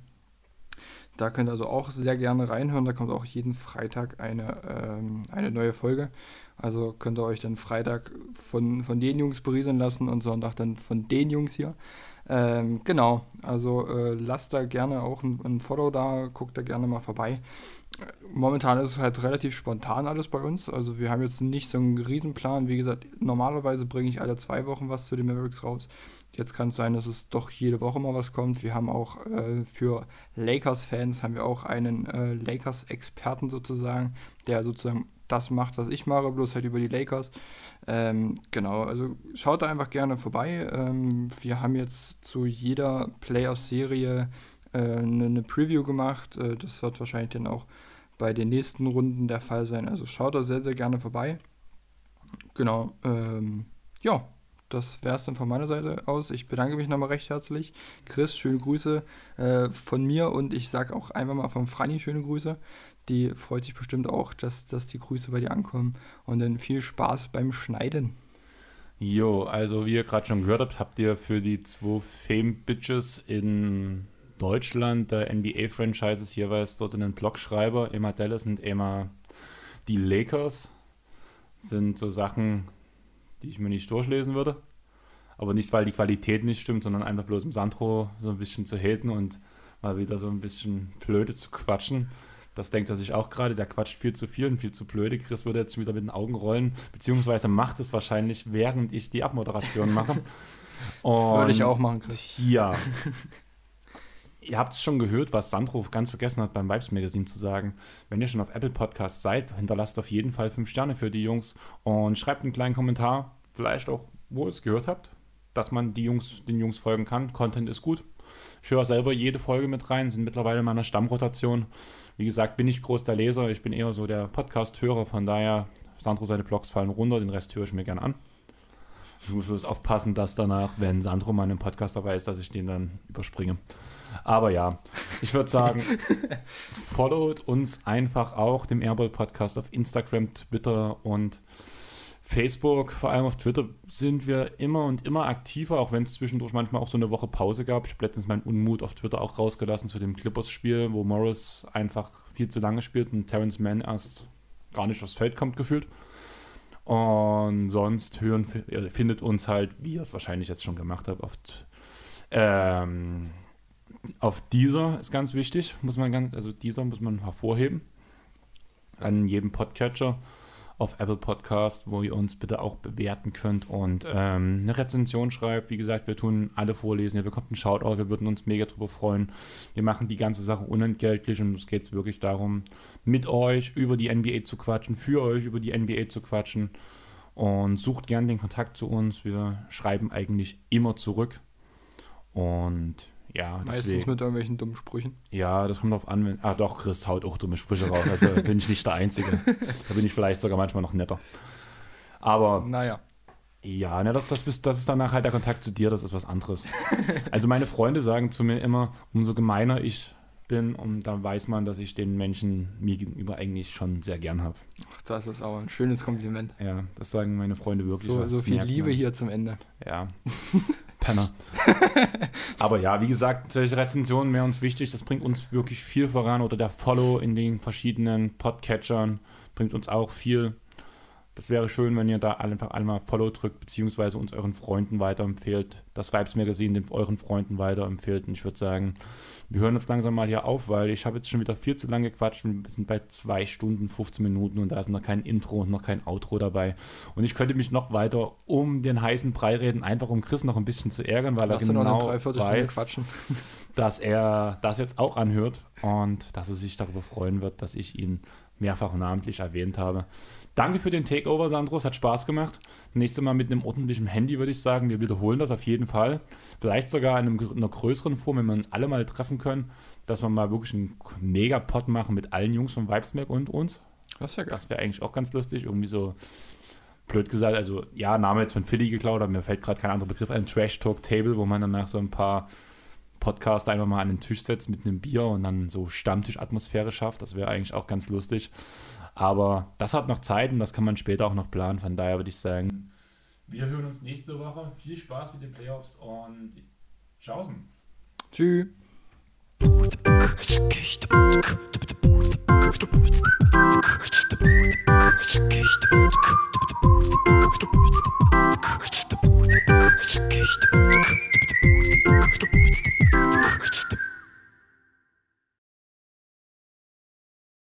Da könnt ihr also auch sehr gerne reinhören. Da kommt auch jeden Freitag eine, ähm, eine neue Folge. Also könnt ihr euch dann Freitag von, von den Jungs berieseln lassen und Sonntag dann von den Jungs hier. Ähm, genau, also äh, lasst da gerne auch ein, ein Follow da, guckt da gerne mal vorbei. Momentan ist es halt relativ spontan alles bei uns. Also wir haben jetzt nicht so einen Riesenplan. Wie gesagt, normalerweise bringe ich alle zwei Wochen was zu den Mavericks raus. Jetzt kann es sein, dass es doch jede Woche mal was kommt. Wir haben auch äh, für Lakers-Fans haben wir auch einen äh, Lakers-Experten sozusagen, der sozusagen das macht, was ich mache, bloß halt über die Lakers. Ähm, genau, also schaut da einfach gerne vorbei. Ähm, wir haben jetzt zu jeder Playoff-Serie äh, eine, eine, Preview gemacht. Äh, das wird wahrscheinlich dann auch bei den nächsten Runden der Fall sein. Also schaut da sehr, sehr gerne vorbei. Genau, ähm, ja, das wäre es dann von meiner Seite aus. Ich bedanke mich nochmal recht herzlich. Chris, schöne Grüße äh, von mir und ich sage auch einfach mal von Franny schöne Grüße. Die freut sich bestimmt auch, dass, dass die Grüße bei dir ankommen. Und dann viel Spaß beim Schneiden. Jo, also wie ihr gerade schon gehört habt, habt ihr für die zwei Fame-Bitches in Deutschland der NBA-Franchises jeweils dort einen Blogschreiber. Emma Dallas und Emma die Lakers. Sind so Sachen, die ich mir nicht durchlesen würde. Aber nicht, weil die Qualität nicht stimmt, sondern einfach bloß im Sandro so ein bisschen zu haten und mal wieder so ein bisschen blöde zu quatschen. Das denkt er sich auch gerade, der quatscht viel zu viel und viel zu blöde. Chris würde jetzt wieder mit den Augen rollen, beziehungsweise macht es wahrscheinlich, während ich die Abmoderation mache. Würde ich auch machen, Chris. Ja. ihr habt es schon gehört, was Sandro ganz vergessen hat beim Vibes Magazine zu sagen. Wenn ihr schon auf Apple Podcast seid, hinterlasst auf jeden Fall fünf Sterne für die Jungs und schreibt einen kleinen Kommentar, vielleicht auch, wo ihr es gehört habt, dass man die Jungs, den Jungs folgen kann. Content ist gut. Ich höre selber jede Folge mit rein, sind mittlerweile in meiner Stammrotation. Wie gesagt, bin ich groß der Leser, ich bin eher so der Podcast-Hörer, von daher, Sandro, seine Blogs fallen runter, den Rest höre ich mir gerne an. Ich muss bloß aufpassen, dass danach, wenn Sandro mal einem Podcast dabei ist, dass ich den dann überspringe. Aber ja, ich würde sagen, followt uns einfach auch, dem Airball Podcast auf Instagram, Twitter und Facebook, vor allem auf Twitter, sind wir immer und immer aktiver, auch wenn es zwischendurch manchmal auch so eine Woche Pause gab. Ich habe letztens meinen Unmut auf Twitter auch rausgelassen zu dem Clippers-Spiel, wo Morris einfach viel zu lange spielt und Terrence Mann erst gar nicht aufs Feld kommt, gefühlt. Und sonst hören, ihr findet uns halt, wie ihr es wahrscheinlich jetzt schon gemacht habt, oft. Ähm, auf dieser ist ganz wichtig, muss man ganz, also dieser muss man hervorheben. An jedem Podcatcher auf Apple Podcast, wo ihr uns bitte auch bewerten könnt und ähm, eine Rezension schreibt. Wie gesagt, wir tun alle vorlesen. Ihr bekommt einen Shoutout, wir würden uns mega drüber freuen. Wir machen die ganze Sache unentgeltlich und es geht wirklich darum, mit euch über die NBA zu quatschen, für euch über die NBA zu quatschen. Und sucht gern den Kontakt zu uns. Wir schreiben eigentlich immer zurück. Und ja, Meistens deswegen, mit irgendwelchen dummen Sprüchen. Ja, das kommt drauf an. Wenn, ah, doch, Chris haut auch dumme Sprüche raus. Also bin ich nicht der Einzige. Da bin ich vielleicht sogar manchmal noch netter. Aber. Naja. Ja, ne, das, das, das ist danach halt der Kontakt zu dir, das ist was anderes. Also meine Freunde sagen zu mir immer, umso gemeiner ich bin, und da weiß man, dass ich den Menschen mir gegenüber eigentlich schon sehr gern habe. Das ist auch ein schönes Kompliment. Ja, das sagen meine Freunde wirklich. So, so viel Liebe man. hier zum Ende. Ja. Penner. Aber ja, wie gesagt, solche Rezensionen wären uns wichtig. Das bringt uns wirklich viel voran. Oder der Follow in den verschiedenen Podcatchern bringt uns auch viel. Das wäre schön, wenn ihr da einfach einmal Follow drückt, beziehungsweise uns euren Freunden weiterempfehlt. Das Vibes Magazin den euren Freunden weiterempfehlt. Und ich würde sagen, wir hören jetzt langsam mal hier auf, weil ich habe jetzt schon wieder viel zu lange gequatscht. Wir sind bei zwei Stunden, 15 Minuten und da ist noch kein Intro und noch kein Outro dabei. Und ich könnte mich noch weiter um den heißen Brei reden, einfach um Chris noch ein bisschen zu ärgern, weil Lass er genau weiß, dass er das jetzt auch anhört und dass er sich darüber freuen wird, dass ich ihn mehrfach namentlich erwähnt habe. Danke für den Takeover, Sandro. Es hat Spaß gemacht. Nächstes Mal mit einem ordentlichen Handy würde ich sagen. Wir wiederholen das auf jeden Fall. Vielleicht sogar in, einem, in einer größeren Form, wenn wir uns alle mal treffen können, dass wir mal wirklich einen Megapod machen mit allen Jungs von Vibesmack und uns. Das wäre wär eigentlich auch ganz lustig. Irgendwie so blöd gesagt, also ja, Name jetzt von Philly geklaut, aber mir fällt gerade kein anderer Begriff ein. Trash Talk Table, wo man danach so ein paar Podcast einfach mal an den Tisch setzt mit einem Bier und dann so Stammtischatmosphäre schafft. Das wäre eigentlich auch ganz lustig. Aber das hat noch Zeit und das kann man später auch noch planen. Von daher würde ich sagen, wir hören uns nächste Woche. Viel Spaß mit den Playoffs und Tschaußen. Tschüss.